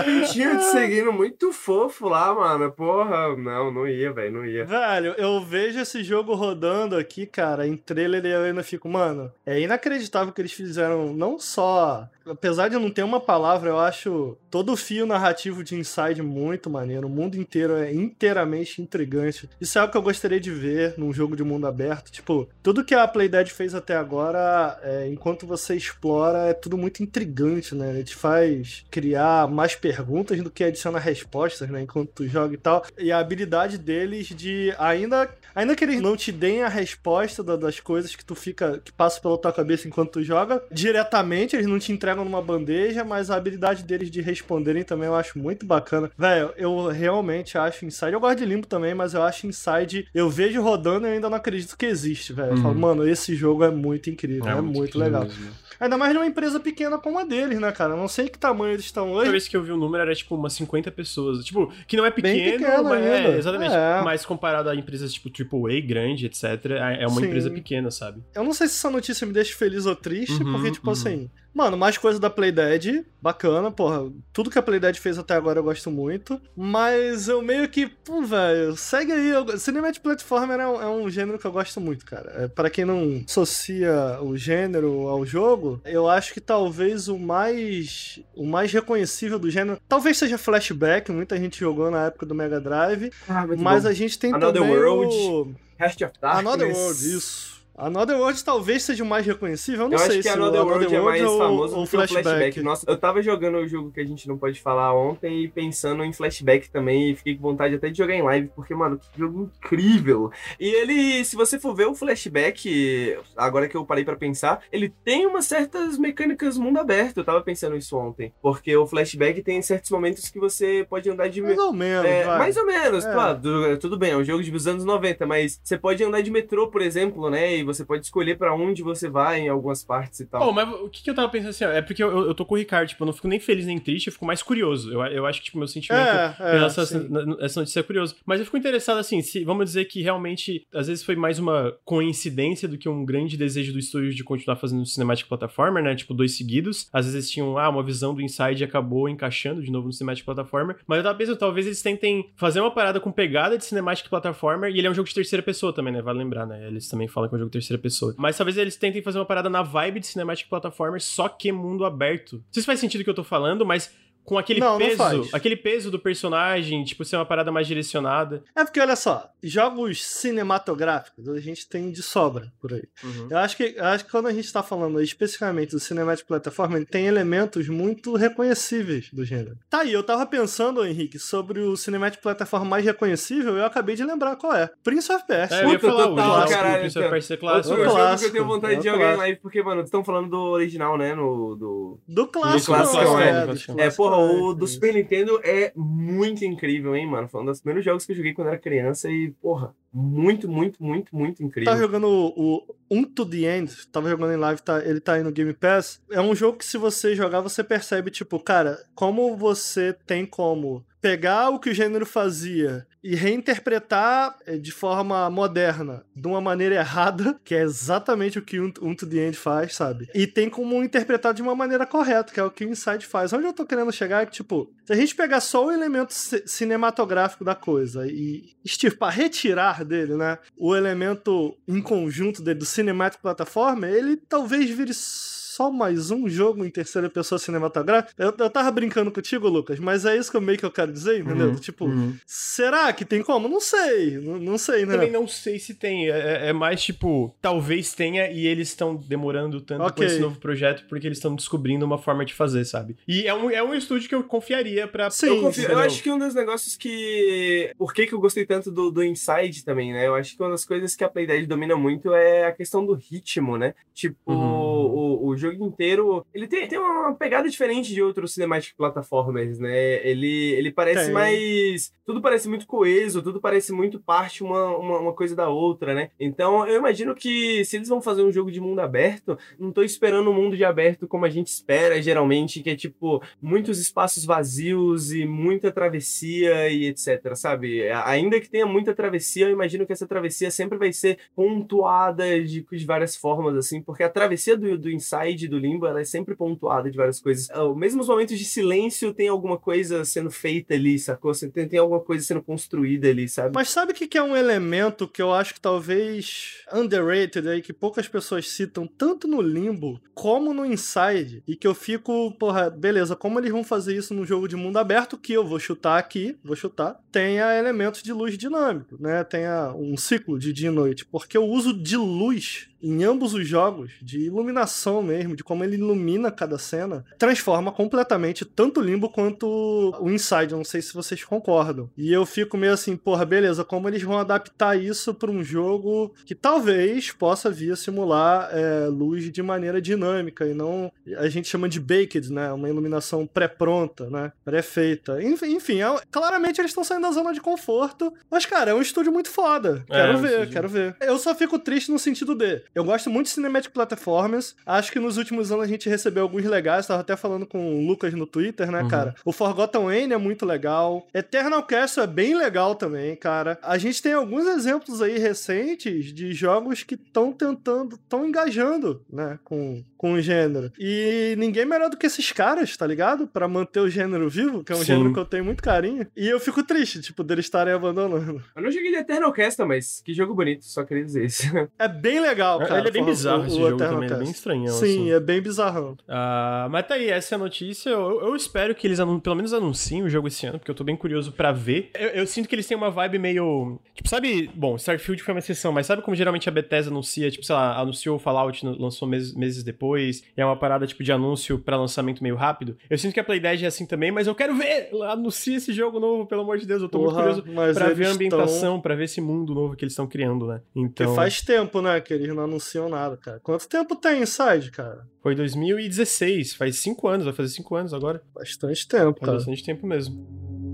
Bichinhos te seguindo muito fofo lá, mano. Porra, não, não ia, velho, não ia. Velho, eu vejo esse jogo rodando aqui, cara, em trailer e eu ainda fico, mano, é inacreditável que eles fizeram não só. Apesar de não ter uma palavra, eu acho todo o fio narrativo de Inside muito maneiro. O mundo inteiro é inteiramente intrigante. Isso é algo que eu gostaria de ver num jogo de mundo aberto. Tipo, tudo que a Playdead fez até agora, é, enquanto você explora, é tudo muito intrigante, né? Ele te faz criar mais perguntas do que adiciona respostas, né? Enquanto tu joga e tal. E a habilidade deles de ainda. Ainda que eles não te deem a resposta da- das coisas que tu fica. que passa pela tua cabeça enquanto tu joga, diretamente, eles não te entregam numa bandeja, mas a habilidade deles de responderem também eu acho muito bacana. Velho, eu realmente acho Inside. Eu gosto de Limbo também, mas eu acho Inside. Eu vejo rodando e eu ainda não acredito que existe, velho. Eu Uhum. falo, mano, esse jogo é muito incrível, é, muito, incrível legal. mesmo. Ainda mais numa empresa pequena como a deles, né, cara? Eu não sei que tamanho eles estão hoje. vez que eu vi o número era tipo umas 50 pessoas. Tipo, que não é pequeno, Bem pequeno mas ainda. é, exatamente. É. Mas comparado a empresas tipo AAA, grande, etc., é é uma Sim. empresa pequena, sabe? Eu não sei se essa notícia me deixa feliz ou triste, Uhum, porque, tipo uhum. assim, mano, mais coisa da Playdead, bacana, porra. Tudo que a Playdead fez até agora eu gosto muito. Mas eu meio que, pô, velho, segue aí. Eu, Cinematic Platformer é um, é um gênero que eu gosto muito, cara. É, para quem não associa o gênero ao jogo, eu acho que talvez o mais o mais reconhecível do gênero, talvez seja Flashback, muita gente jogou na época do Mega Drive, Ah, mas bom. a gente tem Another também World. o... Rest of Darkness. Another World, isso. Another World talvez seja o mais reconhecível. Eu não Eu sei acho que se Another o World é mais ou, famoso ou do que o flashback. Flashback. Nossa, eu tava jogando o jogo que a gente não pode falar ontem e pensando em Flashback também e fiquei com vontade até de jogar em live, porque, mano, que jogo incrível. E ele, se você for ver o Flashback, agora que eu parei pra pensar, ele tem umas certas mecânicas mundo aberto. Eu tava pensando isso ontem. Porque o Flashback tem certos momentos que você pode andar de... Mais ou menos, É, vai. mais ou menos, É. claro, tu- tudo bem, é um jogo dos anos 90, mas você pode andar de metrô, por exemplo, né? Você pode escolher pra onde você vai em algumas partes e tal. Pô, mas o que, que eu tava pensando assim, ó, é porque eu, eu, eu tô com o Ricardo, tipo, eu não fico nem feliz nem triste, eu fico mais curioso. Eu, eu acho que, tipo, meu sentimento É, é, essa, essa notícia é curioso. Mas eu fico interessado, assim, se vamos dizer que realmente, às vezes foi mais uma coincidência do que um grande desejo do estúdio de continuar fazendo Cinematic Platformer, né? Tipo, dois seguidos. Às vezes eles tinham, ah, uma visão do Inside e acabou encaixando de novo no Cinematic Platformer. Mas eu tava pensando, talvez eles tentem fazer uma parada com pegada de Cinematic Platformer, e ele é um jogo de terceira pessoa também, né? Vale lembrar, né? Eles também falam que é um jogo de terceira pessoa. Mas talvez eles tentem fazer uma parada na vibe de Cinematic Platformer, só que mundo aberto. Não sei se faz sentido o que eu tô falando, mas com aquele Não, não peso, faz. aquele peso do personagem, tipo, ser uma parada mais direcionada. É porque, olha só, jogos cinematográficos a gente tem de sobra por aí. Eu acho que, eu acho que quando a gente tá falando especificamente do Cinematic Platform, ele tem elementos muito reconhecíveis do gênero. Tá aí, eu tava pensando, Henrique, sobre o Cinematic Platform mais reconhecível, eu acabei de lembrar qual é. Prince of Persia. É, eu ia falar o clássico, caralho, Prince of cara. Persia clássico. É que eu clássico, tenho vontade é de jogar em clássico. live, porque, mano, estão falando do original, né? No, do... Do clássico, clássico, não, é, é, do clássico. É, clássico, porra, o do. Super Nintendo é muito incrível, hein, mano? Foi um dos primeiros jogos que eu joguei quando era criança e, porra, muito, muito, muito, muito incrível. Tava jogando o, o Um to the End, tava jogando em live, tá, ele tá aí no Game Pass. É um jogo que se você jogar, você percebe, tipo, cara, como você tem como pegar o que o gênero fazia e reinterpretar eh, de forma moderna, de uma maneira errada, que é exatamente o que um, um to the End faz, sabe? E tem como interpretar de uma maneira correta, que é o que o Inside faz. Onde eu tô querendo chegar é que, tipo, se a gente pegar só o elemento ci- cinematográfico da coisa e extirpar, retirar dele, né, o elemento em conjunto dele, do Cinematic Platform, ele talvez vire mais um jogo em terceira pessoa cinematográfica. Eu, eu tava brincando contigo, Lucas, mas é isso que eu meio que eu quero dizer, entendeu? Uhum, Tipo, uhum. será que tem como? Não sei, não, não sei, né? Também não sei se tem. É, é mais tipo, talvez tenha e eles estão demorando tanto com Ok. esse novo projeto porque eles estão descobrindo uma forma de fazer, sabe? E é um, é um estúdio que eu confiaria pra. Sim, Eu, confio- eu acho que um dos negócios que. Por que, que eu gostei tanto do, do Inside também, né? Eu acho que uma das coisas que a Playdead domina muito é a questão do ritmo, né? Tipo, Uhum. o, o jogo inteiro. Ele tem, tem uma pegada diferente de outros cinematic platformers, né? Ele, ele parece Tem. mais. Tudo parece muito coeso, tudo parece muito parte uma, uma, uma coisa da outra, né? Então eu imagino que se eles vão fazer um jogo de mundo aberto, não tô esperando um mundo de aberto como a gente espera geralmente, que é tipo muitos espaços vazios e muita travessia e etc, sabe? Ainda que tenha muita travessia, eu imagino que essa travessia sempre vai ser pontuada de, de várias formas, assim, porque a travessia do, do Inside, do Limbo, ela é sempre pontuada de várias coisas. Ah, Mesmo os momentos de silêncio, tem alguma coisa sendo feita ali, sacou? Tem, tem alguma coisa sendo construída ali, sabe? Mas sabe o que que é um elemento que eu acho que talvez underrated aí, que poucas pessoas citam, tanto no Limbo como no Inside, e que eu fico, porra, beleza, como eles vão fazer isso num jogo de mundo aberto, que eu vou chutar aqui, vou chutar, tenha elementos de luz dinâmico, né? Tenha um ciclo de dia e noite, porque o uso de luz em ambos os jogos, de iluminação mesmo, de como ele ilumina cada cena, transforma completamente tanto o Limbo quanto o Inside. Eu não sei se vocês concordam. E eu fico meio assim, porra, beleza, como eles vão adaptar isso para um jogo que talvez possa vir a simular é, luz de maneira dinâmica e não a gente chama de baked, né? Uma iluminação pré-pronta, né? Pré-feita. Enfim, enfim é- claramente eles estão saindo da zona de conforto. Mas, cara, é um estúdio muito foda. É, Quero é ver, quero ver. Eu só fico triste no sentido de. Eu gosto muito de Cinematic Platformers. Acho que nos últimos anos a gente recebeu alguns legais. Tava até falando com o Lucas no Twitter, né, Uhum. cara? O Forgotten Wayne é muito legal. Eternal Castle é bem legal também, cara. A gente tem alguns exemplos aí recentes de jogos que estão tentando, estão engajando, né, com, com o gênero. E ninguém melhor do que esses caras, tá ligado? Pra manter o gênero vivo, que é um Sim. gênero que eu tenho muito carinho. E eu fico triste, tipo, deles estarem abandonando. Eu não joguei de Eternal Casta, mas que jogo bonito, só queria dizer isso. É bem legal, cara. ele é bem bizarro o- esse o jogo também, é bem estranhão, Sim, assim. é bem bizarrão. Ah, mas tá aí, essa é a notícia. Eu, eu espero que eles anun- pelo menos anunciem o jogo esse ano, porque eu tô bem curioso pra ver. Eu, eu sinto que eles têm uma vibe meio. Tipo, sabe. Bom, Starfield foi uma exceção, mas sabe como geralmente a Bethesda anuncia? Tipo, sei lá, anunciou o Fallout, lançou meses, meses depois. E é uma parada tipo de anúncio pra lançamento meio rápido. Eu sinto que a Playdead é assim também, mas eu quero ver! Anuncia esse jogo novo, pelo amor de Deus. Eu tô Porra, muito curioso pra ver a ambientação, pra ver esse mundo novo que eles estão criando, né? Porque Então. faz tempo, né, que eles não anunciam nada, cara. Quanto tempo tem Inside, cara? Foi 2016, faz cinco anos, vai fazer cinco anos agora. Bastante tempo, Faz cara. bastante tempo mesmo.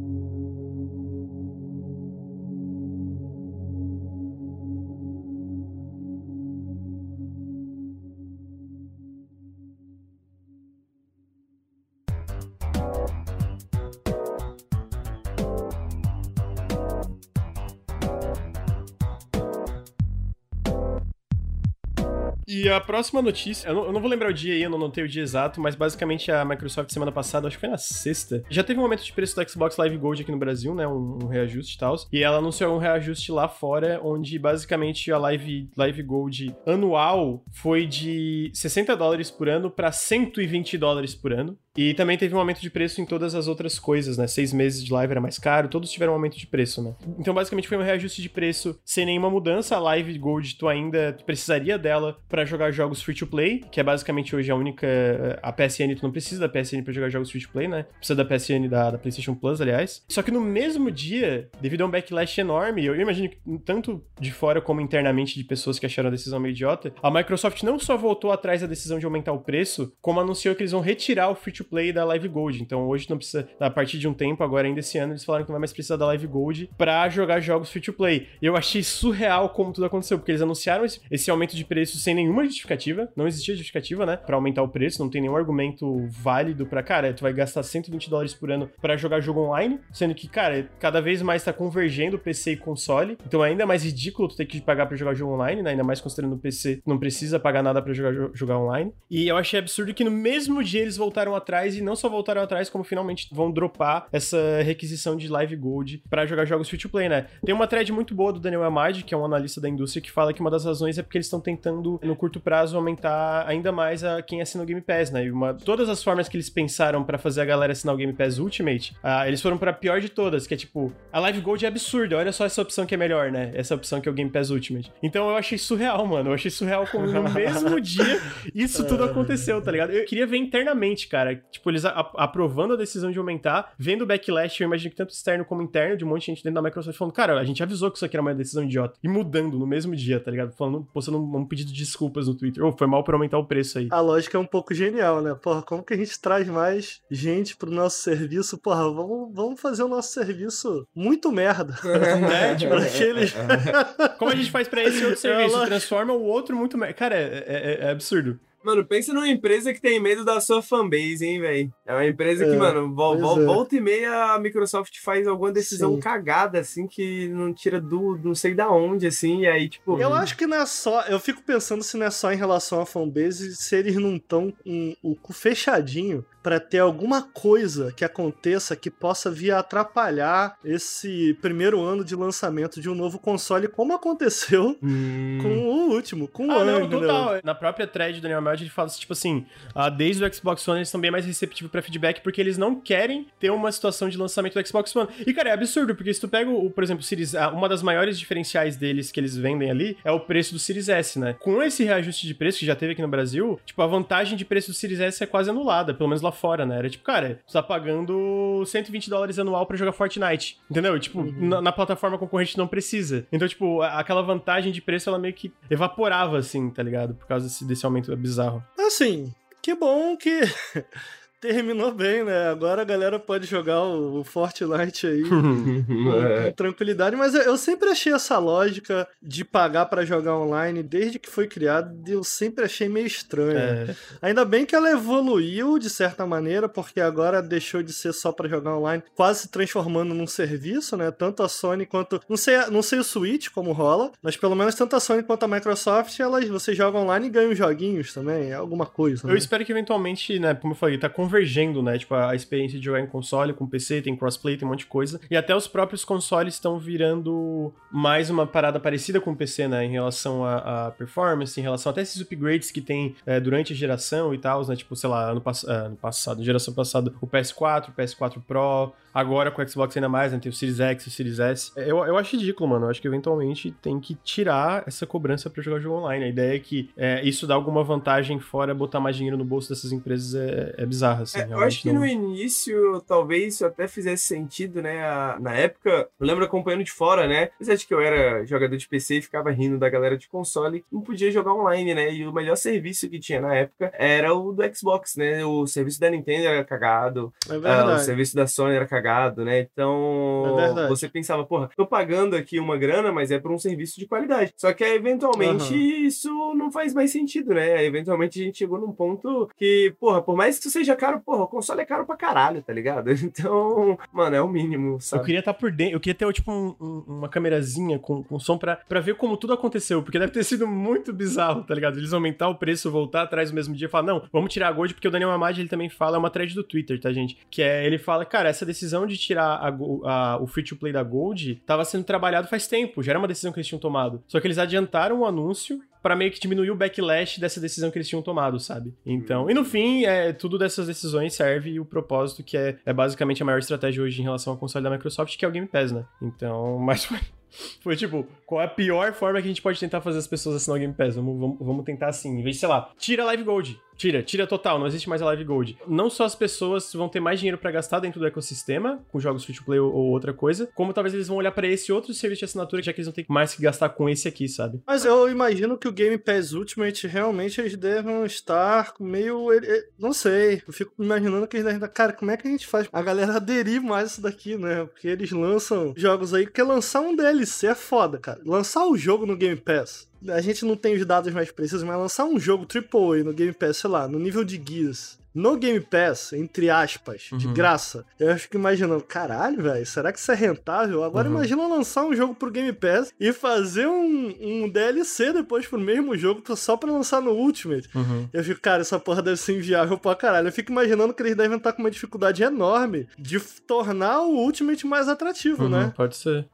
E a próxima notícia, eu não, eu não vou lembrar o dia aí, eu não notei o dia exato, mas basicamente a Microsoft semana passada, acho que foi na sexta, já teve um aumento de preço do Xbox Live Gold aqui no Brasil, né? Um, um reajuste e tal. E ela anunciou um reajuste lá fora, onde basicamente a Live, Live Gold anual foi de 60 dólares por ano para 120 dólares por ano. E também teve um aumento de preço em todas as outras coisas, né? Seis meses de live era mais caro, todos tiveram um aumento de preço, né? Então, basicamente, foi um reajuste de preço sem nenhuma mudança. A Live Gold, tu ainda precisaria dela para jogar jogos free to play, que é basicamente hoje a única. A PSN, tu não precisa da PSN para jogar jogos free to play, né? Precisa da PSN da, da PlayStation Plus, aliás. Só que no mesmo dia, devido a um backlash enorme, eu imagino que tanto de fora como internamente de pessoas que acharam a decisão meio idiota, a Microsoft não só voltou atrás da decisão de aumentar o preço, como anunciou que eles vão retirar o free to play da Live Gold. Então hoje não precisa, a partir de um tempo, agora ainda esse ano, eles falaram que não vai mais precisar da Live Gold pra jogar jogos free to play. Eu achei surreal como tudo aconteceu, porque eles anunciaram esse, esse aumento de preço sem nenhuma justificativa, não existia justificativa, né, pra aumentar o preço, não tem nenhum argumento válido pra, cara, tu vai gastar 120 dólares por ano para jogar jogo online, sendo que, cara, cada vez mais tá convergendo PC e console, então é ainda mais ridículo tu ter que pagar para jogar jogo online, né, ainda mais considerando o PC não precisa pagar nada para jogar, jogar online. E eu achei absurdo que no mesmo dia eles voltaram atrás e não só voltaram atrás, como finalmente vão dropar essa requisição de Live Gold para jogar jogos free to play, né? Tem uma thread muito boa do Daniel Amadi, que é um analista da indústria, que fala que uma das razões é porque eles estão tentando, no curto prazo, aumentar ainda mais a quem assina o Game Pass, né? E uma, todas as formas que eles pensaram para fazer a galera assinar o Game Pass Ultimate, uh, eles foram para a pior de todas, que é tipo, a Live Gold é absurda, olha só essa opção que é melhor, né? Essa opção que é o Game Pass Ultimate. Então eu achei surreal, mano. Eu achei surreal como no mesmo dia isso tudo aconteceu, tá ligado? Eu queria ver internamente, cara. Tipo, eles aprovando a decisão de aumentar, vendo o backlash, eu imagino que tanto externo como interno, de um monte de gente dentro da Microsoft falando, cara, a gente avisou que isso aqui era uma decisão idiota. E mudando no mesmo dia, tá ligado? Falando, postando um, pedido de desculpas no Twitter. Oh, foi mal por aumentar o preço aí. A lógica é um pouco genial, né? Porra, como que a gente traz mais gente pro nosso serviço? Porra, vamos, vamos fazer o nosso serviço muito merda. É, tipo, aqueles... como a gente faz pra esse outro serviço? Transforma o outro muito merda. Cara, é, é, é absurdo. Mano, pensa numa empresa que tem medo da sua fanbase, hein, velho? É uma empresa que, é, mano, vol vol é. volta e meia a Microsoft faz alguma decisão Sim. cagada, assim, que não tira do não sei da onde, assim, e aí, tipo. Eu acho que não é só. Eu fico pensando se não é só em relação à fanbase, se eles não estão com o cu fechadinho para ter alguma coisa que aconteça que possa vir a atrapalhar esse primeiro ano de lançamento de um novo console, como aconteceu hum. com o último, com ah, o ano. Não, total. Na própria thread do Daniel Meld, ele fala assim, tipo assim, ah, desde o Xbox One eles estão bem mais receptivos para feedback porque eles não querem ter uma situação de lançamento do Xbox One. E, cara, é absurdo, porque se tu pega, o, por exemplo, o Series A, uma das maiores diferenciais deles que eles vendem ali é o preço do Series S, né? Com esse reajuste de preço que já teve aqui no Brasil, tipo, a vantagem de preço do Series S é quase anulada, pelo menos lá fora, né? Era tipo, cara, tu tá pagando 120 dólares anual para jogar Fortnite, entendeu? Tipo, uhum. na, na, plataforma concorrente não precisa. Então, tipo, aquela vantagem de preço, ela meio que evaporava, assim, tá ligado? Por causa desse, desse aumento bizarro. Assim, que bom que terminou bem, né? Agora a galera pode jogar o Fortnite aí com, é. tranquilidade, mas eu, sempre achei essa lógica de pagar para jogar online desde que foi criado, eu sempre achei meio estranho. É. Ainda bem que ela evoluiu de certa maneira, porque agora deixou de ser só para jogar online, quase se transformando num serviço, né? Tanto a Sony quanto não sei, não sei o Switch como rola, mas pelo menos tanto a Sony quanto a Microsoft, elas você joga online e ganha joguinhos também, é alguma coisa. Né? Eu espero que eventualmente, né, como eu falei, tá com convergendo, né? Tipo, a experiência de jogar em console com PC, tem crossplay, tem um monte de coisa. E até os próprios consoles estão virando mais uma parada parecida com o PC, né? Em relação a performance, em relação até esses upgrades que tem é, durante a geração e tal, né? Tipo, sei lá, ano, pass é, ano passado, geração passada, o PS4, o PS4 Pro, agora com o Xbox ainda mais, né? Tem o Series X, o Series S. Eu, eu acho ridículo, mano. Eu acho que eventualmente tem que tirar essa cobrança para jogar jogo online. A ideia é que é, isso dá alguma vantagem fora botar mais dinheiro no bolso dessas empresas é, é bizarra assim. É, eu acho que não... no início, talvez isso até fizesse sentido, né? A, na época, eu lembro acompanhando de fora, né? Você acha que eu era jogador de PC e ficava rindo da galera de console, não podia jogar online, né? E o melhor serviço que tinha na época era o do Xbox, né? O serviço da Nintendo era cagado, é uh, o serviço da Sony era cagado, né? Então, é você pensava, porra, tô pagando aqui uma grana, mas é por um serviço de qualidade. Só que eventualmente uhum. isso não faz mais sentido, né? Eventualmente a gente chegou num ponto que, porra, por mais que isso seja caro, porra, o console é caro pra caralho, tá ligado? Então, mano, é o mínimo, sabe? Eu queria estar tá por dentro, eu queria ter, tipo, um, um, uma câmerazinha com, com som pra, pra ver como tudo aconteceu, porque deve ter sido muito bizarro, tá ligado? Eles aumentar o preço, voltar atrás no mesmo dia e falar, não, vamos tirar a Gold, porque o Daniel Amad, ele também fala, é uma thread do Twitter, tá, gente? Que é, ele fala, cara, essa decisão de tirar a, a, o free-to-play da Gold tava sendo trabalhado faz tempo, já era uma decisão que eles tinham tomado. Só que eles adiantaram o anúncio para meio que diminuir o backlash dessa decisão que eles tinham tomado, sabe? Então, e no fim, é, tudo dessas decisões serve o propósito que é, é basicamente a maior estratégia hoje em relação ao console da Microsoft, que é o Game Pass, né? Então, mas foi, foi tipo, qual é a pior forma que a gente pode tentar fazer as pessoas assinar o Game Pass? Vamos, vamos, vamos tentar assim, em vez de, sei lá, tira Live Gold. Tira, tira total, não existe mais a Live Gold. Não só as pessoas vão ter mais dinheiro para gastar dentro do ecossistema, com jogos free to play ou, ou outra coisa, como talvez eles vão olhar para esse outro serviço de assinatura, já que eles não têm mais que gastar com esse aqui, sabe? Mas eu imagino que o Game Pass Ultimate realmente eles devem estar meio. Não sei, eu fico imaginando que eles devem. Cara, como é que a gente faz a galera aderir mais isso daqui, né? Porque eles lançam jogos aí, porque lançar um DLC é foda, cara. Lançar o jogo no Game Pass a gente não tem os dados mais precisos, mas lançar um jogo AAA no Game Pass, sei lá, no nível de Gears, no Game Pass, entre aspas, uhum. de graça, eu fico imaginando, caralho, velho, será que isso é rentável? Agora uhum. imagina lançar um jogo pro Game Pass e fazer um, um DLC depois pro mesmo jogo só pra lançar no Ultimate. Uhum. Eu fico, cara, essa porra deve ser inviável pra caralho. Eu fico imaginando que eles devem estar com uma dificuldade enorme de tornar o Ultimate mais atrativo, né? Uhum, pode ser.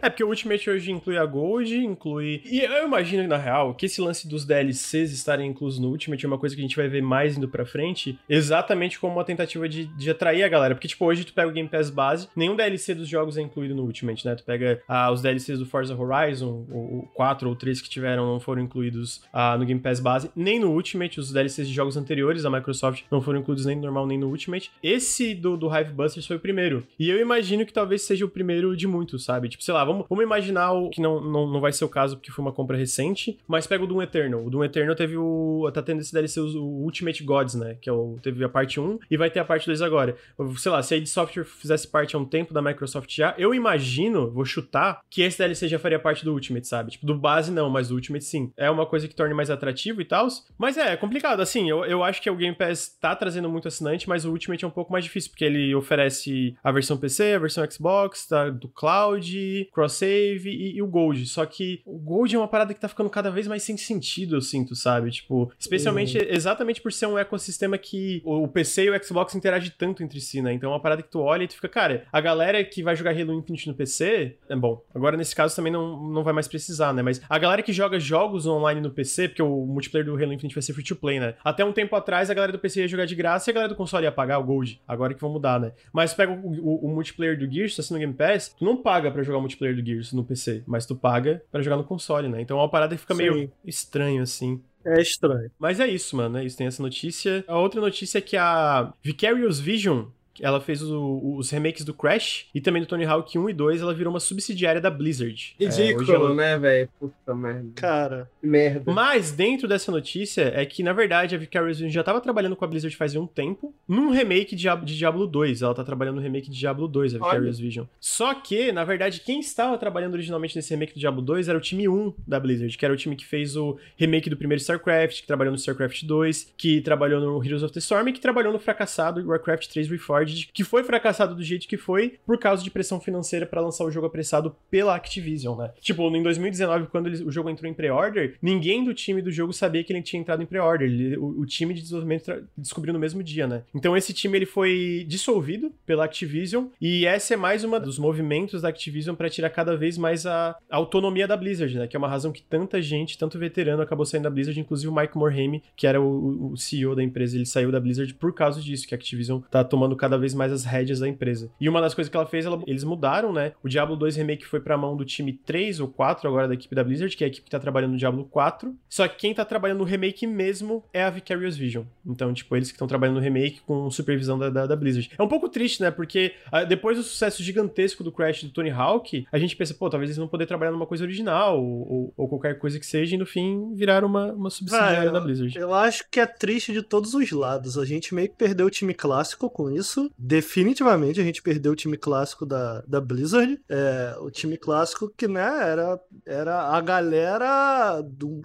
É porque o Ultimate hoje inclui a Gold, inclui. E eu imagino, na real, que esse lance dos DLCs estarem inclusos no Ultimate é uma coisa que a gente vai ver mais indo pra frente exatamente como uma tentativa de, de atrair a galera. Porque, tipo, hoje tu pega o Game Pass base, nenhum DLC dos jogos é incluído no Ultimate, né? Tu pega ah, os DLCs do Forza Horizon, o, o 4 ou 3 que tiveram, não foram incluídos ah, no Game Pass base, nem no Ultimate. Os DLCs de jogos anteriores da Microsoft não foram incluídos nem no normal nem no Ultimate. Esse do, do Hive Busters foi o primeiro. E eu imagino que talvez seja o primeiro de muitos, sabe? Tipo, sei lá, vamos, vamos imaginar o que não, não, não vai ser o caso porque foi uma compra recente, mas pega o Doom Eternal. O Doom Eternal teve o. tá tendo esse DLC, o Ultimate Gods, né? Que é o teve a parte 1 e vai ter a parte 2 agora. Sei lá, se a id Software fizesse parte há um tempo da Microsoft já, eu imagino, vou chutar, que esse DLC já faria parte do Ultimate, sabe? Tipo, do base não, mas do Ultimate sim. É uma coisa que torne mais atrativo e tal. Mas é, é complicado. Assim, eu, eu acho que o Game Pass tá trazendo muito assinante, mas o Ultimate é um pouco mais difícil, porque ele oferece a versão PC, a versão Xbox, tá, do Cloud, cross-save e, e, o Gold. Só que o Gold é uma parada que tá ficando cada vez mais sem sentido, eu sinto, sabe? Tipo, especialmente, uhum. exatamente por ser um ecossistema que o PC e o Xbox interagem tanto entre si, né? Então é uma parada que tu olha e tu fica, cara, a galera que vai jogar Halo Infinite no PC, é bom. Agora nesse caso também não, não vai mais precisar, né? Mas a galera que joga jogos online no PC, porque o multiplayer do Halo Infinite vai ser free to play, né? Até um tempo atrás a galera do PC ia jogar de graça e a galera do console ia pagar o Gold. Agora que vão mudar, né? Mas pega o, o, o multiplayer do Gears, tá sendo no Game Pass, tu não paga para jogar o multiplayer do Gears no PC, mas tu paga para jogar no console, né? Então é uma parada que fica Sim. meio estranho assim. É estranho. Mas é isso, mano. É isso. Tem essa notícia. A outra notícia é que a Vicarious Vision ela fez o, os remakes do Crash e também do Tony Hawk 1 e 2, ela virou uma subsidiária da Blizzard. Ridículo, é, ela... né, velho? Puta merda. Cara. Merda. Mas dentro dessa notícia é que, na verdade, a Vicarious Vision já tava trabalhando com a Blizzard fazia um tempo num remake de, de Diablo 2. Ela tá trabalhando no remake de Diablo 2, a Vicarious Olha. Vision. Só que, na verdade, quem estava trabalhando originalmente nesse remake do Diablo 2 era o time 1 da Blizzard, que era o time que fez o remake do primeiro StarCraft, que trabalhou no StarCraft 2, que trabalhou no Heroes of the Storm e que trabalhou no fracassado Warcraft 3 Reforged, que foi fracassado do jeito que foi por causa de pressão financeira para lançar o jogo apressado pela Activision, né? Tipo, em 2019, quando ele, o jogo entrou em pre-order, ninguém do time do jogo sabia que ele tinha entrado em pre-order. O, o, time de desenvolvimento descobriu no mesmo dia, né? Então esse time ele foi dissolvido pela Activision e essa é mais uma dos movimentos da Activision para tirar cada vez mais a, a, autonomia da Blizzard, né? Que é uma razão que tanta gente, tanto veterano, acabou saindo da Blizzard, inclusive o Mike Morhaime, que era o, o CEO da empresa, ele saiu da Blizzard por causa disso, que a Activision tá tomando cada vez mais as rédeas da empresa. E uma das coisas que ela fez, ela, eles mudaram, né? O Diablo 2 Remake foi pra mão do time 3 ou 4 agora da equipe da Blizzard, que é a equipe que tá trabalhando no Diablo 4. Só que quem tá trabalhando no remake mesmo é a Vicarious Vision. Então, tipo, eles que estão trabalhando no remake com supervisão da, da, da, Blizzard. É um pouco triste, né? Porque ah, depois do sucesso gigantesco do Crash do Tony Hawk, a gente pensa, pô, talvez eles não poder trabalhar numa coisa original ou, ou, qualquer coisa que seja, e no fim virar uma, uma subsidiária ah, da Blizzard. Eu acho que é triste de todos os lados. A gente meio que perdeu o time clássico com isso. Definitivamente a gente perdeu o time clássico da, da Blizzard. É, o time clássico que, né, era, era a galera do,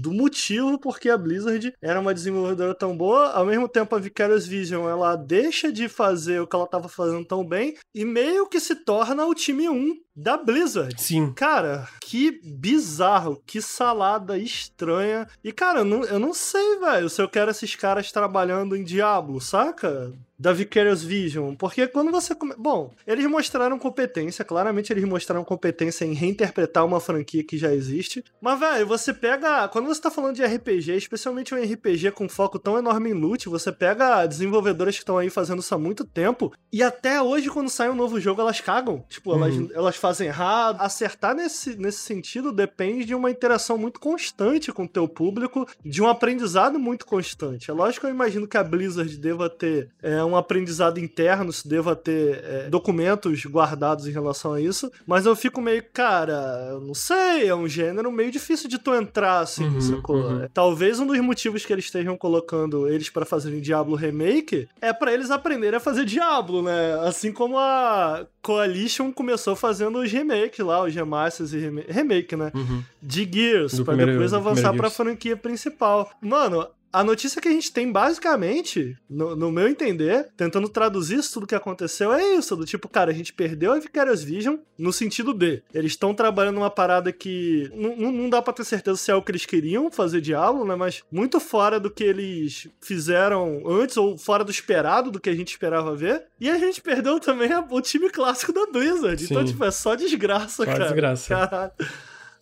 do motivo porque a Blizzard era uma desenvolvedora tão boa. Ao mesmo tempo, a Vicarious Vision, ela deixa de fazer o que ela estava fazendo tão bem e meio que se torna o time 1 da Blizzard. Sim. Cara, que bizarro, que salada estranha. E, cara, eu não, eu não sei, velho, se eu quero esses caras trabalhando em Diablo, saca? Da Vicarious Vision, porque quando você come... bom, eles mostraram competência, claramente eles mostraram competência em reinterpretar uma franquia que já existe, mas velho, você pega, quando você tá falando de RPG, especialmente um RPG com foco tão enorme em loot, você pega desenvolvedoras que estão aí fazendo isso há muito tempo e até hoje quando sai um novo jogo elas cagam, tipo, uhum. elas, elas fazem errado, acertar nesse, nesse sentido depende de uma interação muito constante com o teu público, de um aprendizado muito constante. É lógico que eu imagino que a Blizzard deva ter é, um aprendizado interno, se deva ter é, documentos guardados em relação a isso, mas eu fico meio, cara, eu não sei, é um gênero meio difícil de tu entrar, assim, uhum, sacou? Uhum. É, talvez um dos motivos que eles estejam colocando eles para fazerem Diablo Remake é para eles aprenderem a fazer Diablo, né? Assim como a Coalition começou fazendo os remakes lá, os remasters e remake, remake né? Uhum. De Gears, para depois avançar pra franquia principal. Mano, a notícia que a gente tem, basicamente, no, no, meu entender, tentando traduzir isso tudo que aconteceu, é isso: do tipo, cara, a gente perdeu a Vicarious Vision no sentido de eles estão trabalhando uma parada que não, não dá pra ter certeza se é o que eles queriam fazer Diablo, né? Mas muito fora do que eles fizeram antes, ou fora do esperado, do que a gente esperava ver. E a gente perdeu também o time clássico da Blizzard. Então, Sim. Então, tipo, é só desgraça, só cara. Desgraça. Caralho.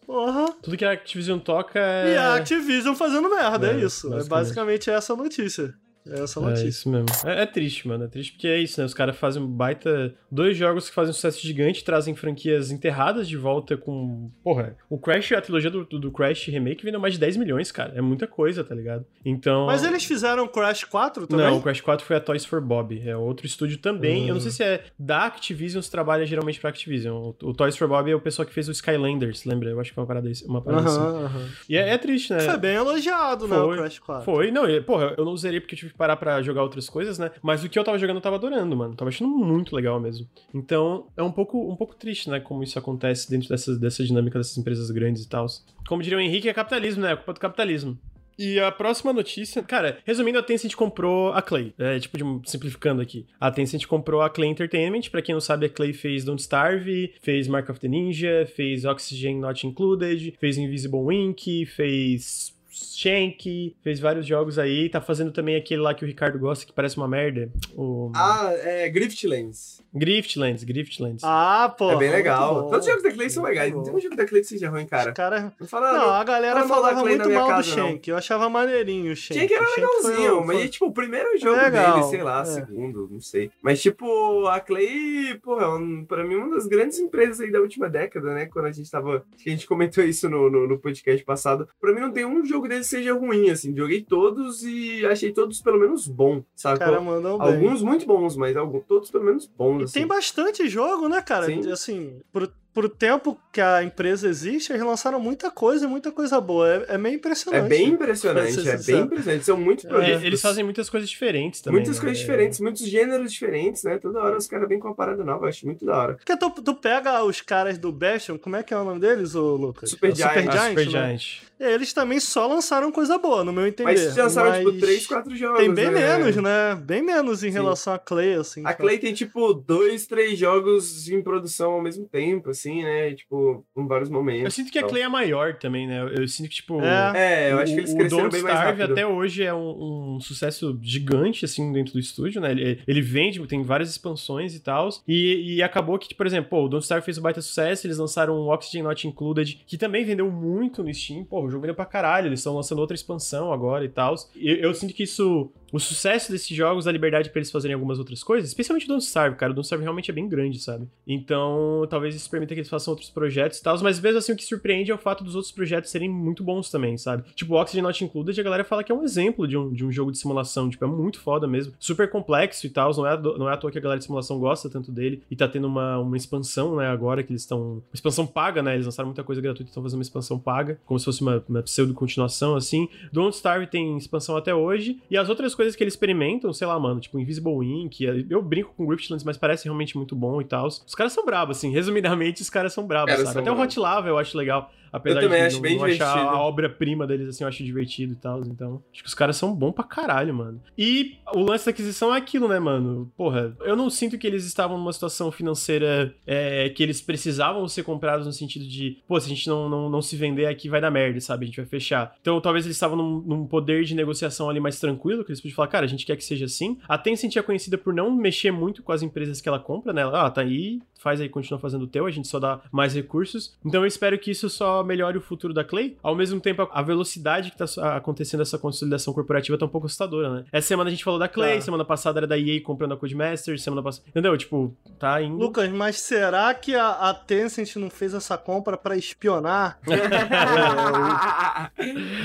Uhum. Tudo que a Activision toca é. E a Activision fazendo merda, é, é isso. É basicamente essa a notícia. É essa notícia. É isso mesmo. É, é, triste, mano. É triste porque é isso, né? Os caras fazem um baita. Dois jogos que fazem um sucesso gigante, trazem franquias enterradas de volta com. Porra, o Crash, a trilogia do, do Crash Remake vendeu mais de 10 milhões, cara. É muita coisa, tá ligado? Então. Mas eles fizeram Crash 4 também? Não, o Crash 4 foi a Toys for Bob. É outro estúdio também. Hum. Eu não sei se é da Activision, se trabalha geralmente pra Activision. O, o, Toys for Bob é o pessoal que fez o Skylanders, lembra? Eu acho que foi uma parada, uma parada uh -huh, assim. Uh -huh. E é, é, triste, né? Foi bem elogiado, foi, né? O Crash 4. Foi. Não, porra, eu não usaria porque eu tive que parar pra jogar outras coisas, né? Mas o que eu tava jogando eu tava adorando, mano. Tava achando muito legal mesmo. Então, é um pouco, um pouco triste, né? Como isso acontece dentro dessa, dessa dinâmica dessas empresas grandes e tal. Como diria o Henrique, é capitalismo, né? É culpa do capitalismo. E a próxima notícia, cara, resumindo, a Tencent comprou a Clay. É, tipo, de, simplificando aqui. A Tencent comprou a Clay Entertainment. Pra quem não sabe, a Clay fez Don't Starve, fez Mark of the Ninja, fez Oxygen Not Included, fez Invisible Wink, fez Shank, fez vários jogos aí, tá fazendo também aquele lá que o Ricardo gosta, que parece uma merda. O... Ah, é Griftlands. Griftlands, Griftlands. Ah, pô. É bem legal. Todos os jogos da Clay são legais. Não tem um jogo da Clay que seja ruim, cara. cara... Não, fala, não, não a galera não falava muito mal casa, do Shank. Não. Eu achava maneirinho o Shank. Shank era legalzinho, mas tipo, o primeiro jogo legal. dele, sei lá, é. segundo, não sei. Mas tipo, a Clay, pô, é um, pra mim uma das grandes empresas aí da última década, né? Quando a gente tava... A gente comentou isso no, no, no podcast passado. Pra mim não tem um jogo dele seja ruim, assim. Joguei todos e achei todos pelo menos bom, sabe? Cara, Alguns bem. muito bons, mas alguns, todos pelo menos bons. E assim. tem bastante jogo, né, cara? Sim. Assim, pro, pro tempo que a empresa existe, eles lançaram muita coisa, muita coisa boa. É, é meio impressionante. É bem impressionante, é bem impressionante. São muitos projetos. Eles fazem muitas coisas diferentes também. Muitas né? coisas diferentes, muitos gêneros diferentes, né? Toda hora os caras vêm com uma parada nova, eu acho muito da hora. Porque tu, tu pega os caras do Bastion, como é que é o nome deles, ô Lucas? Super Giant. Super Giant, ah, Super né? Giant. Eles também só lançaram coisa boa, no meu entender. Mas lançaram, tipo, mas... tipo, 3, 4 jogos. Tem bem né? menos, né? Bem menos em Sim. relação a Clay, assim. A Clay tem, tipo, dois, três jogos em produção ao mesmo tempo, assim, né? Tipo, em vários momentos. Eu sinto que a Clay é maior também, né? Eu sinto que, tipo. É, é eu acho que eles o, cresceram o bem mais rápido. até hoje é um, um, sucesso gigante, assim, dentro do estúdio, né? Ele, ele vende, tem várias expansões e tal. E, e acabou que, por exemplo, pô, o Don't Starve fez um baita sucesso, eles lançaram o Oxygen Not Included, que também vendeu muito no Steam. Pô, o jogo vendeu pra caralho, eles estão lançando outra expansão agora e tal. Eu, eu sinto que isso o sucesso desses jogos dá liberdade para eles fazerem algumas outras coisas, especialmente o Don't Starve, cara. O Don't Starve realmente é bem grande, sabe? Então, talvez isso permita que eles façam outros projetos e tal, mas mesmo assim o que surpreende é o fato dos outros projetos serem muito bons também, sabe? Tipo, o Oxygen Not Included, a galera fala que é um exemplo de um, de um jogo de simulação, tipo, é muito foda mesmo, super complexo e tal, não é, não é à toa que a galera de simulação gosta tanto dele e tá tendo uma, uma expansão, né, agora que eles estão... Expansão paga, né? Eles lançaram muita coisa gratuita e estão fazendo uma expansão paga, como se fosse uma, uma pseudo-continuação, assim. Don't Starve tem expansão até hoje, e as outras coisas que eles experimentam, sei lá, mano, tipo Invisible Ink. Eu brinco com Griftlands, mas parece realmente muito bom e tal. Os caras são brabos, assim. Resumidamente, os caras são brabos, sabe? Até o Hot Lava eu acho legal. Apesar eu também de acho não, bem não achar divertido. a obra-prima deles, assim, eu acho divertido e tal. Então, acho que os caras são bons pra caralho, mano. E o lance da aquisição é aquilo, né, mano? Porra, eu não sinto que eles estavam numa situação financeira é, que eles precisavam ser comprados no sentido de, pô, se a gente não, não, não se vender aqui vai dar merda, sabe? A gente vai fechar. Então, talvez eles estavam num, num poder de negociação ali mais tranquilo, que eles podiam falar, cara, a gente quer que seja assim. A Tencent é conhecida por não mexer muito com as empresas que ela compra, né? Ela, ah, tá aí, faz aí, continua fazendo o teu, a gente só dá mais recursos. Então eu espero que isso só melhore o futuro da Clay. Ao mesmo tempo, a velocidade que tá acontecendo essa consolidação corporativa tá um pouco assustadora, né? Essa semana a gente falou da Clay, Tá. semana passada era da EA comprando a Codemasters, semana passada... Entendeu? Tipo, tá indo... Lucas, mas será que a, a Tencent não fez essa compra pra espionar?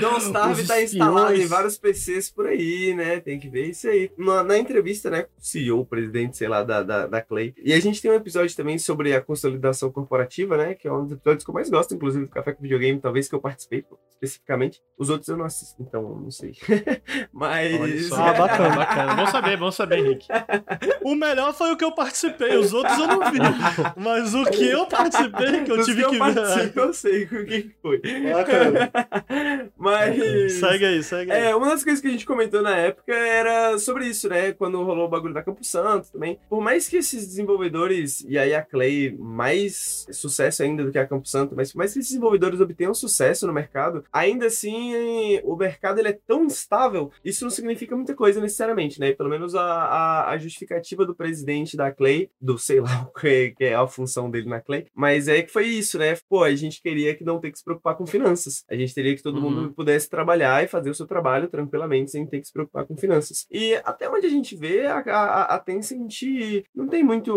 Don't Starve tá instalado em vários PCs por aí, né? Tem que ver isso aí. Na, na entrevista, né? O CEO, o presidente, sei lá, da, da, da Clay. E a gente tem um episódio também sobre a consolidação corporativa, né? Que é um dos episódios que eu mais gosto, inclusive, do Café com Videogame, talvez que eu participei especificamente. Os outros eu não assisto, então não sei. Mas. só. Ah, bacana. bacana. Bom saber, bom saber, Henrique. O melhor foi o que eu participei, os outros eu não vi. Mas o que eu participei, que eu Dos tive que que eu ver. participo, eu sei quem que foi. Bacana. Mas. Segue aí, segue aí. É, uma das coisas que a gente comentou na época era sobre isso, né? Quando rolou o bagulho da Campo Santo também. Por mais que esses desenvolvedores, e aí a Clay, mais sucesso ainda do que a Campo Santo, mas por mais que esses desenvolvedores obtenham sucesso no mercado, ainda assim o mercado ele é tão instável, isso não significa muita coisa necessariamente, né? Pelo menos a, a, a justificativa do presidente da Clay, do sei lá o que, que é a função dele na Clay, mas é que foi isso, né? Pô, a gente queria que não ter que se preocupar com finanças. A gente teria que todo Uhum. mundo pudesse trabalhar e fazer o seu trabalho tranquilamente, sem ter que se preocupar com finanças. E até onde a gente vê, a, a, a Tencent não tem muito.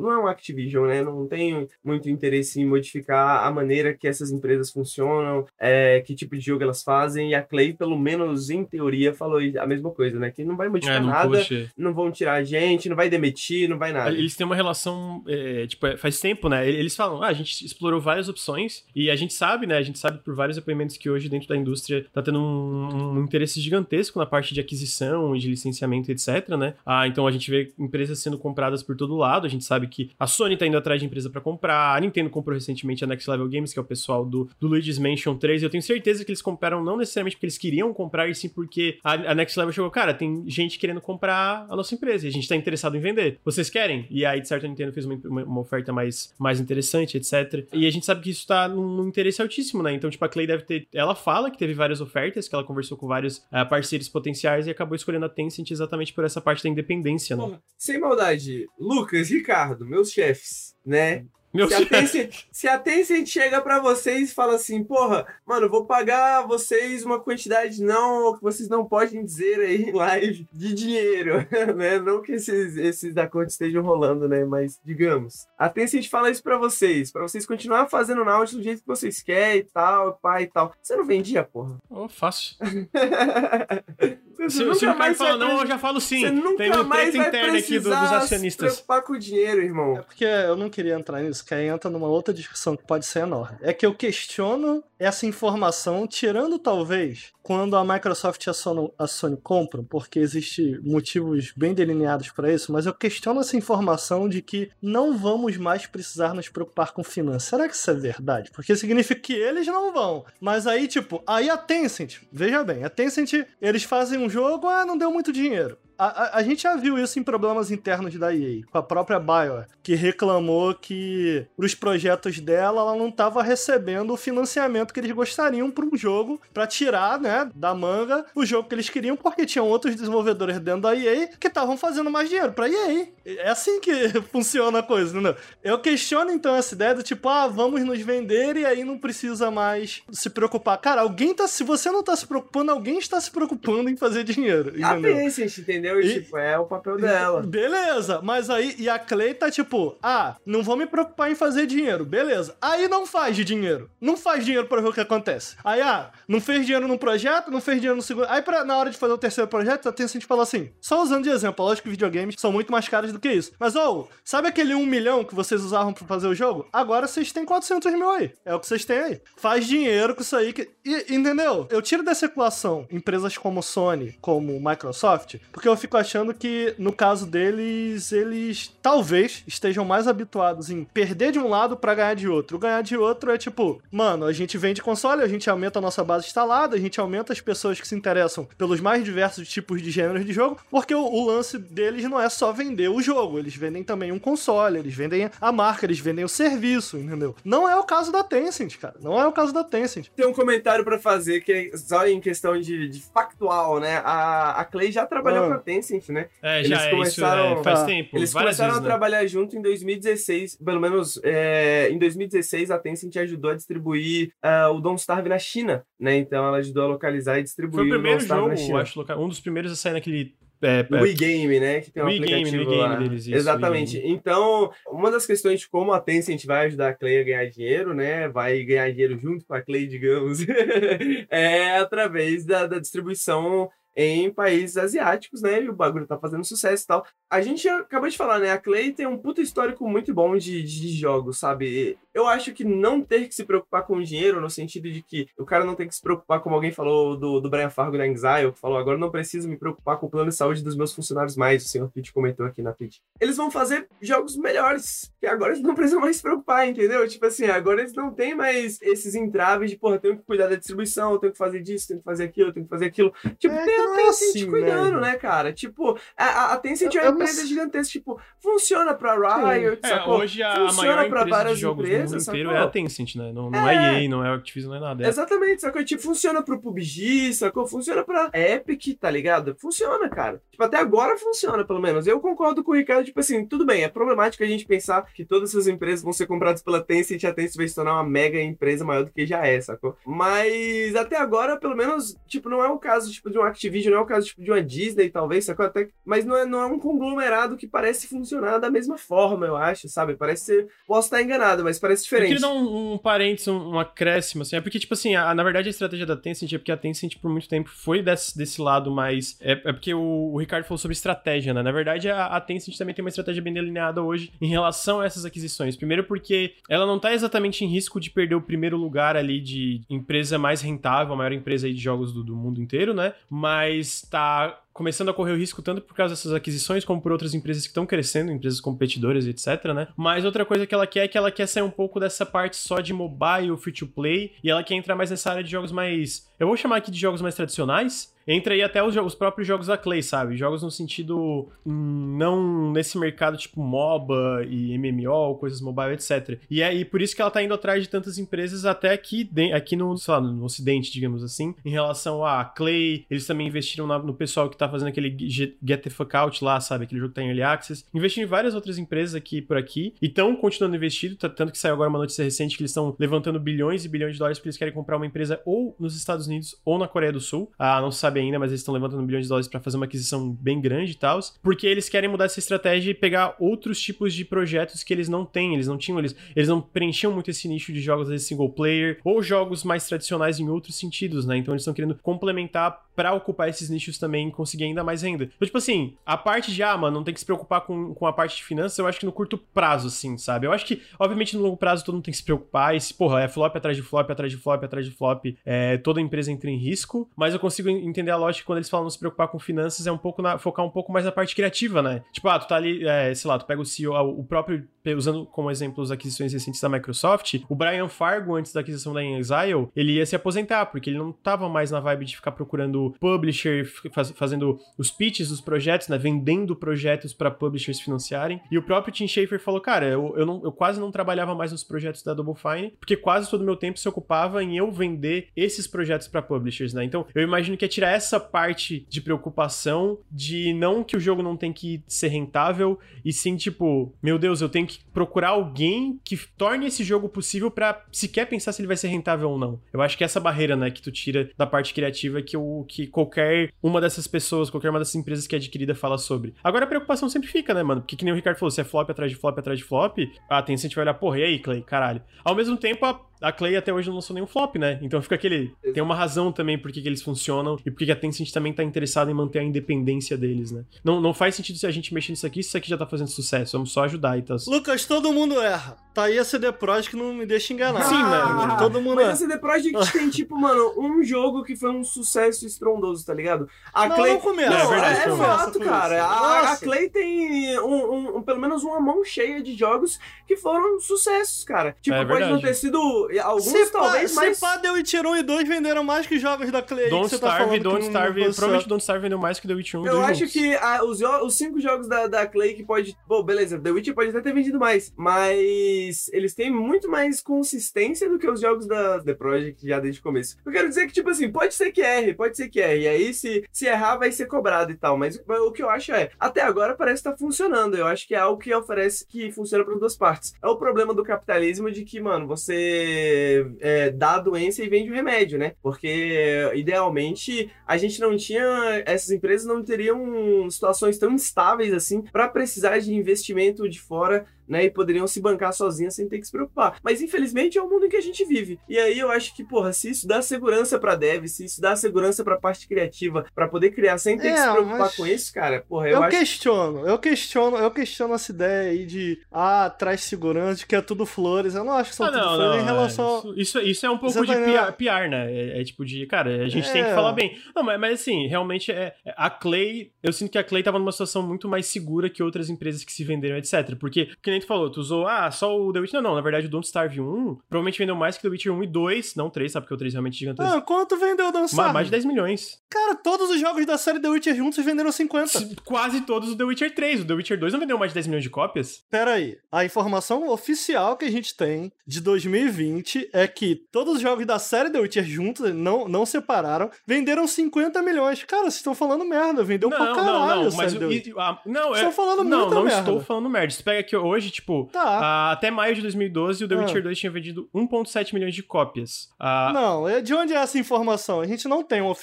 Não é um Activision, né? Não tem muito interesse em modificar a maneira que essas empresas funcionam, é, que tipo de jogo elas fazem. E a Clay, pelo menos em teoria, falou a mesma coisa, né? Que não vai modificar É, não nada, puxa. não vão tirar a gente, não vai demitir, não vai nada. Eles têm uma relação, é, tipo, é, faz tempo, né? Eles falam, ah, a gente explorou várias opções e a gente sabe, né? A gente sabe por vários depoimentos que hoje dentro da indústria tá tendo um, um interesse gigantesco na parte de aquisição e de licenciamento, etc, né? Ah, então a gente vê empresas sendo compradas por todo lado. A gente sabe que a Sony tá indo atrás de empresa pra comprar, a Nintendo comprou recentemente a Next Level Games, que é o pessoal do, do Luigi's Mansion 3. Eu tenho certeza que eles compraram não necessariamente porque eles queriam comprar, e sim porque a, a Next Level chegou, cara, tem gente querendo comprar a nossa empresa e a gente tá interessado em vender. Vocês querem? E aí, de certo, a Nintendo fez uma, uma, oferta mais, mais interessante, etc. E a gente sabe que isso tá num, num interesse altíssimo, né? Então, tipo, a Clay deve ter. Ela fala que teve várias ofertas, que ela conversou com vários ah, parceiros potenciais e acabou escolhendo a Tencent exatamente por essa parte da independência, né? Sem maldade, Lucas, Ricardo, meus chefes, né? Meu Se a, Tencent, se a Tencent chega pra vocês e fala assim, porra, mano, vou pagar vocês uma quantidade não que vocês não podem dizer aí em live de dinheiro, né? Não que esses, esses acordos estejam rolando, né? Mas digamos, a Tencent fala isso pra vocês, pra vocês continuar fazendo Nautilus do jeito que vocês querem e tal, pai e tal. Você não vendia, porra? Oh, fácil. Você Se, se o nunca Ricardo mais fala vai não, eu já falo sim. Você nunca Tem uma mais treta vai interna aqui do- dos precisar se acionistas. preocupar com o dinheiro, irmão. É porque eu não queria entrar nisso, que aí entra numa outra discussão que pode ser enorme. É que eu questiono essa informação, tirando talvez quando a Microsoft e a Sony, a Sony compram, porque existem motivos bem delineados para isso, mas eu questiono essa informação de que não vamos mais precisar nos preocupar com finanças. Será que isso é verdade? Porque significa que eles não vão. Mas aí, tipo, aí a Tencent, veja bem, a Tencent, eles fazem um jogo, ah, não deu muito dinheiro. A, a- a gente já viu isso em problemas internos da EA, com a própria BioWare, que reclamou que os projetos dela ela não estava recebendo o financiamento que eles gostariam para um jogo, para tirar, né, da manga o jogo que eles queriam, porque tinham outros desenvolvedores dentro da EA que estavam fazendo mais dinheiro para EA. É assim que funciona a coisa, entendeu? Eu questiono então essa ideia do tipo, ah, vamos nos vender e aí não precisa mais se preocupar. Cara, alguém tá, se você não tá se preocupando, alguém está se preocupando em fazer dinheiro, A entendeu? Tencent, entendeu? Entendeu? E, tipo, é o papel dela. Beleza, mas aí, e a Clay tá tipo, ah, não vou me preocupar em fazer dinheiro, beleza. Aí não faz de dinheiro. Não faz dinheiro pra ver o que acontece. Aí, ah, não fez dinheiro no projeto, não fez dinheiro no segundo. Aí, pra, na hora de fazer o terceiro projeto, a Tencent fala assim, só usando de exemplo, lógico que videogames são muito mais caros do que isso. Mas, ô, oh, sabe aquele 1 milhão que vocês usavam pra fazer o jogo? Agora vocês têm 400 mil aí. É o que vocês têm aí. Faz dinheiro com isso aí. Que... E, entendeu? Eu tiro dessa equação empresas como Sony, como Microsoft, porque eu fico achando que, no caso deles, eles talvez estejam mais habituados em perder de um lado para ganhar de outro. O ganhar de outro é tipo, mano, a gente vende console, a gente aumenta a nossa base instalada, a gente aumenta as pessoas que se interessam pelos mais diversos tipos de gêneros de jogo, porque o, o lance deles não é só vender o jogo, eles vendem também um console, eles vendem a marca, eles vendem o serviço, entendeu? Não é o caso da Tencent, cara. Não é o caso da Tencent. Tem um comentário para fazer que é só em questão de, de factual, né? A, a Clay já trabalhou ah. com a Tencent, né? É, já eles é, começaram, isso, é, faz tempo. Eles começaram vezes, a né? trabalhar junto em 2016, pelo menos é, em 2016 a Tencent ajudou a distribuir uh, o Don't Starve na China, né? Então ela ajudou a localizar e distribuir Foi o primeiro jogo, acho, um dos primeiros a sair naquele é, é, Wii Game, né? Que tem um Wii aplicativo Game, lá. Game deles, isso, Exatamente. Então, uma das questões de como a Tencent vai ajudar a Clay a ganhar dinheiro, né? Vai ganhar dinheiro junto com a Clay, digamos, é através da, da distribuição em países asiáticos, né? E o bagulho tá fazendo sucesso e tal. A gente acabou de falar, né? A Clay tem um puto histórico muito bom de, de jogos, sabe? Eu acho que não ter que se preocupar com dinheiro, no sentido de que o cara não tem que se preocupar, como alguém falou do, do Brian Fargo da Exile, que falou, agora não preciso me preocupar com o plano de saúde dos meus funcionários mais, o senhor Pitt comentou aqui na Twitch. Eles vão fazer jogos melhores, que agora eles não precisam mais se preocupar, entendeu? Tipo assim, agora eles não têm mais esses entraves de, porra, tenho que cuidar da distribuição, tenho que fazer disso, tenho que fazer aquilo, tenho que fazer aquilo. Tipo, é, tem a Tencent assim, cuidando, né? né, cara? Tipo, a, a Tencent é uma empresa gigantesca, tipo, funciona pra Riot, é, Hoje a funciona maior pra várias de empresas, do mundo inteiro é a Tencent, né? Não, não é, é EA, não é Activision, não é nada. É. Exatamente, sacou? Tipo, funciona pro PUBG, sacou? Funciona pra Epic, tá ligado? Funciona, cara. Tipo, até agora funciona, pelo menos. Eu concordo com o Ricardo, tipo assim, tudo bem, é problemático a gente pensar que todas essas empresas vão ser compradas pela Tencent e a Tencent vai se tornar uma mega empresa maior do que já é, sacou? Mas até agora, pelo menos, tipo, não é o caso, tipo, de um Activision, não é o caso, tipo, de uma Disney, talvez, sacou? Até, mas não é, não é um conglomerado que parece funcionar da mesma forma, eu acho, sabe? Parece ser. Posso estar enganado, mas parece diferente. Eu queria dar um, um parênteses, um, um acréscimo, assim. É porque, tipo assim, a, na verdade a estratégia da Tencent é porque a Tencent por muito tempo foi desse, desse lado mais. É, é porque o, o, Ricardo falou sobre estratégia, né? Na verdade, a, a Tencent também tem uma estratégia bem delineada hoje em relação a essas aquisições. Primeiro, porque ela não tá exatamente em risco de perder o primeiro lugar ali de empresa mais rentável, a maior empresa aí de jogos do, do mundo inteiro, né? Mas tá começando a correr o risco tanto por causa dessas aquisições como por outras empresas que estão crescendo, empresas competidoras, etc, né? Mas outra coisa que ela quer é que ela quer sair um pouco dessa parte só de mobile, free to play, e ela quer entrar mais nessa área de jogos mais, eu vou chamar aqui de jogos mais tradicionais, Entra aí até os, os, próprios jogos da Clay, sabe? Jogos no sentido hum, não nesse mercado tipo MOBA e MMO, coisas mobile, etc. E é e por isso que ela tá indo atrás de tantas empresas até aqui, aqui no, sei lá, no ocidente, digamos assim, em relação a Clay, eles também investiram na, no pessoal que tá fazendo aquele Get the Fuck Out lá, sabe? Aquele jogo que tá em Early Access. Investiram em várias outras empresas aqui por aqui e estão continuando investindo, tanto que saiu agora uma notícia recente que eles estão levantando bilhões e bilhões de dólares porque eles querem comprar uma empresa ou nos Estados Unidos ou na Coreia do Sul. Ah, não sabe ainda, mas eles estão levantando bilhões de dólares para fazer uma aquisição bem grande e tal, porque eles querem mudar essa estratégia e pegar outros tipos de projetos que eles não têm, eles não tinham, eles, eles não preenchiam muito esse nicho de jogos de single player ou jogos mais tradicionais em outros sentidos, né? Então eles estão querendo complementar para ocupar esses nichos também e conseguir ainda mais renda. Então, tipo assim, a parte de, ah, mano, não tem que se preocupar com, com a parte de finanças, eu acho que no curto prazo, assim, sabe? Eu acho que, obviamente, no longo prazo todo mundo tem que se preocupar, e se, porra, é flop atrás de flop, atrás de flop, atrás de flop, é, toda empresa entra em risco, mas eu consigo entender a lógica quando eles falam não se preocupar com finanças, é um pouco na, focar um pouco mais na parte criativa, né? Tipo, ah, tu tá ali, é, sei lá, tu pega o CEO, o próprio, usando como exemplo as aquisições recentes da Microsoft, o Brian Fargo, antes da aquisição da Exile, ele ia se aposentar, porque ele não tava mais na vibe de ficar procurando publisher, faz, fazendo os pitches dos projetos, né? Vendendo projetos para publishers financiarem. E o próprio Tim Schafer falou, cara, eu, eu, não, eu quase não trabalhava mais nos projetos da Double Fine, porque quase todo o meu tempo se ocupava em eu vender esses projetos para publishers, né? Então, eu imagino que é tirar essa parte de preocupação de não que o jogo não tem que ser rentável, e sim, tipo, meu Deus, eu tenho que procurar alguém que torne esse jogo possível para sequer pensar se ele vai ser rentável ou não. Eu acho que essa barreira, né, que tu tira da parte criativa que, o, que qualquer uma dessas pessoas, qualquer uma dessas empresas que é adquirida fala sobre. Agora a preocupação sempre fica, né, mano? Porque que nem o Ricardo falou, se é flop atrás de flop atrás de flop, ah, tem gente vai olhar, porra, e aí, Clay, caralho. Ao mesmo tempo, a a Clay até hoje não lançou nenhum flop, né? Então fica aquele. Tem uma razão também por que, que eles funcionam e por que a Tencent também tá interessada em manter a independência deles, né? Não, não faz sentido se a gente mexer nisso aqui se isso aqui já tá fazendo sucesso. Vamos só ajudar e tal. Lucas, todo mundo erra. Tá aí a CD Projekt que não me deixa enganar. Sim, né? Todo mundo Mas erra. a CD Projekt tem, tipo, mano, um jogo que foi um sucesso estrondoso, tá ligado? A Não, Clay. não começa. É verdade, é não fato, cara. A, a. Clay tem um, um- um- pelo menos uma mão cheia de jogos que foram sucessos, cara. Tipo, É pode não ter sido alguns, Se talvez, se mas. pá, The Witcher 1 e 2 venderam mais que jogos da Clay. Don't que você tá Starve, falando Don't que não- Starve. não Provavelmente Don't Starve vendeu mais que The Witcher 1 e Eu 2 acho juntos. que ah, os, os cinco jogos da, da Clay que pode. Bom, beleza, The Witcher pode até ter vendido mais, mas eles têm muito mais consistência do que os jogos da The Project já desde o começo. Eu quero dizer que, tipo assim, pode ser que erre, pode ser que erre. E aí, se, se errar, vai ser cobrado e tal. Mas o- que eu acho é, até agora parece que tá funcionando. Eu acho que é algo que oferece que funciona para duas partes. É o problema do capitalismo de que, mano, você é, dá a doença e vende o remédio, né? Porque idealmente a gente não tinha. Essas empresas não teriam situações tão instáveis assim para precisar de investimento de fora. Né, e poderiam se bancar sozinhas sem ter que se preocupar. Mas infelizmente é o mundo em que a gente vive. E aí eu acho que, porra, se isso dá segurança pra dev, se isso dá segurança pra parte criativa, pra poder criar sem ter que É, se preocupar com isso, cara, porra, eu, Eu, acho questiono, eu questiono, eu questiono essa ideia aí de ah, traz segurança, de que é tudo flores. Eu não acho que são Ah, tudo não, flores não. em relação. é, isso, isso, é um pouco de tá PR, entendendo? PR, né? É, é tipo de, cara, a gente tem que É. falar bem. Não, mas, mas assim, realmente é. é- A Clay, eu sinto que a Clay tava numa situação muito mais segura que outras empresas que se venderam, etc. Porque, que nem tu falou, tu usou, ah, só o The Witcher. Não, não, na verdade o Don't Starve 1 provavelmente vendeu mais que The Witcher 1 e 2, não 3, sabe? Porque o 3 é realmente gigantesco. Ah, quanto vendeu Don't Ma- Starve? mais de 10 milhões. Cara, todos os jogos da série The Witcher juntos venderam 50. Quase todos o The Witcher 3. O The Witcher 2 não vendeu mais de 10 milhões de cópias? Pera aí, a informação oficial que a gente tem de 2020 é que todos os jogos da série The Witcher juntos, não, não separaram, venderam 50 milhões. Cara, vocês estão falando merda, vendeu pra não, caralho não, não, mas o- e- a- não, Estão é, falando não, não merda. estou falando merda. Você pega que hoje, tipo, Tá. ah, até maio de 2012, o The Ah. Witcher 2 tinha vendido 1.7 milhões de cópias. Ah, Não, é- de onde é essa informação? A gente não tem uma,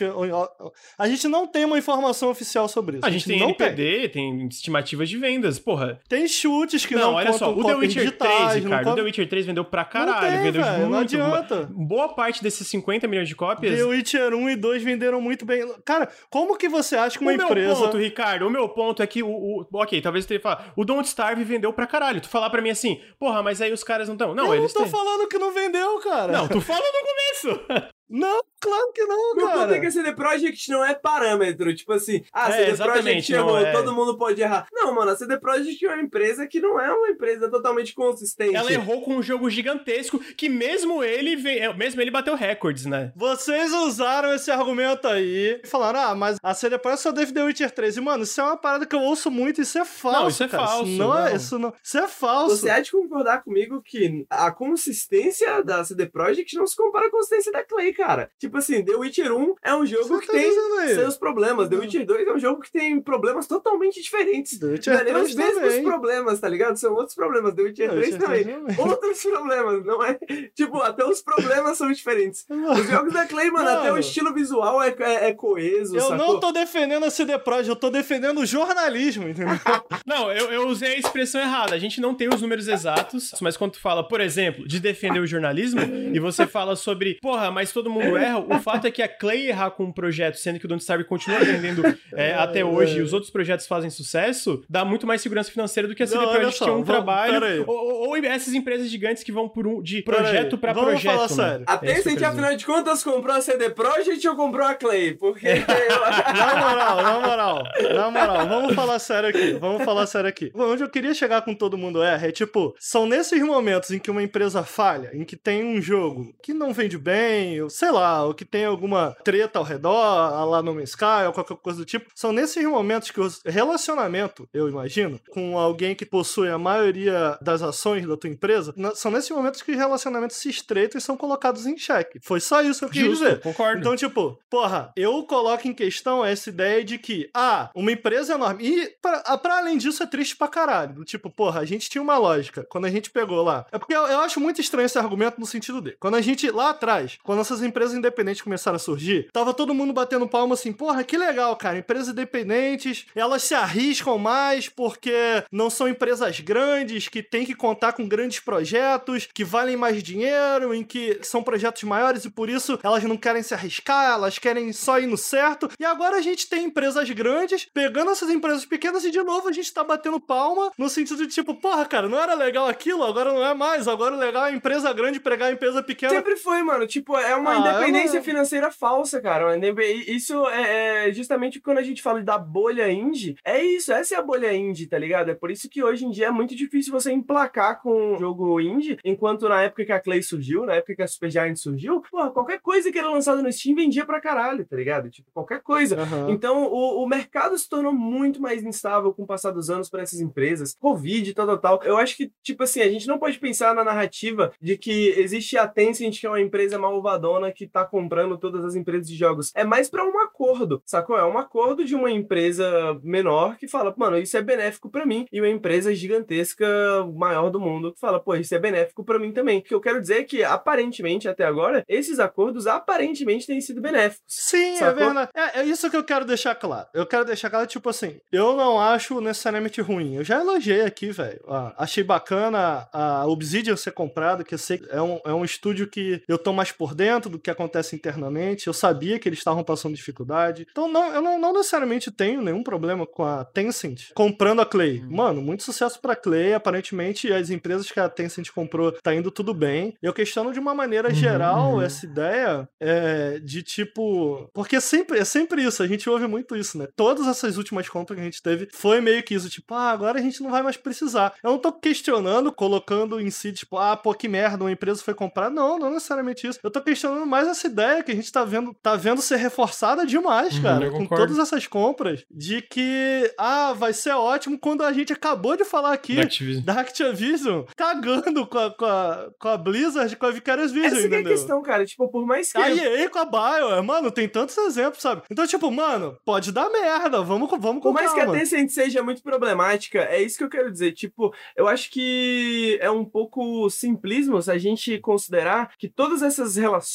a gente não tem uma informação oficial sobre isso. a gente tem não NPD, tem. estimativas de vendas, porra. Tem chutes que não, não, olha só, o The Witcher digitais, 3, não Ricardo, o The Witcher 3 vendeu pra caralho, tem, vendeu velho, muito. não adianta. Boa parte desses 50 milhões de cópias. The Witcher 1 e 2 venderam muito bem. Cara, como que você acha que uma o meu empresa... ponto, Ricardo, o meu ponto é que o. o- ok, talvez você fale, o Don't Starve vendeu pra caralho. Tu falar pra mim assim, porra, mas aí os caras não estão. Não, eu não eles tô têm. falando que não vendeu, cara. Não, tu falou no começo. Não, claro que não, Meu ponto cara. é que a CD Projekt não é parâmetro. Tipo assim, ah, a É, CD exatamente, Projekt errou, é. todo mundo pode errar. Não, mano, a CD Projekt é uma empresa que não é uma empresa totalmente consistente. Ela errou com um jogo gigantesco que mesmo ele, é, mesmo ele bateu recordes, né? Vocês usaram esse argumento aí e falaram, ah, mas a CD Projekt só deve The Witcher 3. E, mano, isso é uma parada que eu ouço muito, isso é falso, Não, isso é cara. falso, Isso não, é, não. isso não... Isso é falso. Você há de concordar comigo que a consistência da CD Projekt não se compara à consistência da Clay, cara. Tipo assim, The Witcher 1 é um jogo Você que tá tem seus problemas. The Witcher 2 é um jogo que tem problemas totalmente diferentes. The Não Witcher é nem 3 os mesmos também. problemas, tá ligado? São outros problemas. The Witcher The 3 Witcher também. 3 também. Outros problemas, não é? Tipo, até os problemas são diferentes. Os jogos da Clay, mano, até o Mano. estilo visual é, é, é coeso, Eu sacou? não tô defendendo a CD Projekt, eu tô defendendo o jornalismo, entendeu? Não, eu, eu usei a expressão errada. A gente não tem os números exatos, mas quando tu fala, por exemplo, de defender o jornalismo, e você fala sobre, porra, mas todo mundo erra, o fato é que a Clay errar com um projeto, sendo que o Don't Starve continua vendendo é, até hoje e os outros projetos fazem sucesso, dá muito mais segurança financeira do que a CD Projekt que é um vamos- trabalho. Ou, ou- essas empresas gigantes que vão por um, de Pera projeto vamos projeto. falar né? sério. A É eu Tencent, quero afinal de contas, comprou a CD Projekt ou comprou a Clay? Porque Na moral, na moral, na moral, vamos falar sério aqui, vamos falar sério aqui. Onde eu queria chegar com todo mundo erra é tipo, são nesses momentos em que uma empresa falha, em que tem um jogo que não vende bem, ou sei lá, ou que tem alguma treta ao redor, lá no Sky, ou qualquer coisa do tipo, são nesses momentos que o relacionamento, eu imagino, com alguém que possui a maioria das ações da tua empresa, são nesses momentos que os relacionamentos se estreitam e são colocados em xeque. Foi só isso que eu quis Justo, dizer. concordo. Então, tipo, porra, eu coloco em questão essa ideia de que, ah, uma empresa é enorme. E, pra, ah, pra além disso, é triste pra caralho. Tipo, porra, a gente tinha uma lógica. Quando a gente pegou lá. É porque eu, eu acho muito estranho esse argumento no sentido dele. Quando a gente, lá atrás, quando essas empresas independentes começaram a surgir, tava todo mundo batendo palma assim, porra, que legal, cara. Empresas independentes, elas se arriscam mais porque não são empresas grandes, que tem que contar com grandes projetos, que valem mais dinheiro, em que são projetos maiores e por isso elas não querem se arriscar, elas querem só ir no certo. E agora a gente tem empresas grandes pegando essas empresas pequenas e de novo a gente tá batendo palma no sentido de tipo, porra, cara, não era legal aquilo, agora não é mais. Agora o legal é a empresa grande pregar a empresa pequena. Sempre foi, mano. Tipo, é uma Ah, independência é uma- financeira falsa, cara. Isso é, é justamente quando a gente fala da bolha indie. É isso, essa é a bolha indie, tá ligado? É por isso que hoje em dia é muito difícil você emplacar com um jogo indie, enquanto na época que a Clay surgiu, na época que a Supergiant surgiu, porra, qualquer coisa que era lançada no Steam vendia pra caralho, tá ligado? Tipo, qualquer coisa. Aham. Então, o, o mercado se tornou muito mais instável com o passar dos anos para essas empresas. Covid, tal, tal, tal. Eu acho que, tipo assim, a gente não pode pensar na narrativa de que existe a Tencent, que é uma empresa malvadona que tá comprando todas as empresas de jogos. É mais para um acordo, sacou? É um acordo de uma empresa menor que fala, mano, isso é benéfico para mim. E uma empresa gigantesca, maior do mundo, que fala, pô, isso é benéfico para mim também. O que eu quero dizer é que, aparentemente, até agora, esses acordos aparentemente têm sido benéficos. Sim, é Sacou? verdade. É, é isso que eu quero deixar claro. Eu quero deixar claro, tipo assim, eu não acho necessariamente ruim. Eu já elogiei aqui, velho. Ah, achei bacana a Obsidian ser comprada, que eu sei que é um, é um estúdio que eu tô mais por dentro do que acontece internamente. Eu sabia que eles estavam passando dificuldade. Então, não, eu não, não necessariamente tenho nenhum problema com a Tencent comprando a Clay. Mano, muito sucesso pra Clay. Aparentemente, as empresas que a Tencent comprou tá indo tudo bem. Eu questiono de uma maneira geral uhum. essa ideia é, de tipo. Porque é sempre, é sempre isso, a gente ouve muito isso, né? Todas essas últimas compras que a gente teve foi meio que isso, tipo, ah, agora a gente não vai mais precisar. Eu não tô questionando, colocando em si, tipo, ah, pô, que merda, uma empresa foi comprada. Não, não necessariamente isso. Eu tô questionando mais essa ideia que a gente tá vendo, tá vendo ser reforçada demais, Uhum, cara, com todas essas compras, de que, ah, vai ser ótimo quando a gente acabou de falar aqui Da Activision. da Activision cagando com a, com a, com a Blizzard, com a Vicarious Vision, Essa que é a entendeu? questão, cara. Tipo, por mais que. A EA com a Bioware, mano, tem tantos exemplos, sabe? Então, tipo, mano, pode dar merda, vamos, vamos com Por mais que a calma. Tencent seja muito problemática, é isso que eu quero dizer. Tipo, eu acho que é um pouco simplismo se a gente considerar que todas essas relações,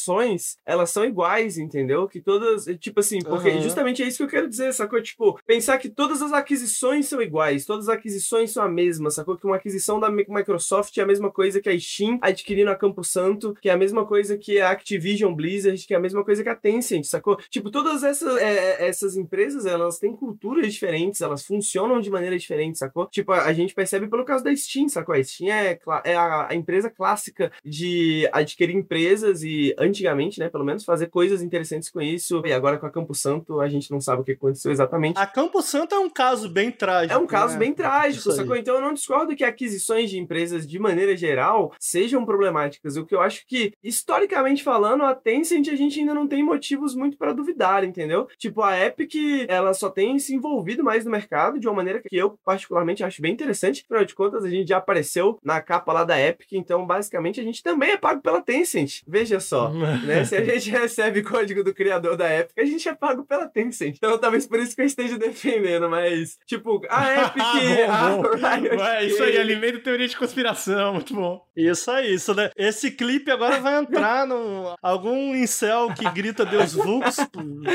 elas são iguais, entendeu? Que todas, tipo assim, porque Aham. justamente é isso que eu quero dizer, sacou? Tipo, pensar que todas as aquisições são iguais, todas as aquisições são a mesma, sacou? Que uma aquisição da Mi- Microsoft é a mesma coisa que a Steam adquirindo a Campo Santo, que é a mesma coisa que a Activision Blizzard, que é a mesma coisa que a Tencent, sacou? Tipo, todas essas, é, essas empresas, elas têm culturas diferentes, elas funcionam de maneira diferente, sacou? Tipo, a, a gente percebe pelo caso da Steam, sacou? A Steam é, é a, a empresa clássica de adquirir empresas e, antigamente, né, pelo menos, fazer coisas interessantes com isso. E agora com a Campo Santo, a gente não sabe o que aconteceu exatamente. A Campo Santo é um caso bem trágico. É um caso né? bem trágico, sacou? Então eu não discordo que aquisições de empresas, de maneira geral, sejam problemáticas. O que eu acho que, historicamente falando, a Tencent a gente ainda não tem motivos muito pra duvidar, entendeu? Tipo, a Epic, ela só tem se envolvido mais no mercado de uma maneira que eu, particularmente, acho bem interessante. Afinal de contas, a gente já apareceu na capa lá da Epic, então, basicamente, a gente também é pago pela Tencent. Veja só, né? Se a gente recebe código do criador da Epic, a gente é pago pela Tencent. Então, talvez por isso que eu esteja defendendo, mas, tipo, a Epic, a bom. Riot Vai, isso aí, alimenta teoria de conspiração, muito bom. Isso aí, isso, né? Esse clipe agora vai entrar no. Algum incel que grita Deus Vux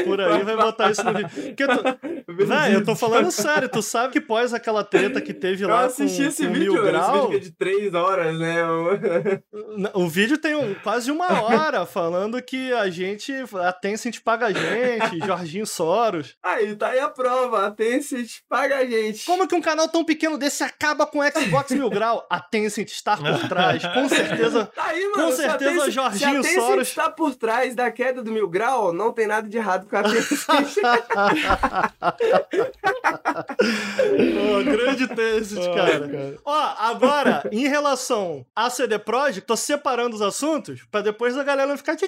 por aí vai botar isso no vídeo. Tu... Véi, eu tô falando sério, tu sabe que pós aquela treta que teve Eu lá com, assisti esse com vídeo, Mil esse Grau, vídeo é de três horas, né? o vídeo tem um- quase uma hora falando que a gente, a Tencent paga a gente, Jorginho Soros. Aí, tá aí a prova, a Tencent paga a gente. Como que um canal tão pequeno desse acaba com o Xbox Mil Grau? A Tencent está por trás, com certeza. Tá aí, mano. Com certeza, Tencent- Jorginho Se Soros- está por trás da queda do Mil Grau, não tem nada de errado com a Tencent. Pô, grande texto, Ah, cara. cara. Ó, agora, em relação a CD Projekt, tô separando os assuntos pra depois a galera não ficar. tchi.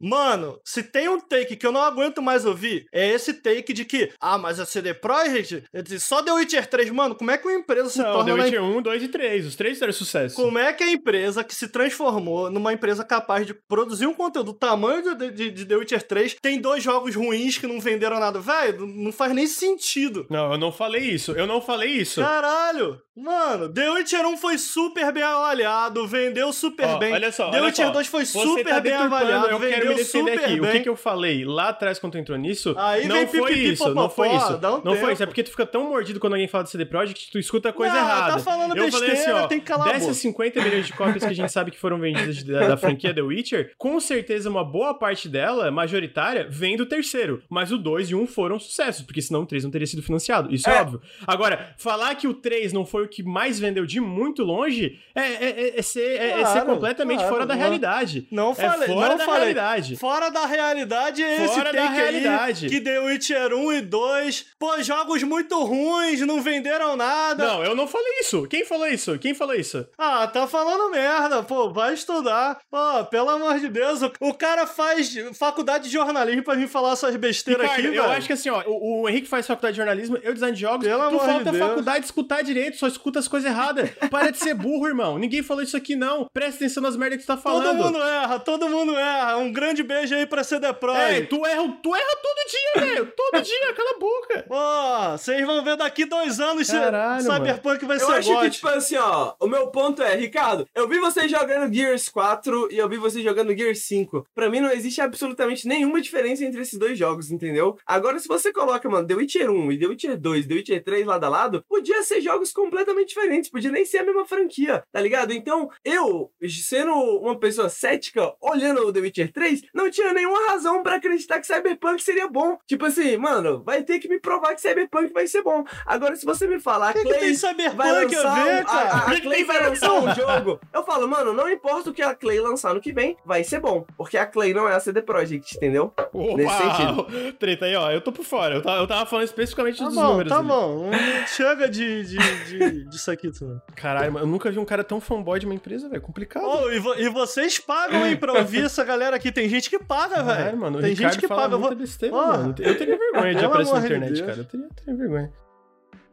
Mano, se tem um take que eu não aguento mais ouvir, é esse take de que, ah, mas a CD Projekt, só The Witcher 3, mano, como é que uma empresa se Não, torna. The uma Witcher 1, 2 e 3. Os três fizeram sucesso. Como é que a empresa que se transformou numa empresa capaz de produzir um conteúdo do tamanho de, de, de The Witcher 3 tem dois jogos ruins que não venderam nada? Velho, não faz nem sentido. Não, eu não falei isso. Eu não falei isso. Caralho! Mano, The Witcher 1 foi super bem avaliado, vendeu super Ó, bem. olha só, The olha Witcher só. 2 foi super tá bem avaliado, eu vendeu quero me defender super aqui. bem. O que, que eu falei lá atrás quando tu entrou nisso? Aí não vem foi isso, não foi isso. um não foi tempo. isso, é porque tu fica tão mordido quando alguém fala de CD Projekt, tu escuta a coisa Não, errada. tá falando eu falei assim, besteira, ó, tem que calar a dessas boca. 50 milhões de cópias que a gente sabe que foram vendidas da, da franquia The Witcher, com certeza uma boa parte dela, majoritária, vem do terceiro. Mas o 2 e o 1 foram sucessos, porque senão o 3 não teria sido financiado. Isso é, É. óbvio. Agora, falar que o 3 não foi o que mais vendeu de muito longe é, é- é- é ser, é- é ser Claro, completamente claro, fora da não- realidade. Não falei, é fora não da falei. realidade. Fora da realidade é esse Fora da realidade. aí que The Witcher 1 e 2, pô, jogos muito ruins, não venderam nada. Não, eu não falei isso. Quem falou isso? Quem falou isso? Ah, tá falando merda, pô, vai estudar. Pô, pelo amor de Deus, o, o cara faz faculdade de jornalismo pra vir falar essas besteiras Ricardo, aqui, eu velho. acho que assim, ó, o, o Henrique faz faculdade de jornalismo, eu design de jogos, Pelo tu amor de falta Deus. faculdade de escutar direito, só escuta as coisas erradas. Para de ser burro, irmão. Ninguém falou isso aqui, não. Presta atenção nas merdas que tu tá falando. Todo mundo erra, todo mundo erra. Um grande beijo aí pra CD Pro. É, tu erra, tu erra todo dia, velho. Todo dia, cala a boca. Pô, vocês vão ver daqui dois anos se Caralho, Cyberpunk vai Eu ser acho que, tipo assim, ó, o meu ponto é, Ricardo, eu vi você jogando Gears 4 e eu vi você jogando Gears 5. Pra mim não existe absolutamente nenhuma diferença entre esses dois jogos, entendeu? Agora, se você coloca, mano, The Witcher 1 e The Witcher 2, The Witcher 3 lado a lado, podia ser jogos completamente diferentes, podia nem ser a mesma franquia, tá ligado? Então, eu, sendo uma pessoa cética, olhando o The Witcher 3, não tinha nenhuma razão pra acreditar que Cyberpunk seria bom. Tipo assim, mano, vai ter que me provar que Cyberpunk vai ser bom. Agora, se você me falar, que, que Clay, tem vai Cyberpunk a lançar ver, um- cara? a, a, Que a que Clay tem vai lançar um jogo. Eu falo, mano, não importa o que a Clay lançar no que vem, vai ser bom. Porque a Clay não é a CD Projekt, entendeu? Nesse sentido. Treta aí, ó. Eu tô por fora. Eu tava, eu tava falando especificamente Tá dos bom, números. tá ali. bom. Chega de, de, de, disso aqui, tu. Caralho, mano, eu nunca vi um cara tão fanboy de uma empresa, velho. Complicado. Oh, e, vo- e vocês pagam, hein, pra ouvir essa galera aqui. Tem gente que paga, velho. mano, o Tem gente que fala paga. Eu muita vou- besteira, Porra. mano. Eu teria vergonha de Pelo aparecer na de internet, Deus. cara. Eu teria, teria vergonha.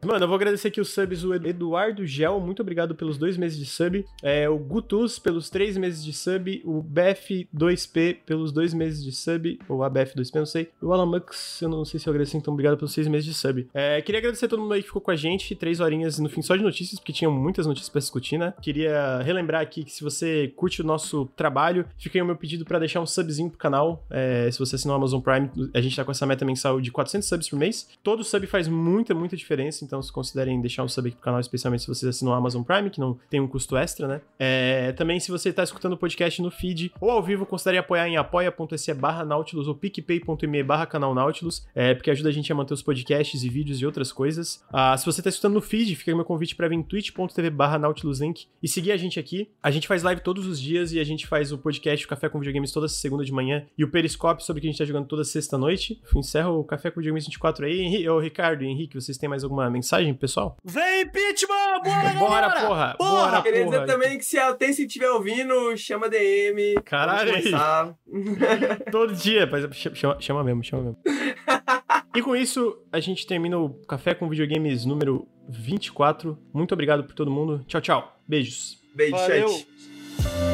Mano, eu vou agradecer aqui os subs, o Eduardo Gel, muito obrigado pelos dois meses de sub. É, o Gutus pelos três meses de sub. O BF2P pelos dois meses de sub. Ou ABF2P, não sei. O Alamux, eu não sei se eu agradeci, então obrigado pelos seis meses de sub. É, queria agradecer a todo mundo aí que ficou com a gente. Três horinhas no fim só de notícias, porque tinham muitas notícias pra discutir, né? Queria relembrar aqui que se você curte o nosso trabalho, fica aí o meu pedido pra deixar um subzinho pro canal. É, se você assinar o Amazon Prime, a gente tá com essa meta mensal de 400 subs por mês. Todo sub faz muita, muita diferença, então se considerem deixar um sub aqui pro canal, especialmente se vocês assinam o Amazon Prime, que não tem um custo extra, né? É, também, se você tá escutando o podcast no feed ou ao vivo, considere apoiar em apoia.se barra Nautilus ou picpay.me barra canal Nautilus, é, porque ajuda a gente a manter os podcasts e vídeos e outras coisas. Ah, se você tá escutando no feed, fica aí meu convite pra vir em twitch.tv barra Nautilus Link e seguir a gente aqui. A gente faz live todos os dias e a gente faz o podcast o Café com Videogames toda segunda de manhã e o Periscope sobre o que a gente tá jogando toda sexta noite. Encerro o Café com Videogames 24 aí. Ô, Ricardo e Henrique, vocês têm mais alguma mensagem, pessoal? Vem, Pitman! Bora, Bora, galera! porra! Porra! Bora, Queria dizer porra! também que se a Tem estiver ouvindo, chama DM. Caralho, começar. Todo dia, mas chama, chama mesmo, chama mesmo. e com isso, a gente termina o Café com Videogames número 24. Muito obrigado por todo mundo. Tchau, tchau. Beijos. Beijo, Valeu. chat.